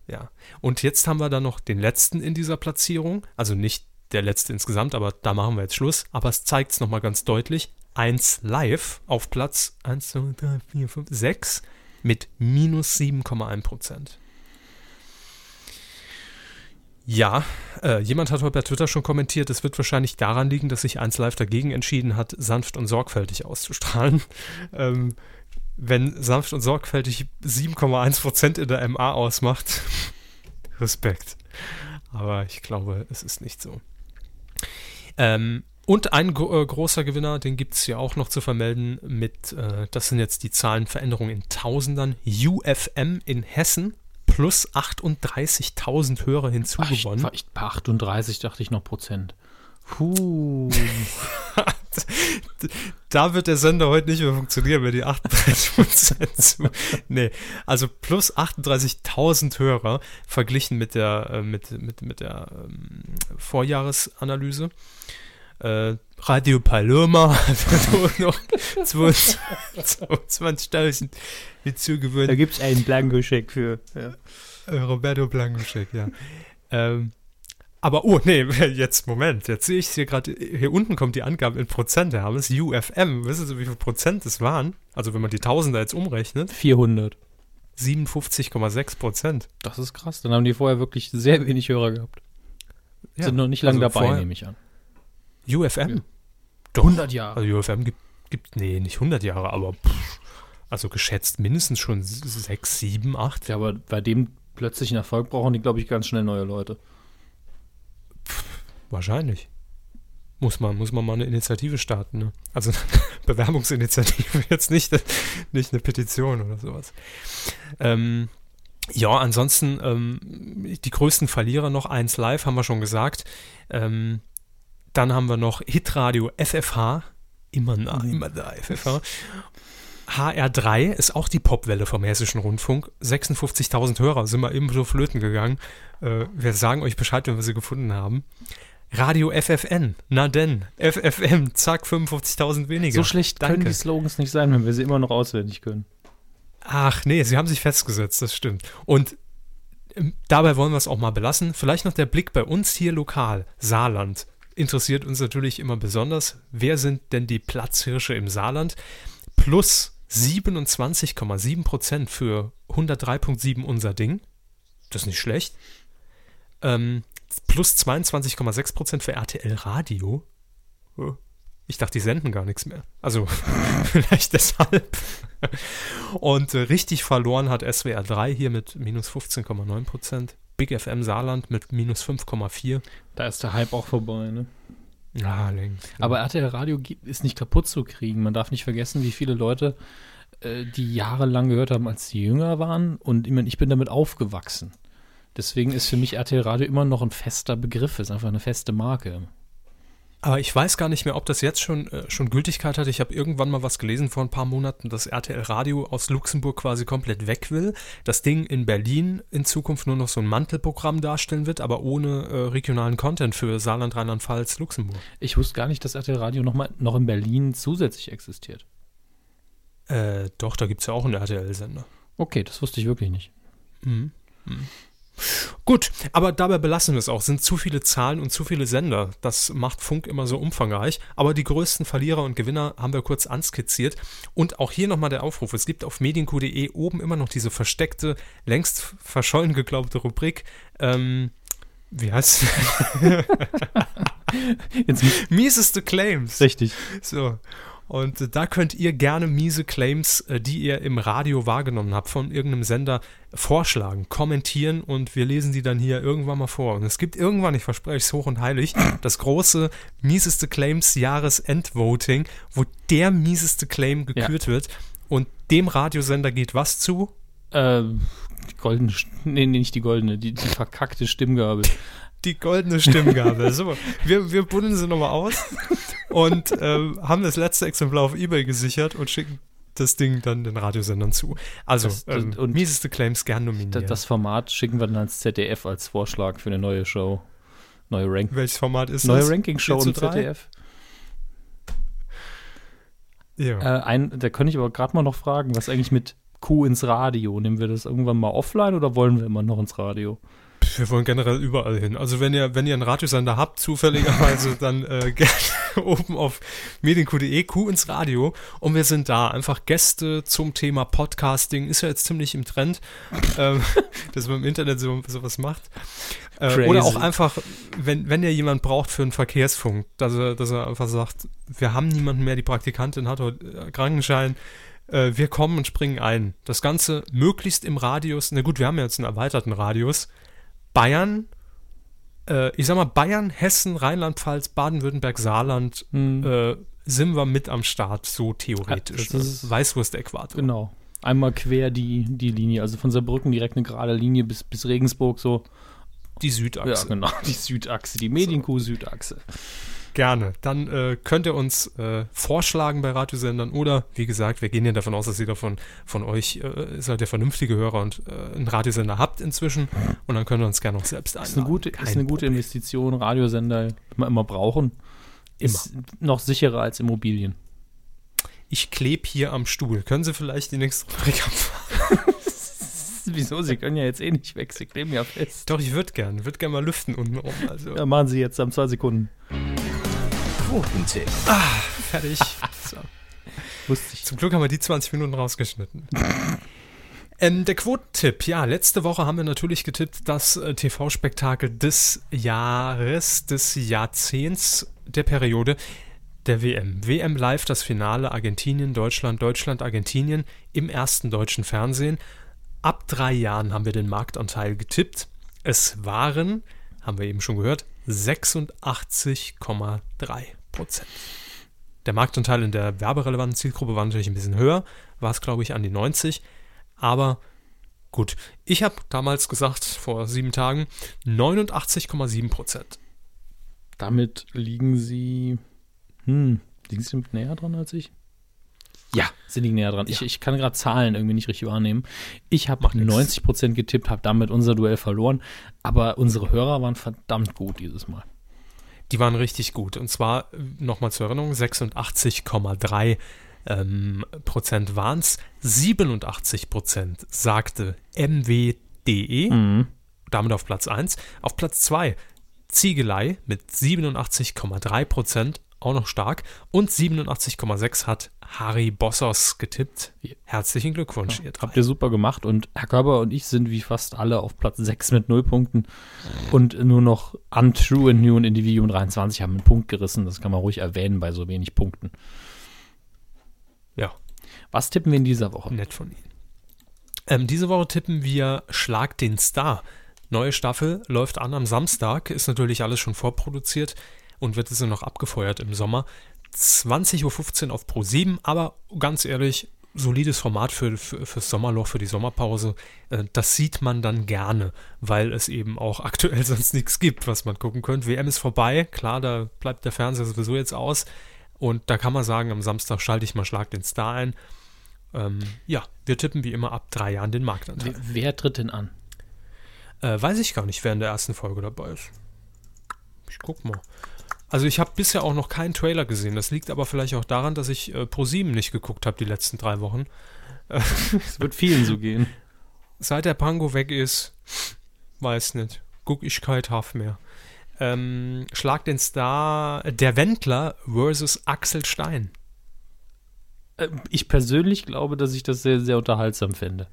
Ja. Und jetzt haben wir dann noch den letzten in dieser Platzierung, also nicht der letzte insgesamt, aber da machen wir jetzt Schluss. Aber es zeigt es nochmal ganz deutlich. 1 live auf Platz 1, 2, 3, 4, 5, 6 mit minus 7,1 Prozent. Ja, äh, jemand hat heute bei Twitter schon kommentiert, es wird wahrscheinlich daran liegen, dass sich 1 Live dagegen entschieden hat, sanft und sorgfältig auszustrahlen. (laughs) Ähm, wenn sanft und sorgfältig 7,1% in der MA ausmacht, (laughs) Respekt. Aber ich glaube, es ist nicht so. Ähm, und ein gro äh, großer Gewinner, den gibt es ja auch noch zu vermelden mit, äh, das sind jetzt die Zahlenveränderungen in Tausendern, UFM in Hessen plus 38.000 Hörer hinzugewonnen. Ach, ich, bei 38 dachte ich noch Prozent. Puh. (laughs) (laughs) da wird der Sender heute nicht mehr funktionieren, wenn die 38 Prozent zu. (laughs) Nee, also plus 38.000 Hörer verglichen mit der, äh, mit, mit, mit der ähm, Vorjahresanalyse. Äh, Radio Paloma (laughs) hat noch 22.000 hinzugewöhnt. Da gibt es einen Blankoscheck für. Ja. Äh, Roberto Blankoscheck, ja. ähm, aber, oh, nee, (laughs) jetzt, Moment, jetzt sehe ich es hier gerade, hier unten kommt die Angabe in Prozent, da haben es UFM. Wissen Sie, wie viel Prozent es waren? Also, wenn man die Tausender jetzt umrechnet. 400. 57,6 Prozent. Das ist krass. Dann haben die vorher wirklich sehr wenig Hörer gehabt. Ja, Sind noch nicht lange also dabei, nehme ich an. UFM? Ja. Doch. 100 Jahre. Also UFM gibt, gibt, nee, nicht 100 Jahre, aber pff, also geschätzt mindestens schon 6, 7, 8. Ja, aber bei dem plötzlichen Erfolg brauchen die, glaube ich, ganz schnell neue Leute. Wahrscheinlich. Muss man, muss man mal eine Initiative starten, ne? Also eine (laughs) Bewerbungsinitiative, (laughs) jetzt nicht, nicht eine Petition oder sowas. Ähm, ja, ansonsten ähm, die größten Verlierer noch, eins live, haben wir schon gesagt. Ähm, Dann haben wir noch Hitradio FFH, immer nah, mhm. immer da, FFH. HR3 ist auch die Popwelle vom Hessischen Rundfunk. 56.000 Hörer sind wir eben so flöten gegangen. Äh, wir sagen euch Bescheid, wenn wir sie gefunden haben. Radio FFN, na denn, FFM, zack, 55.000 weniger. So schlecht Danke. können die Slogans nicht sein, wenn wir sie immer noch auswendig können. Ach nee, sie haben sich festgesetzt, das stimmt. Und ähm, dabei wollen wir es auch mal belassen. Vielleicht noch der Blick bei uns hier lokal, Saarland. Interessiert uns natürlich immer besonders, wer sind denn die Platzhirsche im Saarland? Plus 27,7 Prozent für 103,7 unser Ding. Das ist nicht schlecht. Ähm, plus 22,6 Prozent für RTL Radio. Ich dachte, die senden gar nichts mehr. Also (laughs) vielleicht deshalb. Und äh, richtig verloren hat SWR 3 hier mit minus 15,9 Prozent. Big FM Saarland mit minus 5,4. Da ist der Hype auch vorbei, ne? Ja, längst. Ja. Aber RTL Radio ist nicht kaputt zu kriegen. Man darf nicht vergessen, wie viele Leute äh, die jahrelang gehört haben, als sie jünger waren. Und ich, meine, ich bin damit aufgewachsen. Deswegen ist für mich RTL Radio immer noch ein fester Begriff, ist einfach eine feste Marke. Aber ich weiß gar nicht mehr, ob das jetzt schon, äh, schon Gültigkeit hat. Ich habe irgendwann mal was gelesen vor ein paar Monaten, dass RTL Radio aus Luxemburg quasi komplett weg will. Das Ding in Berlin in Zukunft nur noch so ein Mantelprogramm darstellen wird, aber ohne äh, regionalen Content für Saarland, Rheinland-Pfalz, Luxemburg. Ich wusste gar nicht, dass RTL Radio noch, mal, noch in Berlin zusätzlich existiert. Äh, doch, da gibt es ja auch einen RTL-Sender. Okay, das wusste ich wirklich nicht. Mhm. Mhm. Gut, aber dabei belassen wir es auch. Sind zu viele Zahlen und zu viele Sender. Das macht Funk immer so umfangreich. Aber die größten Verlierer und Gewinner haben wir kurz anskizziert. Und auch hier nochmal der Aufruf. Es gibt auf medienq.de oben immer noch diese versteckte, längst verschollen geglaubte Rubrik. Ähm, wie heißt (laughs) Mieseste Claims. Richtig. So. Und äh, da könnt ihr gerne miese Claims, äh, die ihr im Radio wahrgenommen habt, von irgendeinem Sender vorschlagen, kommentieren und wir lesen die dann hier irgendwann mal vor. Und es gibt irgendwann, ich verspreche es hoch und heilig, (coughs) das große mieseste Claims Jahresendvoting, wo der mieseste Claim gekürt ja. wird. Und dem Radiosender geht was zu? Äh, die goldene, nee, nee, nicht die goldene, die, die verkackte Stimmgabel die goldene Stimmgabel. So, wir, wir buddeln sie nochmal aus und äh, haben das letzte Exemplar auf Ebay gesichert und schicken das Ding dann den Radiosendern zu. Also, das, ähm, und mieseste Claims gern nominieren. Das Format schicken wir dann ans ZDF als Vorschlag für eine neue Show. Neue Ranking. Welches Format ist neue das? Neue Ranking-Show im ZDF. Ja. Äh, ein, da könnte ich aber gerade mal noch fragen, was eigentlich mit Q ins Radio? Nehmen wir das irgendwann mal offline oder wollen wir immer noch ins Radio? (laughs) Wir wollen generell überall hin. Also wenn ihr, wenn ihr einen Radiosender habt, zufälligerweise, dann äh, (laughs) gerne oben auf medienq.de, Q ins Radio. Und wir sind da. Einfach Gäste zum Thema Podcasting. Ist ja jetzt ziemlich im Trend, ähm, (laughs) dass man im Internet so, sowas macht. Äh, oder auch einfach, wenn, wenn ihr jemand braucht für einen Verkehrsfunk, dass er, dass er einfach sagt, wir haben niemanden mehr, die Praktikantin hat heute äh, Krankenschein äh, wir kommen und springen ein. Das Ganze möglichst im Radius, na gut, wir haben ja jetzt einen erweiterten Radius, Bayern, äh, ich sag mal Bayern, Hessen, Rheinland-Pfalz, Baden-Württemberg, Saarland, hm. äh, sind wir mit am Start, so theoretisch. Ja, das ist Weißwurst-Äquator. Genau. Einmal quer die, die Linie, also von Saarbrücken direkt eine gerade Linie bis, bis Regensburg so. Die Südachse. Ja, genau, die Südachse, die Medienkuh-Südachse. Gerne. Dann äh, könnt ihr uns äh, vorschlagen bei Radiosendern oder, wie gesagt, wir gehen ja davon aus, dass jeder von, von euch äh, seid der vernünftige Hörer und äh, einen Radiosender habt inzwischen und dann können wir uns gerne auch selbst einladen. Ist eine gute, ist eine gute Investition, Radiosender, die wir immer brauchen, ist immer. noch sicherer als Immobilien. Ich klebe hier am Stuhl. Können Sie vielleicht die nächste Rubrik abfahren? (laughs) Wieso? Sie können ja jetzt eh nicht weg. Sie kleben ja fest. Doch, ich würde gerne. würde gerne mal lüften unten rum. Also. Ja, machen Sie jetzt, haben zwei Sekunden. Quotentipp. Ah, fertig. (laughs) so. Wusste ich. Zum Glück haben wir die 20 Minuten rausgeschnitten. Ähm, der Quotentipp, ja, letzte Woche haben wir natürlich getippt, das äh, TV-Spektakel des Jahres, des Jahrzehnts, der Periode der WM. WM Live, das Finale Argentinien, Deutschland, Deutschland, Argentinien im ersten deutschen Fernsehen. Ab drei Jahren haben wir den Marktanteil getippt. Es waren, haben wir eben schon gehört, 86,3 Prozent. Der Marktanteil in der werberelevanten Zielgruppe war natürlich ein bisschen höher, war es glaube ich an die 90, aber gut. Ich habe damals gesagt, vor sieben Tagen, 89,7 Prozent. Damit liegen sie, hm, liegen sie näher dran als ich? Ja, sind die näher dran. Ja. Ich, ich kann gerade Zahlen irgendwie nicht richtig wahrnehmen. Ich habe 90 Prozent getippt, habe damit unser Duell verloren, aber unsere Hörer waren verdammt gut dieses Mal. Die waren richtig gut. Und zwar, nochmal zur Erinnerung, 86,3 ähm, Prozent waren es. 87 Prozent sagte MWDE, mhm. damit auf Platz 1. Auf Platz 2 Ziegelei mit 87,3 Prozent auch noch stark. Und 87,6 hat Harry Bossos getippt. Herzlichen Glückwunsch, ja, ihr drei. Habt ihr super gemacht. Und Herr Körber und ich sind wie fast alle auf Platz 6 mit 0 Punkten. Und nur noch Untrue und New und Individuum 23 haben einen Punkt gerissen. Das kann man ruhig erwähnen bei so wenig Punkten. Ja. Was tippen wir in dieser Woche? Nett von Ihnen. Ähm, diese Woche tippen wir Schlag den Star. Neue Staffel läuft an am Samstag, ist natürlich alles schon vorproduziert und wird jetzt noch abgefeuert im Sommer. 20.15 Uhr auf Pro 7, aber ganz ehrlich, solides Format für, für, fürs Sommerloch, für die Sommerpause. Äh, das sieht man dann gerne, weil es eben auch (laughs) aktuell sonst nichts gibt, was man gucken könnte. WM ist vorbei, klar, da bleibt der Fernseher sowieso jetzt aus. Und da kann man sagen, am Samstag schalte ich mal Schlag den Star ein. Ähm, ja, wir tippen wie immer ab drei Jahren den Marktanteil. Wer, wer tritt denn an? Äh, weiß ich gar nicht, wer in der ersten Folge dabei ist. Ich guck mal. Also ich habe bisher auch noch keinen Trailer gesehen. Das liegt aber vielleicht auch daran, dass ich äh, ProSieben nicht geguckt habe die letzten drei Wochen. (laughs) Es wird vielen so gehen. Seit der Pango weg ist, weiß nicht. Guck ich kein Haft mehr. Ähm, Schlag den Star Der Wendler versus Axel Stein. Äh, ich persönlich glaube, dass ich das sehr, sehr unterhaltsam finde.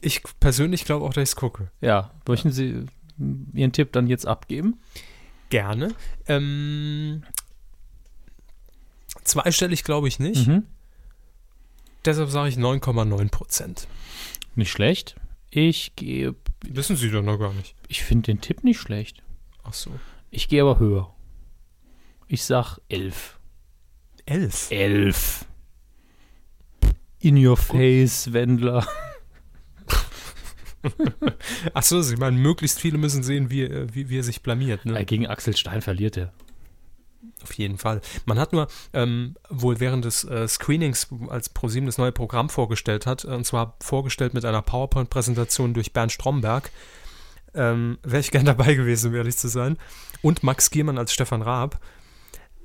Ich persönlich glaube auch, dass ich es gucke. Ja, möchten Sie Ihren Tipp dann jetzt abgeben? Gerne. Ähm, zweistellig glaube ich nicht. Mhm. Deshalb sage ich 9,9 Prozent. Nicht schlecht. Ich gehe. Wissen Sie doch noch gar nicht. Ich finde den Tipp nicht schlecht. Ach so. Ich gehe aber höher. Ich sag 11. 11? 11. In your face, Wendler. (laughs) Achso, Sie meinen, möglichst viele müssen sehen, wie, äh, wie, wie er sich blamiert. Ne? Gegen Axel Stein verliert er. Auf jeden Fall. Man hat nur ähm, wohl während des äh, Screenings, als ProSieben das neue Programm vorgestellt hat, und zwar vorgestellt mit einer PowerPoint-Präsentation durch Bernd Stromberg, ähm, wäre ich gern (laughs) dabei gewesen, um ehrlich zu sein, und Max Giermann als Stefan Raab,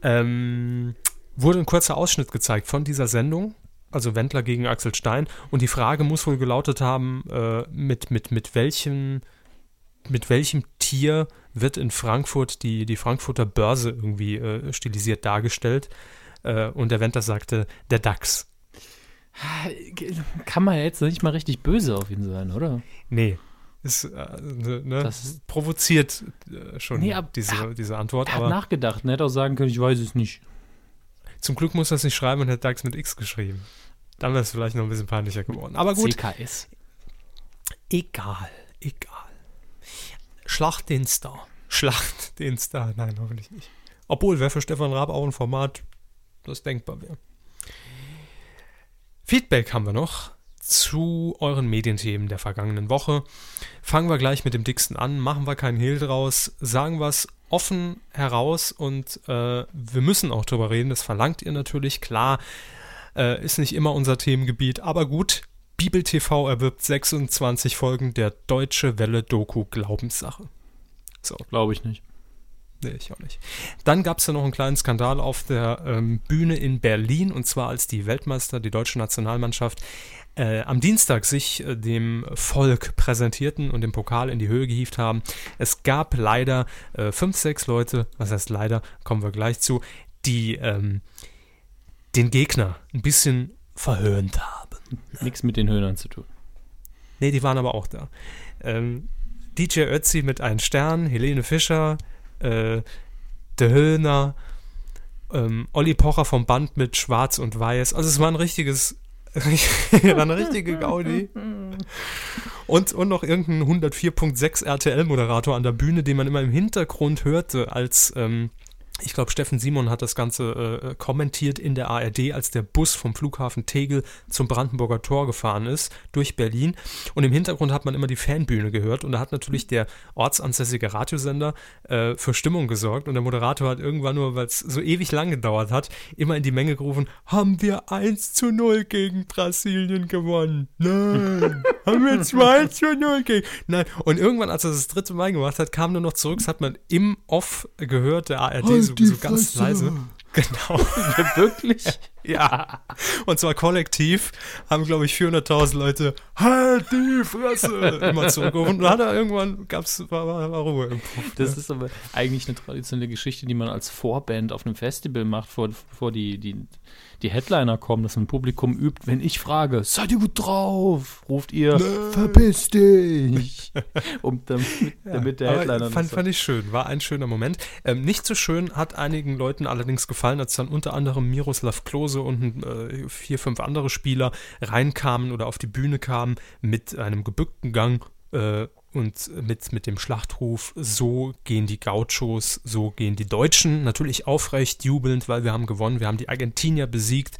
ähm, wurde ein kurzer Ausschnitt gezeigt von dieser Sendung also Wendler gegen Axel Stein. Und die Frage muss wohl gelautet haben, äh, mit, mit, mit, welchem, mit welchem Tier wird in Frankfurt die, die Frankfurter Börse irgendwie äh, stilisiert dargestellt. Äh, und der Wendler sagte, der DAX. Kann man ja jetzt nicht mal richtig böse auf ihn sein, oder? Nee. Ist, äh, ne, ne das provoziert äh, schon nee, ab, diese, diese Antwort. Er hat aber nachgedacht, er hätte auch sagen können, ich weiß es nicht. Zum Glück muss er es nicht schreiben und hat DAX mit X geschrieben. Dann wäre es vielleicht noch ein bisschen peinlicher geworden. Aber gut. CKS. Egal, egal. Schlacht den Star. Schlacht den Star. Nein, hoffentlich nicht. Obwohl, wäre für Stefan Raab auch ein Format, das denkbar wäre. Feedback haben wir noch zu euren Medienthemen der vergangenen Woche. Fangen wir gleich mit dem dicksten an, machen wir keinen Hehl draus, sagen wir es offen heraus und äh, wir müssen auch drüber reden, das verlangt ihr natürlich, klar, äh, ist nicht immer unser Themengebiet, aber gut, Bibel TV erwirbt 26 Folgen der Deutsche Welle Doku Glaubenssache. So. Glaube ich nicht. Nee, ich auch nicht. Dann gab es ja noch einen kleinen Skandal auf der ähm, Bühne in Berlin und zwar als die Weltmeister, die deutsche Nationalmannschaft, äh, am Dienstag sich äh, dem Volk präsentierten und den Pokal in die Höhe gehievt haben. Es gab leider äh, fünf, sechs Leute, was heißt leider, kommen wir gleich zu, die ähm, den Gegner ein bisschen verhöhnt haben. Nichts mit den Höhnern zu tun. Nee, die waren aber auch da. Ähm, DJ Ötzi mit einem Stern, Helene Fischer, äh, Der Höhner, ähm, Olli Pocher vom Band mit Schwarz und Weiß. Also es war ein richtiges (laughs) eine richtige Gaudi. Und, und noch irgendein 104.6 RTL-Moderator an der Bühne, den man immer im Hintergrund hörte, als, ähm, ich glaube, Steffen Simon hat das Ganze äh, kommentiert in der ARD, als der Bus vom Flughafen Tegel zum Brandenburger Tor gefahren ist, durch Berlin. Und im Hintergrund hat man immer die Fanbühne gehört. Und da hat natürlich der ortsansässige Radiosender äh, für Stimmung gesorgt. Und der Moderator hat irgendwann nur, weil es so ewig lang gedauert hat, immer in die Menge gerufen, haben wir 1 zu 0 gegen Brasilien gewonnen? Nein. (laughs) haben wir 2 zu 0 gegen... Nein. Und irgendwann, als er das dritte Mal gemacht hat, kam nur noch zurück, das hat man im Off gehört, der ARD halt so, so ganz leise. (laughs) Genau. Wirklich? ja. Und zwar kollektiv haben, glaube ich, 400.000 Leute halt die Fresse immer zurückgerufen. Und dann hat er irgendwann, gab's, war, war, war Ruhe im Puff, Das ja. ist aber eigentlich eine traditionelle Geschichte, die man als Vorband auf einem Festival macht, vor, vor die, die die Headliner kommen, dass ein Publikum übt, wenn ich frage, seid ihr gut drauf? Ruft ihr, nee. verpiss dich. (laughs) um damit, ja, damit der Headliner. Fand, fand ich schön, war ein schöner Moment. Ähm, nicht so schön hat einigen Leuten allerdings gefallen, als dann unter anderem Miroslav Klose und äh, vier, fünf andere Spieler reinkamen oder auf die Bühne kamen mit einem gebückten Gang äh, und mit, mit dem Schlachtruf, so gehen die Gauchos, so gehen die Deutschen, natürlich aufrecht, jubelnd, weil wir haben gewonnen, wir haben die Argentinier besiegt.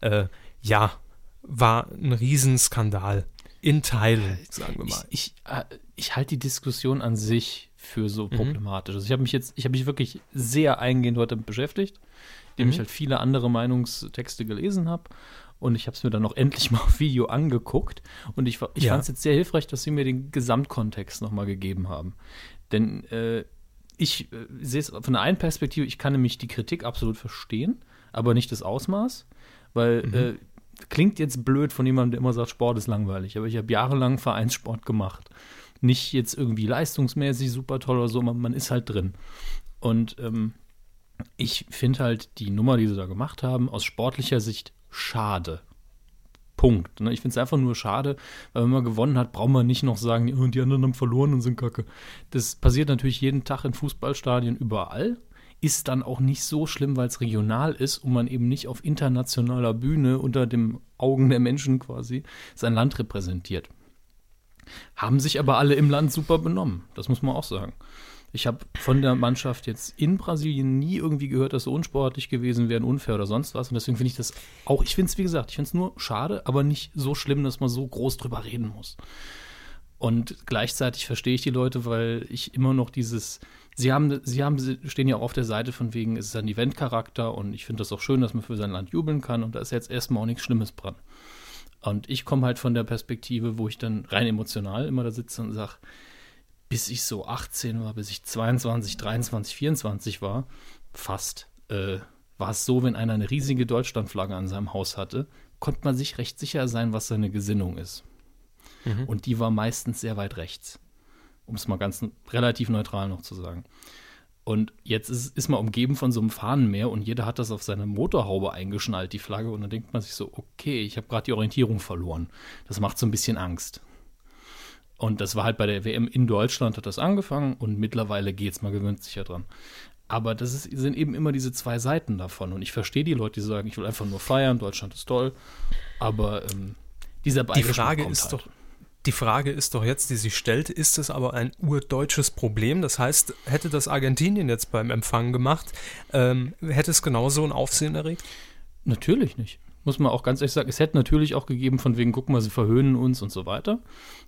Äh, ja, war ein Riesenskandal. In Teilen, sagen wir mal. Ich, ich, äh, ich halte die Diskussion an sich für so mhm. problematisch. Also ich habe mich jetzt, ich habe mich wirklich sehr eingehend heute beschäftigt, indem mhm. ich halt viele andere Meinungstexte gelesen habe und ich habe es mir dann noch (laughs) endlich mal auf Video angeguckt. Und ich, ich ja. fand es jetzt sehr hilfreich, dass sie mir den Gesamtkontext nochmal gegeben haben. Denn äh, ich äh, sehe es von der einen Perspektive, ich kann nämlich die Kritik absolut verstehen, aber nicht das Ausmaß, weil mhm. äh, klingt jetzt blöd von jemandem, der immer sagt, Sport ist langweilig, aber ich habe jahrelang Vereinssport gemacht. Nicht jetzt irgendwie leistungsmäßig super toll oder so, man, man ist halt drin. Und ähm, ich finde halt die Nummer, die sie da gemacht haben, aus sportlicher Sicht schade. Punkt. Ne? Ich finde es einfach nur schade, weil wenn man gewonnen hat, braucht man nicht noch sagen, oh, die anderen haben verloren und sind kacke. Das passiert natürlich jeden Tag in Fußballstadien überall. Ist dann auch nicht so schlimm, weil es regional ist und man eben nicht auf internationaler Bühne unter den Augen der Menschen quasi sein Land repräsentiert. Haben sich aber alle im Land super benommen. Das muss man auch sagen. Ich habe von der Mannschaft jetzt in Brasilien nie irgendwie gehört, dass sie unsportlich gewesen wären, unfair oder sonst was. Und deswegen finde ich das auch, ich finde es, wie gesagt, ich finde es nur schade, aber nicht so schlimm, dass man so groß drüber reden muss. Und gleichzeitig verstehe ich die Leute, weil ich immer noch dieses, sie haben, sie haben, sie stehen ja auch auf der Seite von wegen, es ist ein Eventcharakter und ich finde das auch schön, dass man für sein Land jubeln kann und da ist jetzt erstmal auch nichts Schlimmes dran. Und ich komme halt von der Perspektive, wo ich dann rein emotional immer da sitze und sage, bis ich so 18 war, bis ich 22, 23, 24 war, fast, äh, war es so, wenn einer eine riesige Deutschlandflagge an seinem Haus hatte, konnte man sich recht sicher sein, was seine Gesinnung ist. Mhm. Und die war meistens sehr weit rechts. Um es mal ganz relativ neutral noch zu sagen. Und jetzt ist, ist man umgeben von so einem Fahnenmeer und jeder hat das auf seine Motorhaube eingeschnallt, die Flagge. Und dann denkt man sich so, okay, ich habe gerade die Orientierung verloren. Das macht so ein bisschen Angst. Und das war halt bei der WM in Deutschland, hat das angefangen und mittlerweile geht es, man gewöhnt sich ja dran. Aber das ist, sind eben immer diese zwei Seiten davon. Und ich verstehe die Leute, die sagen, ich will einfach nur feiern, Deutschland ist toll. Aber ähm, dieser Die Frage ist halt. doch. Die Frage ist doch jetzt, die sich stellt, ist es aber ein urdeutsches Problem? Das heißt, hätte das Argentinien jetzt beim Empfang gemacht, ähm, hätte es genauso ein Aufsehen erregt? Natürlich nicht muss man auch ganz ehrlich sagen, es hätte natürlich auch gegeben, von wegen, guck mal, sie verhöhnen uns und so weiter.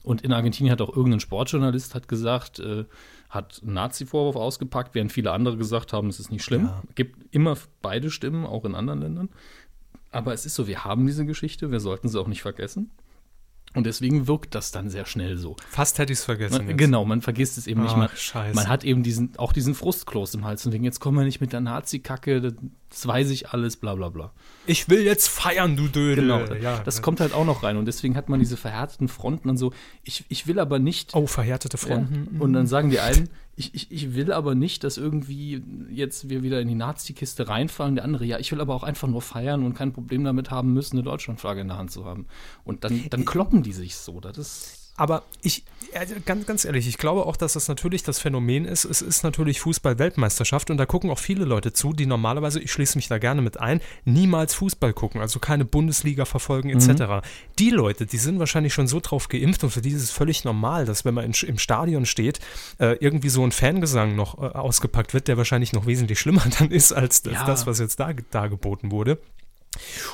Und in Argentinien hat auch irgendein Sportjournalist hat gesagt, äh, hat einen Nazi-Vorwurf ausgepackt, während viele andere gesagt haben, es ist nicht schlimm. Ja. Gibt immer beide Stimmen, auch in anderen Ländern. Aber es ist so, wir haben diese Geschichte, wir sollten sie auch nicht vergessen. Und deswegen wirkt das dann sehr schnell so. Fast hätte ich es vergessen. Man, genau, man vergisst es eben Ach, nicht. Man, scheiße. man hat eben diesen, auch diesen Frustkloß im Hals. Und wegen, jetzt kommen wir nicht mit der Nazi-Kacke, das weiß ich alles, bla bla bla. Ich will jetzt feiern, du Dödel. Genau, ja, das ja. kommt halt auch noch rein. Und deswegen hat man diese verhärteten Fronten und so. Ich, ich will aber nicht. Oh, verhärtete Fronten. Ja. Und dann sagen die einen, ich, ich, ich will aber nicht, dass irgendwie jetzt wir wieder in die Nazi-Kiste reinfallen. Der andere, ja, ich will aber auch einfach nur feiern und kein Problem damit haben müssen, eine Deutschlandflagge in der Hand zu haben. Und dann, dann kloppen die sich so. Das ist aber ich, also ganz, ganz ehrlich, ich glaube auch, dass das natürlich das Phänomen ist. Es ist natürlich Fußball-Weltmeisterschaft und da gucken auch viele Leute zu, die normalerweise, ich schließe mich da gerne mit ein, niemals Fußball gucken, also keine Bundesliga verfolgen etc. Mhm. Die Leute, die sind wahrscheinlich schon so drauf geimpft und für die ist es völlig normal, dass wenn man in, im Stadion steht, äh, irgendwie so ein Fangesang noch äh, ausgepackt wird, der wahrscheinlich noch wesentlich schlimmer (laughs) dann ist als ja. das, was jetzt da, da geboten wurde.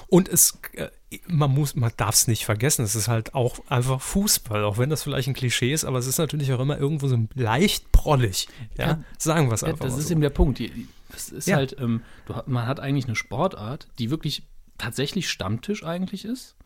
Und es, äh, man muss, man darf es nicht vergessen, es ist halt auch einfach Fußball, auch wenn das vielleicht ein Klischee ist, aber es ist natürlich auch immer irgendwo so leicht prollig. Ja, ja sagen wir es einfach. Das ist so. eben der Punkt. Es ist ja. halt, ähm, du, man hat eigentlich eine Sportart, die wirklich tatsächlich Stammtisch eigentlich ist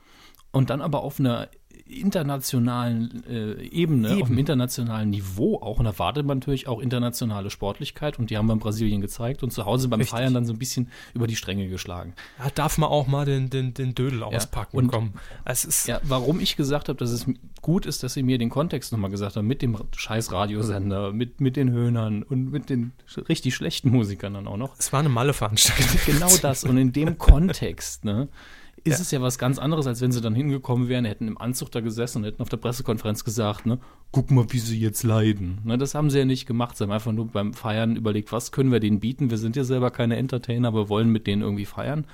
und dann aber auf einer internationalen äh, Ebene, Eben. auf dem internationalen Niveau auch. Und da wartet man natürlich auch internationale Sportlichkeit und die haben wir in Brasilien gezeigt und zu Hause beim Richtig. Feiern dann so ein bisschen über die Stränge geschlagen. Ja, darf man auch mal den, den, den Dödel ja. auspacken und kommen. Es ist ja, warum ich gesagt habe, dass es gut ist, dass sie mir den Kontext nochmal gesagt haben, mit dem scheiß Radiosender, mit, mit den Höhnern und mit den richtig schlechten Musikern dann auch noch. Es war eine Malle-Veranstaltung. Genau das. Und in dem Kontext, ne? Ist ja. es ja was ganz anderes, als wenn sie dann hingekommen wären, hätten im Anzug da gesessen und hätten auf der Pressekonferenz gesagt, ne, guck mal, wie sie jetzt leiden. Ne, das haben sie ja nicht gemacht. Sie haben einfach nur beim Feiern überlegt, was können wir denen bieten? Wir sind ja selber keine Entertainer, aber wollen mit denen irgendwie feiern.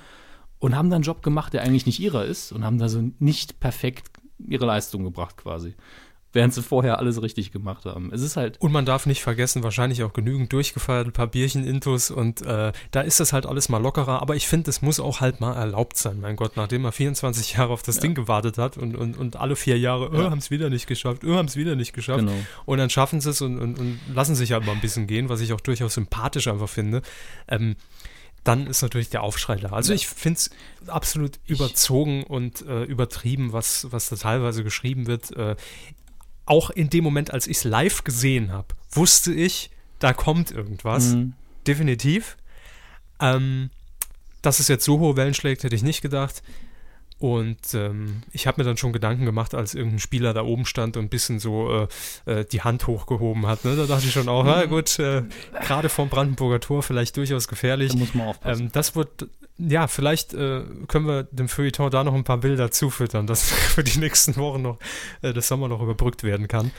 Und haben dann einen Job gemacht, der eigentlich nicht ihrer ist und haben da so nicht perfekt ihre Leistung gebracht quasi während sie vorher alles richtig gemacht haben. Es ist halt. Und man darf nicht vergessen, wahrscheinlich auch genügend durchgefeiert, ein paar Bierchen intus und äh, da ist das halt alles mal lockerer, aber ich finde, es muss auch halt mal erlaubt sein, mein Gott, nachdem er 24 Jahre auf das ja. Ding gewartet hat und, und, und alle vier Jahre, oh, ja. haben es wieder nicht geschafft, oh, haben es wieder nicht geschafft. Genau. Und dann schaffen sie es und, und, und lassen sich halt mal ein bisschen gehen, was ich auch durchaus sympathisch einfach finde. Ähm, dann ist natürlich der Aufschrei da. Also ich finde es absolut überzogen und äh, übertrieben, was, was da teilweise geschrieben wird. Äh, auch in dem Moment, als ich es live gesehen habe, wusste ich, da kommt irgendwas. Mhm. Definitiv. Ähm, dass es jetzt so hohe Wellen schlägt, hätte ich nicht gedacht. Und ähm, ich habe mir dann schon Gedanken gemacht, als irgendein Spieler da oben stand und ein bisschen so äh, äh, die Hand hochgehoben hat. Ne? Da dachte ich schon auch, na gut, äh, gerade vom Brandenburger Tor vielleicht durchaus gefährlich. Da muss man aufpassen. Ähm, das wird, ja, vielleicht äh, können wir dem Feuilleton da noch ein paar Bilder zufüttern, dass (laughs) für die nächsten Wochen noch äh, das Sommer noch überbrückt werden kann.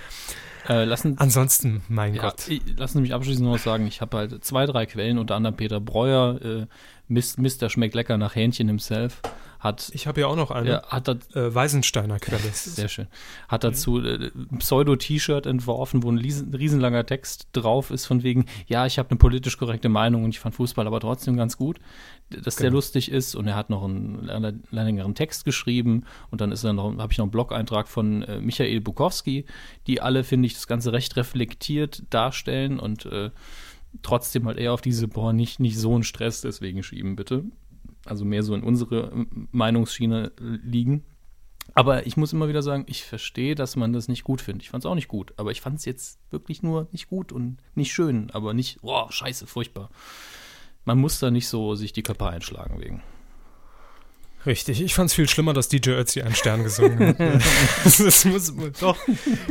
Äh, lassen, Ansonsten, mein ja, Gott. Ich, lassen Sie mich abschließend noch sagen, ich habe halt zwei, drei Quellen, unter anderem Peter Breuer, äh, Mr. schmeckt lecker nach Hähnchen himself hat. Ich habe ja auch noch eine. Ja, hat dat, äh, Weisensteiner Quelle. (laughs) Sehr schön. Hat dazu äh, ein Pseudo-T-Shirt entworfen, wo ein riesenlanger Text drauf ist, von wegen, ja, ich habe eine politisch korrekte Meinung und ich fand Fußball aber trotzdem ganz gut, dass genau. der lustig ist und er hat noch einen längeren Text geschrieben und dann ist dann noch, habe ich noch einen Blog-Eintrag von äh, Michael Bukowski, die alle, finde ich, das Ganze recht reflektiert darstellen und äh, trotzdem halt eher auf diese, boah, nicht, nicht so einen Stress deswegen schieben, bitte also mehr so in unsere Meinungsschiene liegen. Aber ich muss immer wieder sagen, ich verstehe, dass man das nicht gut findet. Ich fand es auch nicht gut, aber ich fand es jetzt wirklich nur nicht gut und nicht schön, aber nicht, boah, scheiße, furchtbar. Man muss da nicht so sich die Köpfe einschlagen wegen. Richtig, ich fand es viel schlimmer, dass DJ Ötzi einen Stern gesungen hat. (laughs) (laughs) das muss doch,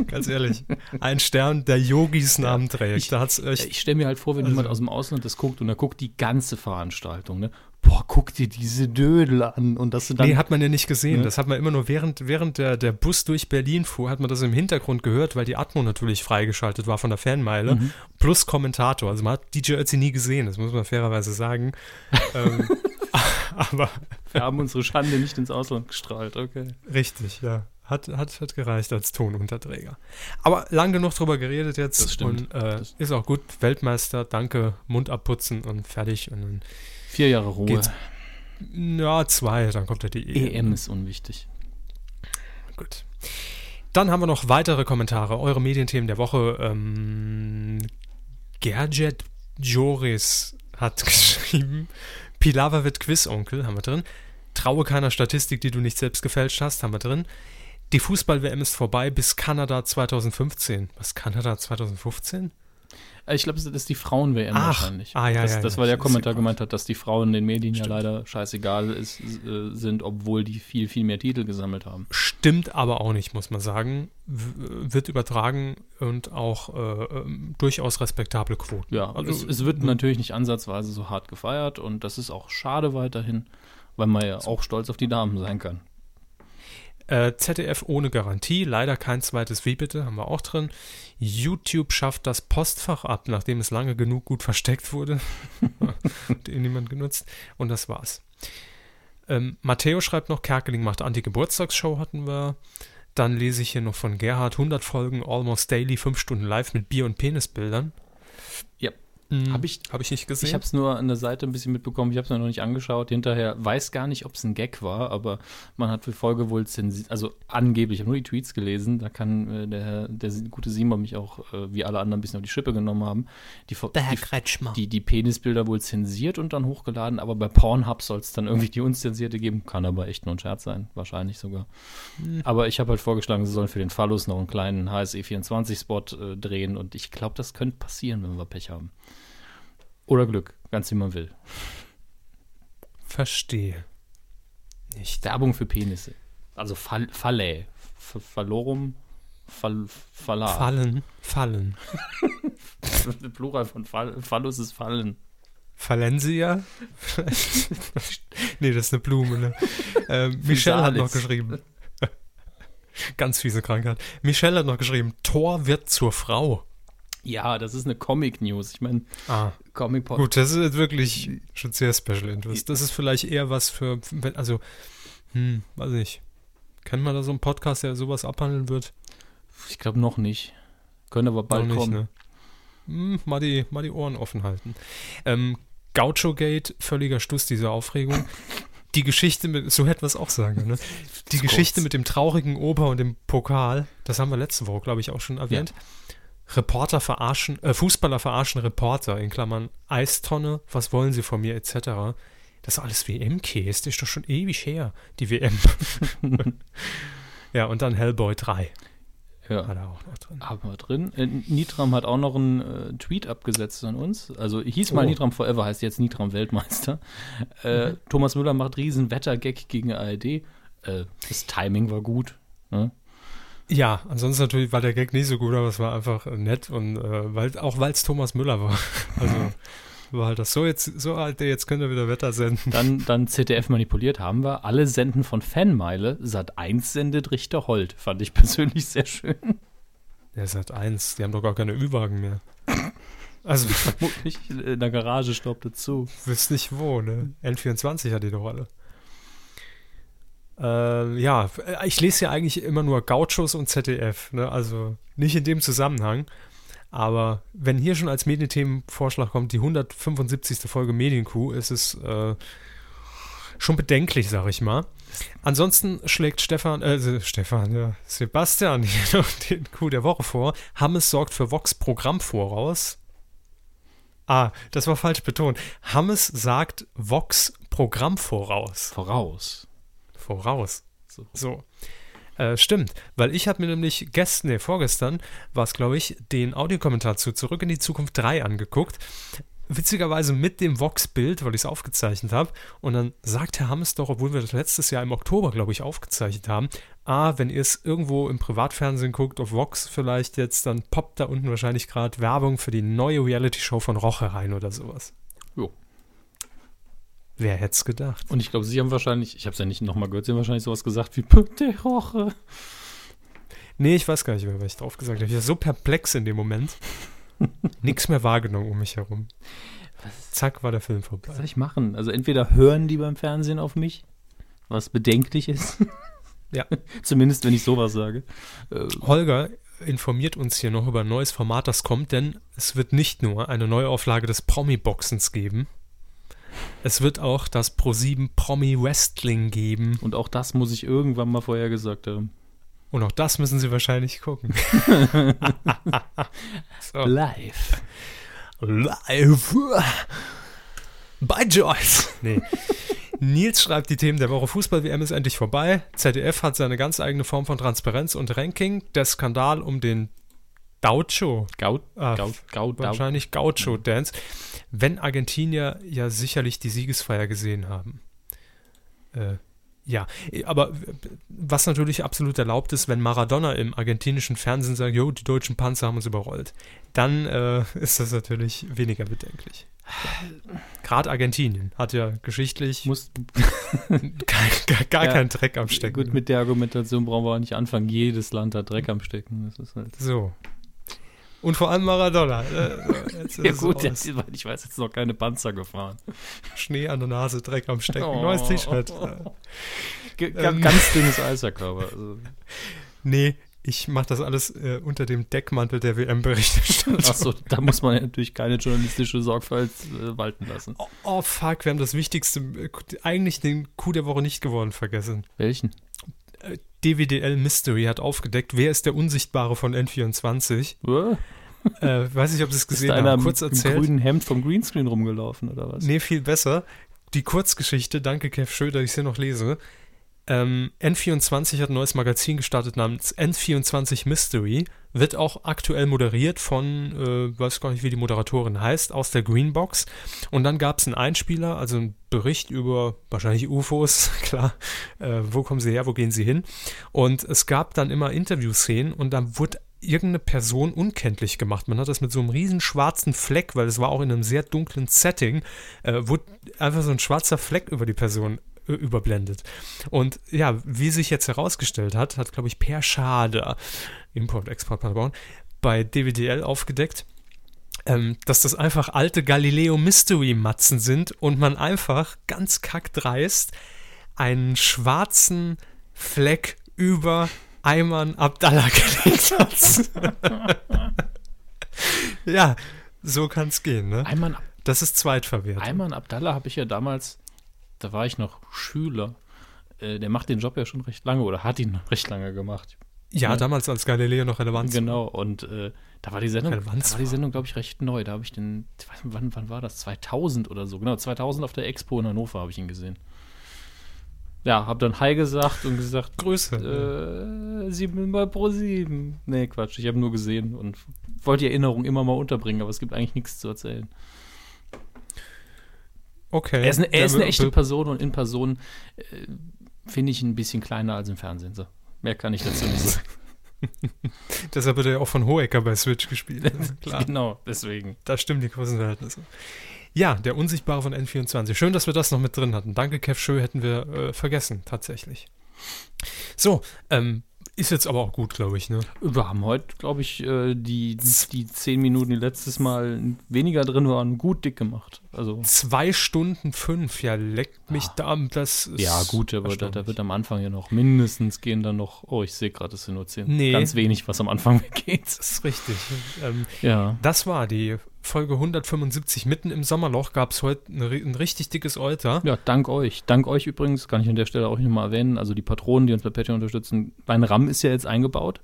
ganz ehrlich, ein Stern, der Yogis Namen trägt. Ich, ich stelle mir halt vor, wenn also, jemand aus dem Ausland das guckt und er guckt die ganze Veranstaltung, ne? Boah, guck dir diese Dödel an. Und dass du dann. Nee, hat man ja nicht gesehen. Ne? Das hat man immer nur während, während der, der Bus durch Berlin fuhr, hat man das im Hintergrund gehört, weil die Atmo natürlich freigeschaltet war von der Fanmeile. Mhm. Plus Kommentator. Also man hat DJ Ötzi nie gesehen, das muss man fairerweise sagen. (laughs) ähm, (laughs) aber. Wir haben unsere Schande nicht ins Ausland gestrahlt, okay. Richtig, ja. Hat, hat, hat gereicht als Tonunterträger. Aber lang genug drüber geredet jetzt. Das stimmt. Und äh, ist auch gut. Weltmeister, danke, Mund abputzen und fertig. Und dann Vier Jahre Ruhe. Geht's. Ja, zwei, dann kommt ja die EM. EM ist unwichtig. Gut. Dann haben wir noch weitere Kommentare. Eure Medienthemen der Woche. Ähm, Gerjet Joris hat (laughs) geschrieben: Pilava wird Quizonkel, haben wir drin. Traue keiner Statistik, die du nicht selbst gefälscht hast, haben wir drin. Die Fußball-WM ist vorbei bis Kanada 2015. Was, Kanada 2015? Äh, ich glaube, das ist die Frauen-WM wahrscheinlich. Ah, ja, das, ja, das war der Kommentar gemeint hat, dass die Frauen den Medien Stimmt. ja leider scheißegal ist, äh, sind, obwohl die viel, viel mehr Titel gesammelt haben. Stimmt aber auch nicht, muss man sagen. W wird übertragen und auch äh, ähm, durchaus respektable Quoten. Ja, also, es, es wird natürlich nicht ansatzweise so hart gefeiert und das ist auch schade weiterhin, weil man ja auch stolz auf die Damen sein kann. Äh, ZDF ohne Garantie, leider kein zweites Wie bitte, haben wir auch drin. YouTube schafft das Postfach ab, nachdem es lange genug gut versteckt wurde. (laughs) Den niemand genutzt. Und das war's. Ähm, Matteo schreibt noch, Kerkeling macht Anti-Geburtstagsshow, hatten wir. Dann lese ich hier noch von Gerhard 100 Folgen Almost Daily, 5 Stunden live mit Bier- und Penisbildern. Ja, Mhm. Habe ich, hab ich nicht gesehen. Ich habe es nur an der Seite ein bisschen mitbekommen. Ich habe es mir noch nicht angeschaut. Hinterher weiß gar nicht, ob es ein Gag war, aber man hat für Folge wohl zensiert, also angeblich, ich habe nur die Tweets gelesen. Da kann äh, der, der gute Simon mich auch, äh, wie alle anderen, ein bisschen auf die Schippe genommen haben. Die, der Herr Kretschmer. Die, die Penisbilder wohl zensiert und dann hochgeladen, aber bei Pornhub soll es dann irgendwie die unzensierte geben. Kann aber echt nur ein Scherz sein, wahrscheinlich sogar. Mhm. Aber ich habe halt vorgeschlagen, sie sollen für den Phallus noch einen kleinen HSE24-Spot äh, drehen und ich glaube, das könnte passieren, wenn wir Pech haben. Oder Glück, ganz wie man will. Verstehe. Nicht. Werbung für Penisse. Also Fall, Falle. Fallorum. Fall, Falla. Fallen. Fallen. (laughs) Plural von Fall, Phallus ist Fallen. Fallensia? (laughs) nee, das ist eine Blume. Ne? Äh, Michelle hat noch geschrieben. (laughs) Ganz fiese Krankheit. Michelle hat noch geschrieben, Thor wird zur Frau. Ja, das ist eine Comic-News. Ich meine, ah, Comic -Pod Gut, das ist wirklich schon sehr Special Interest. Das ist vielleicht eher was für, also, hm, weiß nicht. Kennt man da so einen Podcast, der sowas abhandeln wird? Ich glaube noch nicht. Können aber bald nicht, kommen. Ne? Hm, mal, die, mal die Ohren offen halten. Ähm, Gaucho Gate, völliger Stuss dieser Aufregung. Die Geschichte mit, so hätten wir es auch sagen, ne? Die Geschichte mit dem traurigen Ober und dem Pokal, das haben wir letzte Woche, glaube ich, auch schon erwähnt. Ja. Reporter verarschen, äh, Fußballer verarschen Reporter, in Klammern Eistonne, was wollen sie von mir, etc. Das ist alles WM-Käse, ist doch schon ewig her, die WM. (laughs) ja, und dann Hellboy 3. Ja, hat er auch noch drin. Haben wir drin. Äh, Nitram hat auch noch einen äh, Tweet abgesetzt an uns. Also hieß mal oh. Nitram Forever, heißt jetzt Nitram Weltmeister. Äh, mhm. Thomas Müller macht riesen Wettergag gegen ARD. Äh, das Timing war gut. Ne? Ja, ansonsten natürlich war der Gag nicht so gut, aber es war einfach nett und äh, weil, auch weil es Thomas Müller war. (laughs) Also war halt das so jetzt, so alt, jetzt könnt ihr wieder Wetter senden. Dann, dann ZDF manipuliert haben wir. Alle senden von Fanmeile. Sat 1 sendet Richter Holt. Fand ich (laughs) persönlich sehr schön. Der Sat 1, die haben doch gar keine Ü-Wagen mehr. Also (laughs) vermutlich in der Garage staubte zu. Wisst nicht wo, ne? N24 hat die doch alle. Äh, ja, ich lese ja eigentlich immer nur Gauchos und ZDF, ne? also nicht in dem Zusammenhang. Aber wenn hier schon als Medienthemenvorschlag kommt, die 175. Folge Medienkuh, ist es äh, schon bedenklich, sag ich mal. Ansonsten schlägt Stefan, äh, Stefan, ja, Sebastian hier (laughs) noch den Coup der Woche vor. Hammes sorgt für Vox Programm voraus. Ah, das war falsch betont. Hammes sagt Vox Programm voraus. Voraus voraus. So. so. Äh, stimmt, weil ich habe mir nämlich gestern, nee, vorgestern war es, glaube ich, den Audiokommentar zu Zurück in die Zukunft 3 angeguckt. Witzigerweise mit dem Vox-Bild, weil ich es aufgezeichnet habe. Und dann sagt Herr Hammes doch, obwohl wir das letztes Jahr im Oktober, glaube ich, aufgezeichnet haben, ah, wenn ihr es irgendwo im Privatfernsehen guckt, auf Vox vielleicht jetzt, dann poppt da unten wahrscheinlich gerade Werbung für die neue Reality-Show von Roche rein oder sowas. Wer hätte es gedacht? Und ich glaube, Sie haben wahrscheinlich, ich habe es ja nicht nochmal gehört, Sie haben wahrscheinlich sowas gesagt wie der Roche. Nee, ich weiß gar nicht mehr, was ich drauf gesagt habe. Ich war so perplex in dem Moment. (laughs) Nichts mehr wahrgenommen um mich herum. Was? Zack, war der Film vorbei. Was soll ich machen? Also entweder hören die beim Fernsehen auf mich, was bedenklich ist. ja. (laughs) Zumindest, wenn ich sowas sage. Äh, Holger informiert uns hier noch über ein neues Format, das kommt, denn es wird nicht nur eine Neuauflage des Promi-Boxens geben, es wird auch das Pro7 Promi Wrestling geben. Und auch das muss ich irgendwann mal vorher gesagt haben. Und auch das müssen Sie wahrscheinlich gucken. (laughs) so. Live. Live. Bei Joyce. Nee. Nils schreibt, die Themen der Woche Fußball-WM ist endlich vorbei. ZDF hat seine ganz eigene Form von Transparenz und Ranking. Der Skandal um den Gaucho. Gau, ah, Gau, Gau, wahrscheinlich Gaucho-Dance. Wenn Argentinier ja sicherlich die Siegesfeier gesehen haben. Äh, ja, aber was natürlich absolut erlaubt ist, wenn Maradona im argentinischen Fernsehen sagt, jo, die deutschen Panzer haben uns überrollt, dann äh, (laughs) ist das natürlich weniger bedenklich. Gerade Argentinien hat ja geschichtlich Muss, (laughs) gar, gar, gar ja, keinen Dreck am Stecken. Gut, mit der Argumentation brauchen wir auch nicht anfangen. Jedes Land hat Dreck am Stecken. Halt so. Und vor allem Maradona. Äh, (laughs) ja gut, jetzt, ich weiß jetzt noch keine Panzer gefahren. Schnee an der Nase, Dreck am Stecken, oh, neues T-Shirt. (laughs) Oh, oh. Ähm, ganz dünnes Eisverkörper. Also. (laughs) Nee, ich mache das alles äh, unter dem Deckmantel der WM-Berichterstattung. Achso, da muss man natürlich keine journalistische Sorgfalt äh, walten lassen. Oh, oh, fuck, wir haben das Wichtigste, äh, eigentlich den Coup der Woche nicht geworden vergessen. Welchen? DWDL Mystery hat aufgedeckt, wer ist der Unsichtbare von N24? äh, weiß nicht, ob Sie es gesehen haben. Kurz erzählt. Mit grünen Hemd vom Greenscreen rumgelaufen oder was? Nee, viel besser. Die Kurzgeschichte, danke Kev Schröder, ich sie noch lese. Ähm, N24 hat ein neues Magazin gestartet namens N24 Mystery. Wird auch aktuell moderiert von, äh, weiß gar nicht, wie die Moderatorin heißt, aus der Greenbox. Und dann gab es einen Einspieler, also einen Bericht über wahrscheinlich UFOs, (laughs) klar. Äh, wo kommen sie her, wo gehen sie hin? Und es gab dann immer Interviewszenen und dann wurde irgendeine Person unkenntlich gemacht. Man hat das mit so einem riesen schwarzen Fleck, weil es war auch in einem sehr dunklen Setting, äh, wurde einfach so ein schwarzer Fleck über die Person überblendet. Und ja, wie sich jetzt herausgestellt hat, hat, glaube ich, Per Schade, Import-Export Paderborn, bei DWDL aufgedeckt, ähm, dass das einfach alte Galileo Mystery-Matzen sind und man einfach ganz kackdreist einen schwarzen Fleck über Ayman Abdallah (laughs) gelegt hat. ja, so kann es gehen, ne? Das ist Zweitverwertung. Ayman Abdallah habe ich ja damals da war ich noch Schüler. Äh, der macht den Job ja schon recht lange oder hat ihn (laughs) recht lange gemacht. Ja, ja. damals als Galileo noch relevant. Genau, und äh, da war die Sendung, da war die Sendung, glaube ich, recht neu. Da habe ich den, ich weiß nicht, wann, wann war das? 2000 oder so. Genau, 2000 auf der Expo in Hannover habe ich ihn gesehen. Ja, habe dann Hi gesagt und gesagt, Grüße. Äh, sieben mal pro sieben. Nee, Quatsch, ich habe nur gesehen und wollte die Erinnerung immer mal unterbringen, aber es gibt eigentlich nichts zu erzählen. Okay. Er ist eine, er ist eine echte Person und in Person äh, finde ich ein bisschen kleiner als im Fernsehen. So. Mehr kann ich dazu nicht sagen. (laughs) Deshalb wird er auch von Hohecker bei Switch gespielt. (laughs) Klar. genau, deswegen. Da stimmen die Größenverhältnisse. Ja, der Unsichtbare von N24. Schön, dass wir das noch mit drin hatten. Danke, Kev Schö, hätten wir äh, vergessen, tatsächlich. So, ähm, ist jetzt aber auch gut, glaube ich, ne? Wir haben heute, glaube ich, äh, die, die zehn Minuten, die letztes Mal weniger drin waren, gut dick gemacht. Also Zwei Stunden fünf, ja, leckt mich ah. da. Das ja, gut, aber da, da, wird am Anfang ja noch mindestens gehen dann noch, oh, ich sehe gerade, es sind nur zehn. Nee. Ganz wenig, was am Anfang (laughs) weggeht. Das ist richtig. Ähm, ja. Das war die Folge 175 mitten im Sommerloch gab es heute ein, ein, richtig dickes Euter. Ja, dank euch. Dank euch übrigens, kann ich an der Stelle auch nochmal erwähnen. Also die Patronen, die uns bei Patreon unterstützen. Mein RAM ist ja jetzt eingebaut.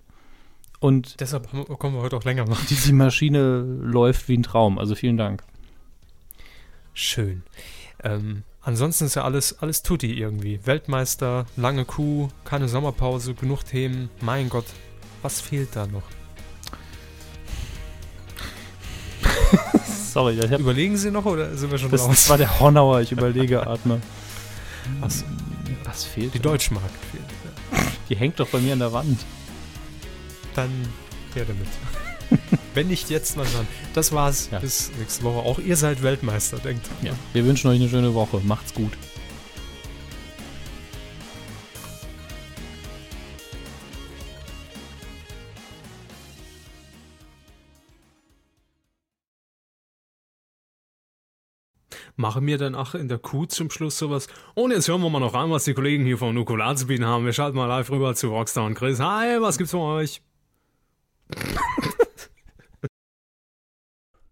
Und deshalb kommen wir heute auch länger machen. Die, Maschine läuft wie ein Traum. Also vielen Dank. Schön. Ähm, ansonsten ist ja alles, alles Tutti irgendwie. Weltmeister, lange Kuh, keine Sommerpause, genug Themen. Mein Gott, was fehlt da noch? (laughs) Sorry. Ich hab, Überlegen Sie noch oder sind wir schon das, raus? Das war der Hornauer, ich überlege, Atme. Was, was fehlt? Die Deutschmark fehlt. Die hängt doch bei mir an der Wand. Dann her damit. (laughs) Wenn nicht jetzt, wann dann? Das war's. Ja. Bis nächste Woche. Auch ihr seid Weltmeister, denkt. Ja. Wir wünschen euch eine schöne Woche. Macht's gut. Mache mir dann auch in der Kuh zum Schluss sowas. Und jetzt hören wir mal noch an, was die Kollegen hier von Nukular zu bieten haben. Wir schalten mal live rüber zu Rockstar und Chris. Hi, was gibt's für euch? (laughs)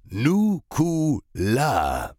Nukular.